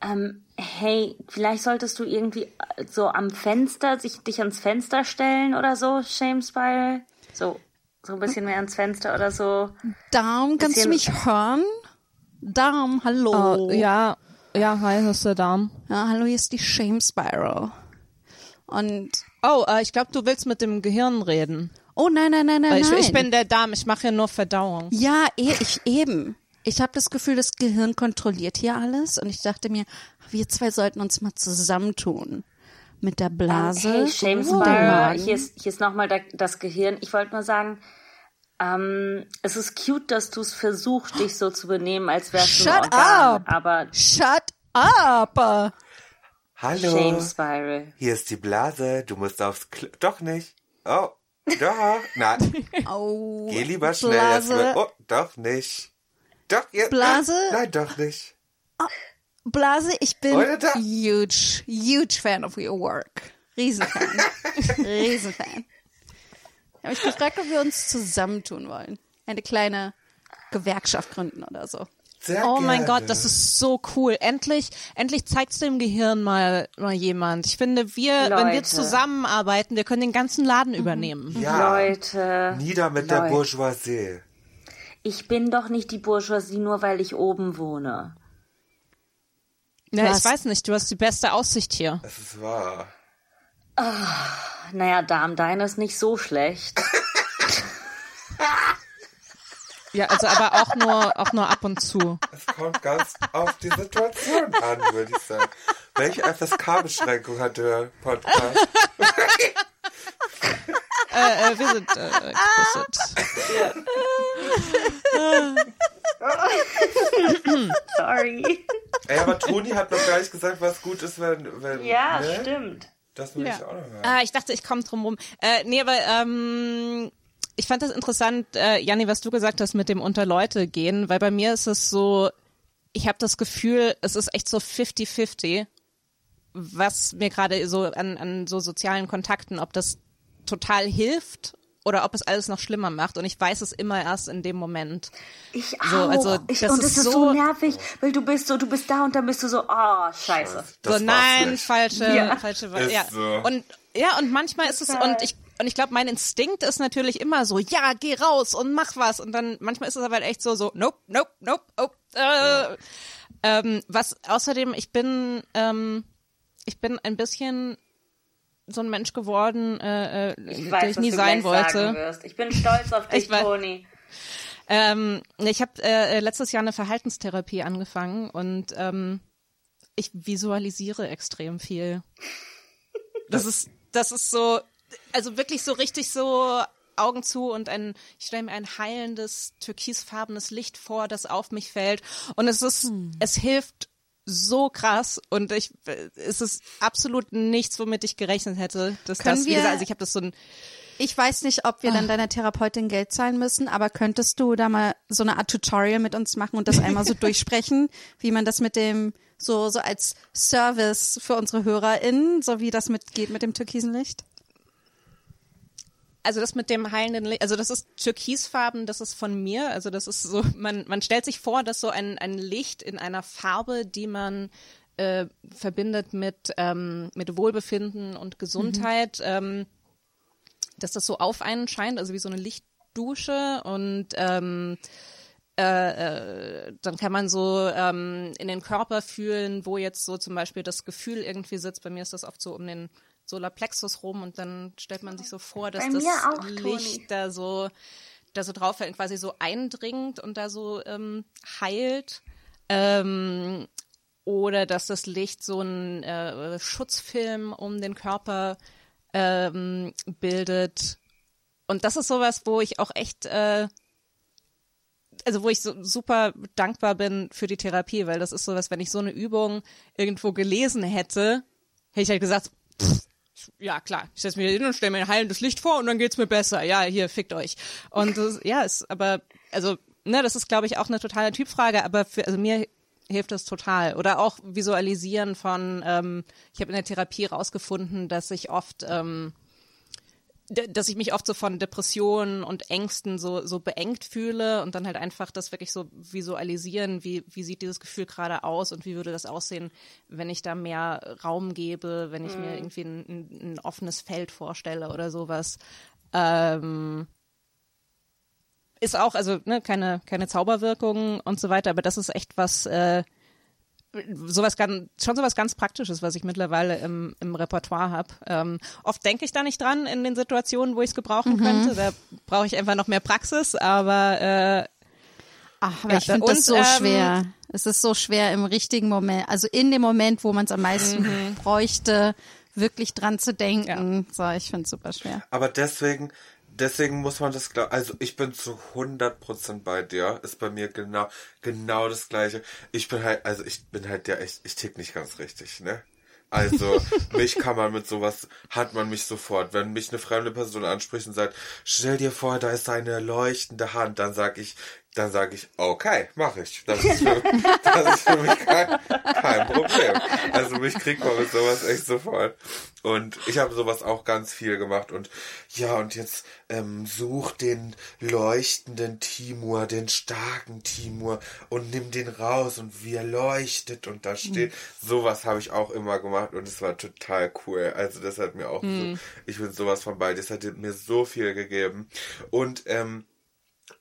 Ähm, hey, vielleicht solltest du irgendwie äh, so am Fenster, sich, dich ans Fenster stellen oder so, Shame Spiral. So, so ein bisschen mehr ans Fenster oder so. Darm, kannst du mich hören? Darm, hallo. Oh, ja, ja, hi, hier ist der Darm. Ja, hallo, hier ist die Shame Spiral. Und, Oh, äh, ich glaube, du willst mit dem Gehirn reden. oh nein, nein, nein, nein, Äh, ich, nein. ich bin der Darm, ich mache hier nur Verdauung. ja, eh, ich eben. Ich habe das Gefühl, das Gehirn kontrolliert hier alles und ich dachte mir, wir zwei sollten uns mal zusammentun. Mit der Blase Hey, Shame und dem Spiral, Magen. hier ist, hier ist nochmal das Gehirn. Ich wollte nur sagen, ähm, es ist cute, dass du es versuchst, dich so zu benehmen, als wärst du ein Shut Organ. up! Aber Shut up! Hallo, Shame Spiral. hier ist die Blase, du musst aufs Kl Doch nicht. Oh, doch. Nein, Oh, (laughs) geh lieber schnell. Jetzt Blase. wird, oh, doch nicht. Doch, jetzt. Blase? Nein, doch nicht. Blase, ich bin huge, huge fan of your work. Riesenfan. (laughs) Riesenfan. Ich habe mich gefragt, ob wir uns zusammentun wollen. Eine kleine Gewerkschaft gründen oder so. Sehr Oh mein gerne. Gott, das ist so cool. Endlich, endlich zeigt's dem Gehirn mal, mal jemand. Ich finde, wir, wenn wir Leute. zusammenarbeiten, wir können den ganzen Laden übernehmen. Ja. Leute. Nieder mit der Leute. Bourgeoisie. Ich bin doch nicht die Bourgeoisie, nur weil ich oben wohne. Ja, Was? ich weiß nicht, du hast die beste Aussicht hier. Es ist wahr. Naja, Darm, deine ist nicht so schlecht. (laughs) Ja, also aber auch nur, auch nur ab und zu. Es kommt ganz auf die Situation an, würde ich sagen. Welche FSK-Beschränkung hat der Podcast? Äh, äh, wir sind äh, explicit. Sorry. Ey, aber Toni hat noch gar nicht gesagt, was gut ist, wenn. wenn Ja, ne? stimmt. Das will ich auch noch hören. Ah, ich dachte, ich komme drum rum. Äh, nee, aber ähm, ich fand das interessant, äh, Janni, was du gesagt hast mit dem unter Leute gehen, weil bei mir ist es so, ich habe das Gefühl, es ist echt so 50-50, was mir gerade so an, an so sozialen Kontakten, ob das total hilft oder ob es alles noch schlimmer macht. Und ich weiß es immer erst in dem Moment. Ich auch. So, also, ich, das und ist das ist so, so- nervig, weil du bist so, du bist da und dann bist du so, ah, scheiße. Das so, nein, falsche, Ja. falsche, ja. so. Und ja, und manchmal ist es und ich und ich glaube, mein Instinkt ist natürlich immer so, ja, geh raus und mach was. Und dann manchmal ist es aber halt echt so, so, nope, nope, nope, nope. Äh, ähm, was außerdem, ich bin, ähm, ich bin ein bisschen so ein Mensch geworden, äh, äh, Ich der weiß, ich was nie sein wollte. Ich bin stolz auf (laughs) dich, Ich Toni. Ähm, ich habe äh, letztes Jahr eine Verhaltenstherapie angefangen und ähm, ich visualisiere extrem viel. Das (laughs) ist, das ist so, also wirklich so richtig so Augen zu und ein, ich stelle mir ein heilendes, türkisfarbenes Licht vor, das auf mich fällt. Und es ist, es hilft so krass und ich, es ist absolut nichts, womit ich gerechnet hätte, dass Können das, wie gesagt, also ich habe das so ein, Ich weiß nicht, ob wir dann deiner Therapeutin Geld zahlen müssen, aber könntest du da mal so eine Art Tutorial mit uns machen und das einmal so (laughs) durchsprechen, wie man das mit dem so so als Service für unsere HörerInnen, so wie das mit geht mit dem türkisen Licht? Also das mit dem heilenden Licht, also das ist türkisfarben, das ist von mir, also das ist so, man, man stellt sich vor, dass so ein, ein Licht in einer Farbe, die man äh, verbindet mit, ähm, mit Wohlbefinden und Gesundheit, ähm, dass das so auf einen scheint, also wie so eine Lichtdusche und ähm, äh, äh, dann kann man so ähm, in den Körper fühlen, wo jetzt so zum Beispiel das Gefühl irgendwie sitzt. Bei mir ist das oft so um den Solarplexus rum und dann stellt man sich so vor, dass das auch, Toni. Licht da so, da so drauf fällt, quasi so eindringt und da so ähm, heilt. Ähm, oder dass das Licht so einen äh, Schutzfilm um den Körper ähm, bildet. Und das ist sowas, wo ich auch echt, äh, also wo ich so super dankbar bin für die Therapie, weil das ist sowas, wenn ich so eine Übung irgendwo gelesen hätte, hätte ich halt gesagt, pff, ja klar, ich setze mich hin und stelle mir ein heilendes Licht vor und dann geht's mir besser. Ja, hier, fickt euch. Und das, ja, ist aber, also, ne, das ist, glaube ich, auch eine totale Typfrage, aber für, also mir hilft das total. Oder auch Visualisieren von, ähm, ich habe in der Therapie rausgefunden, dass ich oft, ähm, dass ich mich oft so von Depressionen und Ängsten so, so beengt fühle und dann halt einfach das wirklich so visualisieren, wie, wie sieht dieses Gefühl gerade aus und wie würde das aussehen, wenn ich da mehr Raum gebe, wenn ich mir irgendwie ein, ein, ein offenes Feld vorstelle oder sowas. Ähm, ist auch, also ne, keine, keine Zauberwirkung und so weiter, aber das ist echt was, äh, sowas ganz, schon sowas ganz Praktisches, was ich mittlerweile im, im Repertoire habe. Ähm, oft denke ich da nicht dran in den Situationen, wo ich es gebrauchen könnte. Da brauche ich einfach noch mehr Praxis, aber äh, Ach, aber Ja, ich finde das so ähm, schwer. Es ist so schwer im richtigen Moment, also in dem Moment, wo man es am meisten Mhm. bräuchte, wirklich dran zu denken. So, ich finde es super schwer. Aber deswegen, deswegen muss man das glauben. Also ich bin zu 100% bei dir. Ist bei mir genau, genau das gleiche. Ich bin halt, also ich bin halt der echt, ich tick nicht ganz richtig, ne? Also, (laughs) mich kann man mit sowas, hat man mich sofort. Wenn mich eine fremde Person anspricht und sagt, stell dir vor, da ist eine leuchtende Hand, dann sag ich, dann sage ich, okay, mache ich. Das ist für, das ist für mich kein, kein Problem. Also mich kriegt man mit sowas echt sofort. Und ich habe sowas auch ganz viel gemacht. Und ja, und jetzt ähm, such den leuchtenden Timur, den starken Timur und nimm den raus und wie er leuchtet und da steht. Sowas habe ich auch immer gemacht und es war total cool. Also das hat mir auch so, ich bin sowas von bei, das hat mir so viel gegeben. Und ähm,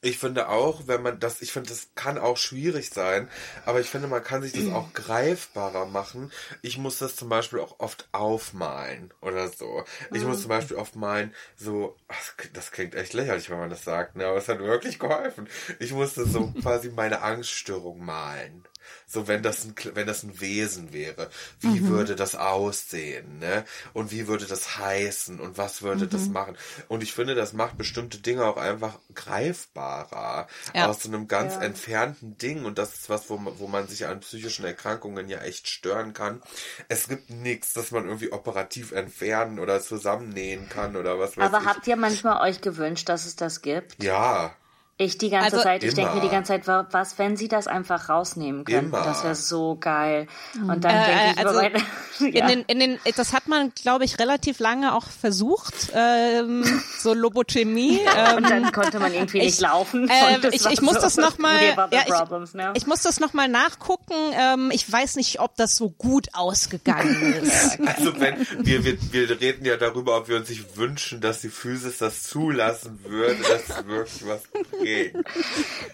ich finde auch, wenn man das, ich finde, das kann auch schwierig sein, aber ich finde, man kann sich das auch greifbarer machen. Ich muss das zum Beispiel auch oft aufmalen oder so. Ich muss zum Beispiel oft malen, so, ach, das klingt echt lächerlich, wenn man das sagt, ne, aber es hat wirklich geholfen. Ich musste so (laughs) quasi meine Angststörung malen. So, wenn das ein, wenn das ein Wesen wäre, wie würde das aussehen, ne? Und wie würde das heißen und was würde das machen? Und ich finde, das macht bestimmte Dinge auch einfach greifbarer Ja. aus so einem ganz Ja. entfernten Ding. Und das ist was, wo man, wo man sich an psychischen Erkrankungen ja echt stören kann. Es gibt nichts, das man irgendwie operativ entfernen oder zusammennähen kann oder was weiß Aber ich. habt ihr manchmal euch gewünscht, dass es das gibt? ja. Ich die ganze Also- Zeit, ich denke mir die ganze Zeit, wa- was, wenn sie das einfach rausnehmen könnten? Immer. Das wäre so geil. Und dann Äh, denke ich also über meine, (laughs) ja. in den, in den, das hat man, glaube ich, relativ lange auch versucht, ähm, (laughs) so Lobotomie. Ähm, und dann konnte man irgendwie nicht ich- laufen. äh, ich- ich muss so, das noch mal- ja, ich- problems now. ich muss das nochmal nachgucken. Ähm, ich weiß nicht, ob das so gut ausgegangen (laughs) ist. Also wenn wir, wir, wir reden ja darüber, ob wir uns nicht wünschen, dass die Physis das zulassen würde, dass es wirklich was (laughs)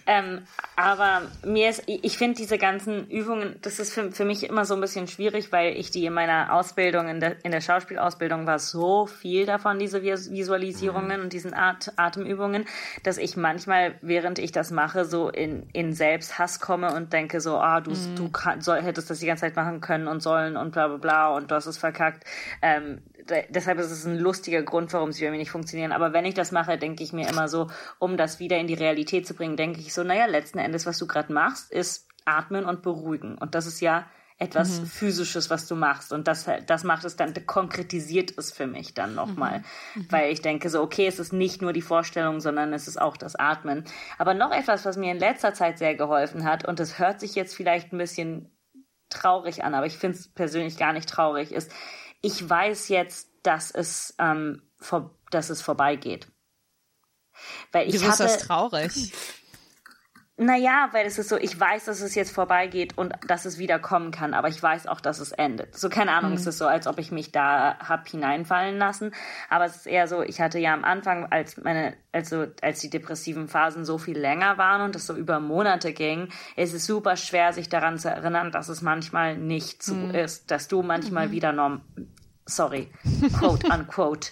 Ähm, aber mir ist, ich finde diese ganzen Übungen, das ist für, für mich immer so ein bisschen schwierig, weil ich die in meiner Ausbildung, in der, in der Schauspielausbildung war so viel davon, diese Vis- Visualisierungen und diesen At Atemübungen, dass ich manchmal, während ich das mache, so in, in Selbsthass komme und denke so, ah, du, du kann, soll, hättest das die ganze Zeit machen können und sollen und bla bla bla und du hast es verkackt. Ähm, deshalb ist es ein lustiger Grund, warum sie bei mir nicht funktionieren. Aber wenn ich das mache, denke ich mir immer so, um das wieder in die Realität zu bringen, denke ich so, naja, letzten Endes, was du gerade machst, ist atmen und beruhigen. Und das ist ja etwas Physisches, was du machst. Und das, das macht es dann, konkretisiert es für mich dann nochmal. Weil ich denke so, okay, es ist nicht nur die Vorstellung, sondern es ist auch das Atmen. Aber noch etwas, was mir in letzter Zeit sehr geholfen hat, und das hört sich jetzt vielleicht ein bisschen traurig an, aber ich finde es persönlich gar nicht traurig, ist, ich weiß jetzt, dass es, ähm, vor, dass es vorbeigeht. Weil ich Wieso ist hatte, das traurig? (laughs) naja, weil es ist so, ich weiß, dass es jetzt vorbeigeht und dass es wieder kommen kann, aber ich weiß auch, dass es endet. So, keine Ahnung, es ist so, als ob ich mich da hab hineinfallen lassen. Aber es ist eher so, ich hatte ja am Anfang, als meine, also als die depressiven Phasen so viel länger waren und es so über Monate ging, ist es super schwer, sich daran zu erinnern, dass es manchmal nicht so ist, dass du manchmal wieder norm, sorry, quote (laughs) unquote,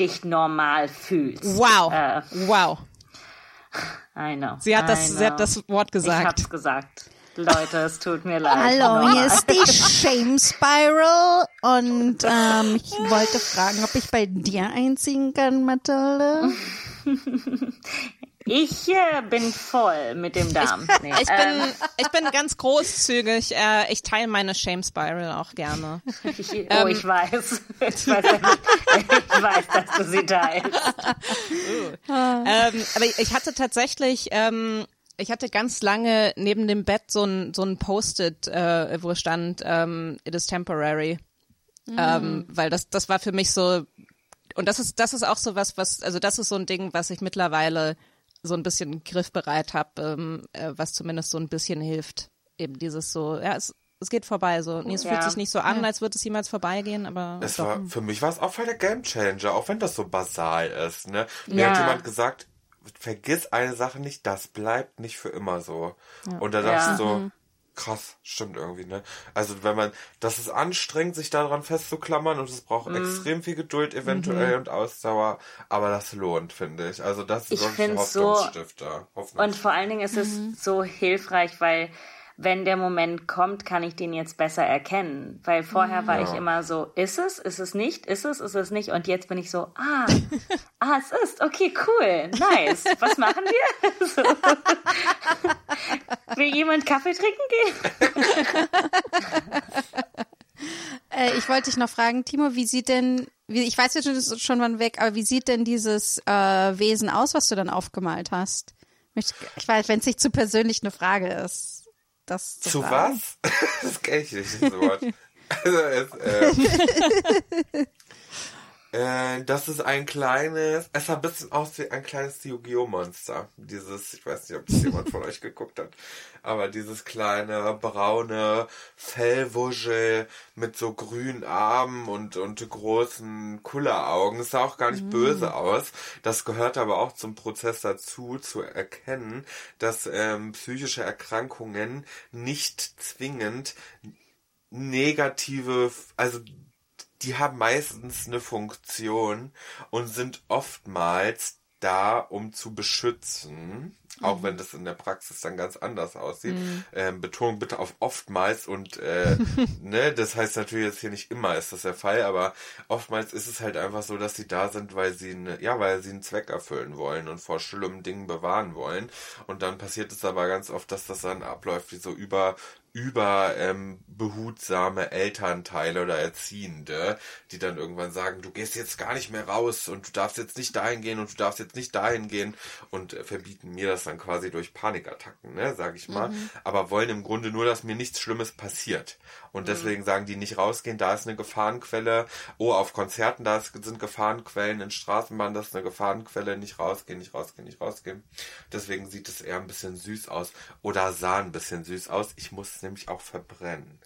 dich normal fühlst. Wow. Äh, wow. I know. Sie hat I das, sie hat know. das Wort Ich gesagt. hab's gesagt. Leute, es tut mir leid. Hallo, hier ist die (laughs) Shame Spiral und ähm, ich wollte fragen, ob ich bei dir einziehen kann, Mathilde. (laughs) Ich äh, bin voll mit dem Darm. Nee, (laughs) Ich ähm, bin, ich bin ganz großzügig. Äh, ich teile meine Shame Spiral auch gerne. (laughs) ich, oh, ich weiß. Ich weiß, ich weiß, dass du sie teilst. ähm, aber ich hatte tatsächlich, ähm, ich hatte ganz lange neben dem Bett so ein, so ein Post-it, äh, wo stand, ähm, it is temporary. Ähm, weil das, das war für mich so, und das ist, das ist auch so was, was, also das ist so ein Ding, was ich mittlerweile so ein bisschen griffbereit habe, ähm, äh, was zumindest so ein bisschen hilft. Eben dieses so, ja, es, es geht vorbei, so. Nee, es Ja. fühlt sich nicht so an, als würde es jemals vorbeigehen, aber Es doch. war, für mich war es auch voll der Gamechanger, auch wenn das so basal ist. Ne? Mir Ja. hat jemand gesagt, vergiss eine Sache nicht, das bleibt nicht für immer so. Und da dachte Ja. ich so, krass, stimmt irgendwie, ne? Also wenn man, das ist anstrengend, sich daran festzuklammern und es braucht extrem viel Geduld eventuell und Ausdauer, aber das lohnt, finde ich. Also das ist Ich wirklich ein so- Hoffnungsstifter. Hoffnungs- Und vor allen Dingen ist es so hilfreich, weil wenn der Moment kommt, kann ich den jetzt besser erkennen. Weil vorher war ich immer so, ist es, ist es nicht, ist es, ist es nicht. Und jetzt bin ich so, ah, (laughs) ah, es ist, okay, cool, nice. Was machen wir? (laughs) So. Will jemand Kaffee trinken gehen? (laughs) Äh, ich wollte dich noch fragen, Timo, wie sieht denn, wie, ich weiß jetzt schon, schon wann weg, aber wie sieht denn dieses äh, Wesen aus, was du dann aufgemalt hast? Ich, ich weiß, wenn es nicht zu persönlich eine Frage ist. Das zu Zu fragen. was? (laughs) das kenne ich nicht, das Wort. Also es, äh, (laughs) äh, das ist ein kleines, es sah ein bisschen aus wie ein kleines Yu-Gi-Oh! Monster. Dieses, ich weiß nicht, ob das jemand von (laughs) euch geguckt hat, aber dieses kleine, braune Fellwuschel mit so grünen Armen und, und großen Kulleraugen. Es sah auch gar nicht böse aus. Das gehört aber auch zum Prozess dazu, zu erkennen, dass ähm, psychische Erkrankungen nicht zwingend negative, also die haben meistens eine Funktion und sind oftmals da, um zu beschützen, auch wenn das in der Praxis dann ganz anders aussieht. Ähm, Betonung bitte auf oftmals und äh, (laughs) ne, das heißt natürlich jetzt hier nicht immer ist das der Fall, aber oftmals ist es halt einfach so, dass sie da sind, weil sie eine, ja, weil sie einen Zweck erfüllen wollen und vor schlimmen Dingen bewahren wollen. Und dann passiert es aber ganz oft, dass das dann abläuft wie so über über ähm, behutsame Elternteile oder Erziehende, die dann irgendwann sagen, du gehst jetzt gar nicht mehr raus und du darfst jetzt nicht dahin gehen und du darfst jetzt nicht dahin gehen und äh, verbieten mir das dann quasi durch Panikattacken, ne, sag ich mal, aber wollen im Grunde nur, dass mir nichts Schlimmes passiert. Und deswegen sagen die nicht rausgehen, da ist eine Gefahrenquelle, oh, auf Konzerten, da sind Gefahrenquellen, in Straßenbahnen, das ist eine Gefahrenquelle, nicht rausgehen, nicht rausgehen, nicht rausgehen. Deswegen sieht es eher ein bisschen süß aus oder sah ein bisschen süß aus. Ich muss es nämlich auch verbrennen.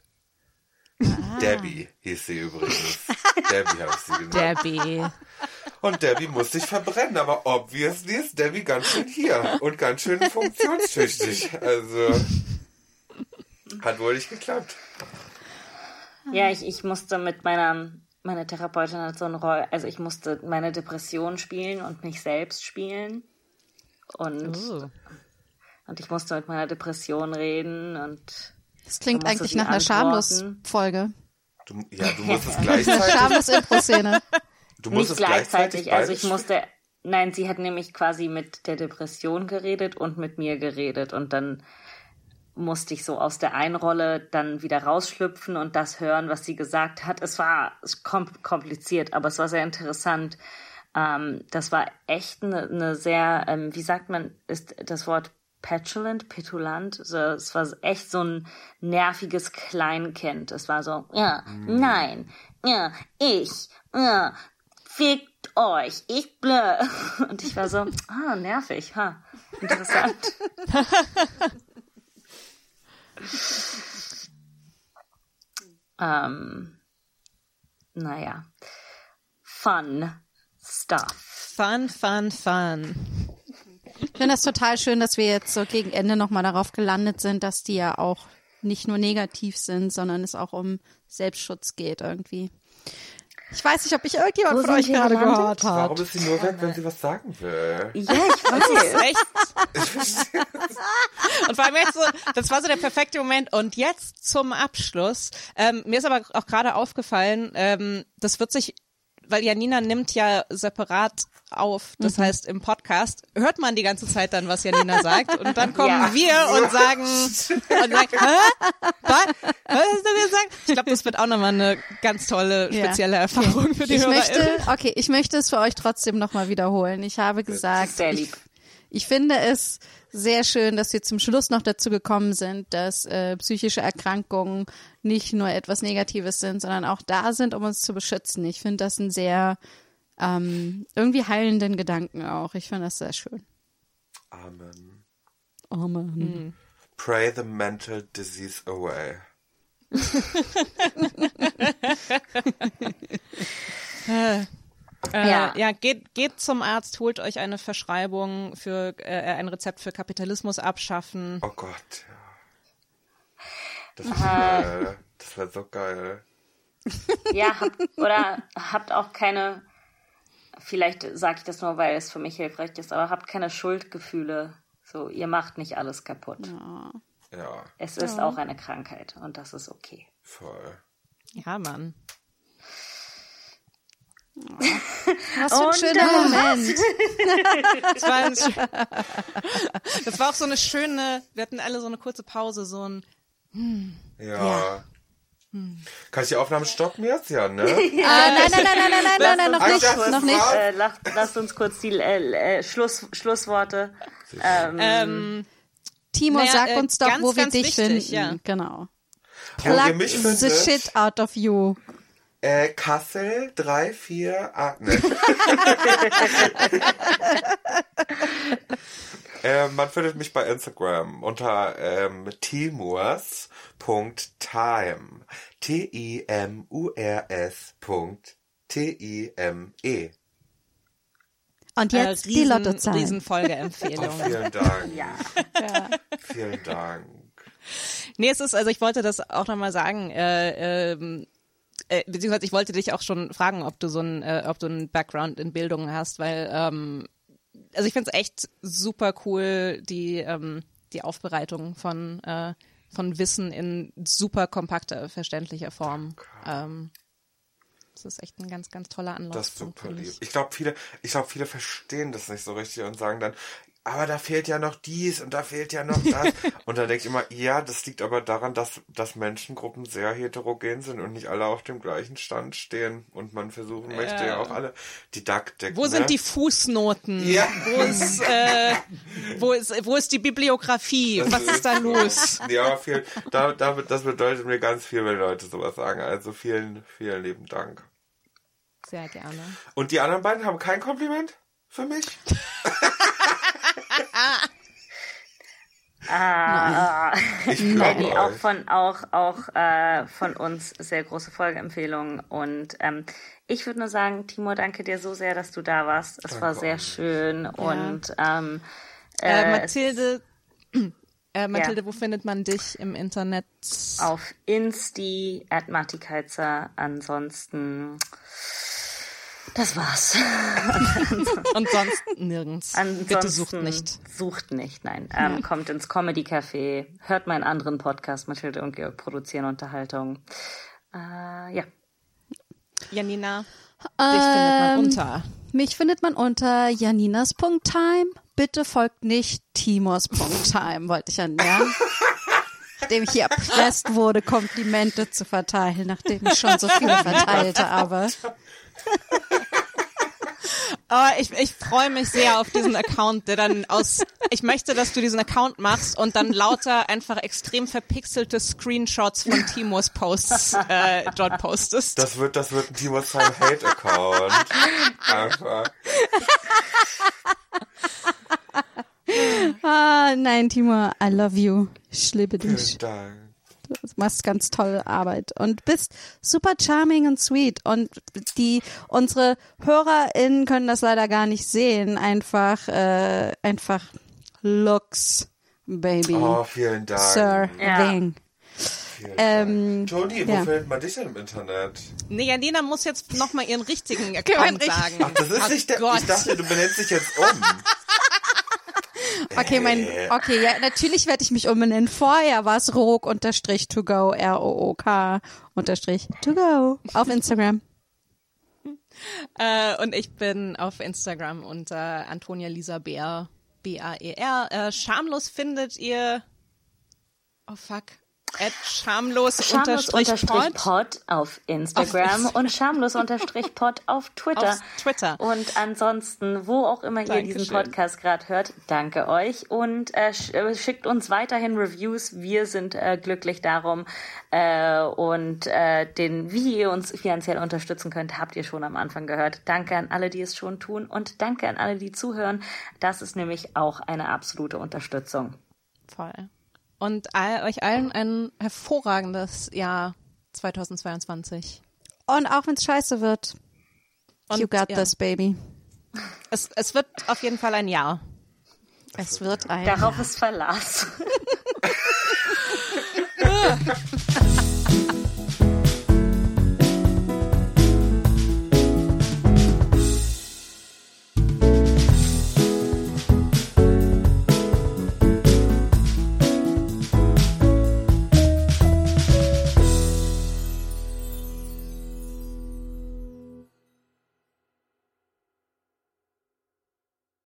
Debbie hieß sie übrigens. (laughs) Debbie habe ich sie genannt. Debbie. Und Debbie muss sich verbrennen, aber obviously ist Debbie ganz schön hier und ganz schön funktionstüchtig. Also hat wohl nicht geklappt. Ja, ich, ich musste mit meiner, meine Therapeutin hat so eine Rolle, also ich musste meine Depression spielen und mich selbst spielen. Und, Oh. und ich musste mit meiner Depression reden und Das klingt eigentlich nach einer. Schamlos-Folge. Du, ja, du (laughs) musst es gleichzeitig. Schamlos-Impro-Szene. Du musst nicht es gleichzeitig. gleichzeitig. Also ich musste, nein, sie hat nämlich quasi mit der Depression geredet und mit mir geredet und dann musste ich so aus der einen Rolle dann wieder rausschlüpfen und das hören, was sie gesagt hat. Es war kom kompliziert, aber es war sehr interessant. Ähm, das war echt eine, eine sehr, ähm, wie sagt man, ist das Wort petulant, petulant? So, es war echt so ein nerviges Kleinkind. Es war so, ja, nein, ja, ich, ja, fickt euch, ich blö. (laughs) Und ich war so, ah, nervig, ha, interessant. (laughs) (laughs) ähm, naja, fun stuff. Fun, fun, fun. Ich finde das total schön, dass wir jetzt so gegen Ende nochmal darauf gelandet sind, dass die ja auch nicht nur negativ sind, sondern es auch um Selbstschutz geht irgendwie. Ich weiß nicht, ob ich irgendjemand Wo von euch gerade gelandet? gehört hat. Warum ist sie nur weg, wenn sie was sagen will? Ja, ich (laughs) weiß. Echt? Und vor allem jetzt so, das war so der perfekte Moment. Und jetzt zum Abschluss. Ähm, mir ist aber auch gerade aufgefallen, ähm, das wird sich, weil Janina nimmt ja separat auf, das heißt im Podcast hört man die ganze Zeit dann, was Janina sagt. Und dann kommen Ja. wir und sagen, und sagen, (laughs) hä? Was? Was hast du gesagt? Ich glaube, das wird auch nochmal eine ganz tolle, Ja. spezielle Erfahrung für die Ich möchte, okay, ich möchte es für euch trotzdem nochmal wiederholen. Ich habe gesagt, Sehr ich, lieb. ich finde es sehr schön, dass wir zum Schluss noch dazu gekommen sind, dass äh, psychische Erkrankungen nicht nur etwas Negatives sind, sondern auch da sind, um uns zu beschützen. Ich finde das einen sehr ähm, irgendwie heilenden Gedanken auch. Ich finde das sehr schön. Amen. Oh Mann. Pray the mental disease away. (laughs) (laughs) (laughs) Äh, Ja. ja, geht, geht zum Arzt, holt euch eine Verschreibung für äh, ein Rezept für Kapitalismus abschaffen. Oh Gott, ja. Das wäre geil. Das wäre so geil. (laughs) Ja, habt, oder habt auch keine, vielleicht sage ich das nur, weil es für mich hilfreich ist, aber habt keine Schuldgefühle. So, ihr macht nicht alles kaputt. Ja, Es ist auch eine Krankheit und das ist okay. voll. Ja, Mann. Was für ein schöner Moment. (laughs) Das war, ein, das war auch so eine schöne, wir hatten alle so eine kurze Pause, so ein, Ja. Kann ich die Aufnahme stoppen jetzt? Ja, ne? (laughs) Ah, nein, nein, nein, nein, nein, nein, nein, nein, noch nicht, noch nicht. Äh, lasst, lasst uns kurz die äh, äh, Schluss, Schlussworte. Ähm, ähm, Timo, Naja, sag äh, uns doch, ganz, wo wir dich wichtig, finden. ja. Genau. Wo ihr Plug mich the findet? shit out of you. Äh, Kassel 3, 4, 8, ne. (laughs) äh, man findet mich bei Instagram unter ähm, timurs.time. T-I-M-U-R-S. T-I-M-E. Und äh, jetzt die Lottozahl. riesen Oh, (laughs) vielen Dank. ja. Vielen Dank. Nee, es ist, also ich wollte das auch nochmal sagen, äh, ähm, äh, beziehungsweise ich wollte dich auch schon fragen, ob du so ein, äh, ob du einen Background in Bildung hast, weil, ähm, also ich finde es echt super cool, die, ähm, die Aufbereitung von, äh, von Wissen in super kompakter, verständlicher Form. Ähm, das ist echt ein ganz, ganz toller Anlauf. Das ist super lieb. Ich glaube, viele, ich glaube, viele verstehen das nicht so richtig und sagen dann, aber da fehlt ja noch dies und da fehlt ja noch das. (laughs) und dann denke ich immer, ja, das liegt aber daran, dass, dass Menschengruppen sehr heterogen sind und nicht alle auf dem gleichen Stand stehen. Und man versuchen möchte ja auch alle Didaktik. Wo ne? sind die Fußnoten? Ja. Wo ist, äh, wo ist, wo ist die Bibliografie? Das Was ist da los? Ja, viel, da, da, das bedeutet mir ganz viel, wenn Leute sowas sagen. Also vielen, vielen lieben Dank. Sehr gerne. Und die anderen beiden haben kein Kompliment für mich? (laughs) Ah, nee, auch von auch auch äh, von uns sehr große Folgeempfehlung und ähm, ich würde nur sagen, Timo, danke dir so sehr, dass du da warst. Es war Danke sehr euch. schön und ähm, Äh, äh, Mathilde, (clears throat) äh, Mathilde, wo findet man dich im Internet? auf Insti at Matikeizer. Ansonsten das war's. (laughs) Und sonst nirgends. Ansonsten Bitte sucht nicht. Sucht nicht, nein. Ähm, Kommt ins Comedy Café, hört meinen anderen Podcast, Mathilde und Georg produzieren Unterhaltung. Äh, ja. Janina, dich findet man Ähm, unter. Mich findet man unter janinas.time. Bitte folgt nicht timos.time, wollte ich an, ja. (laughs) Nachdem ich hier erpresst wurde, Komplimente zu verteilen, nachdem ich schon so viele verteilt habe. (laughs) Aber ich, ich freue mich sehr auf diesen Account, der dann aus. Ich möchte, dass du diesen Account machst und dann lauter einfach extrem verpixelte Screenshots von Timos Posts äh, dort postest. Das wird, das wird ein Timos Time Hate Account. Einfach. Ah, nein, Timo, I love you. Ich liebe dich. Vielen Dank. Du machst ganz tolle Arbeit und bist super charming und sweet. Und die, unsere HörerInnen können das leider gar nicht sehen. Einfach, äh, einfach Looks, Baby. Oh, vielen Dank. Sir Ja. Wing. Vielen Ähm. Toni, wo ja. findet man dich denn im Internet? Nee, Janina muss jetzt nochmal ihren richtigen (laughs) Account sagen. Ach, das ist Ach nicht der. Gott. Ich dachte, du benennst dich jetzt um. (laughs) (laughs) Okay, mein, okay, ja, natürlich werde ich mich umbenennen. Vorher war es Rook unterstrich to go, R-O-O-K unterstrich to go auf Instagram. Äh, und ich bin auf Instagram unter Antonia Lisa Bär, B-A-E-R. Äh, schamlos findet ihr, oh fuck, schamlos Schamlos pod pod auf Instagram Auf- und schamlos unterstrich pod auf Twitter. Twitter. Und ansonsten, wo auch immer ihr diesen Dankeschön. Podcast gerade hört, danke euch und äh, äh, schickt uns weiterhin Reviews. Wir sind äh, glücklich darum. Äh, und äh, den, wie ihr uns finanziell unterstützen könnt, habt ihr schon am Anfang gehört. Danke an alle, die es schon tun und danke an alle, die zuhören. Das ist nämlich auch eine absolute Unterstützung. Voll. Und all, euch allen ein hervorragendes Jahr 2022. Und auch wenn es scheiße wird. Und, you got ja, this, baby. Es, es wird auf jeden Fall ein Jahr. Es wird ein. Darauf ist Verlass. (laughs) (laughs)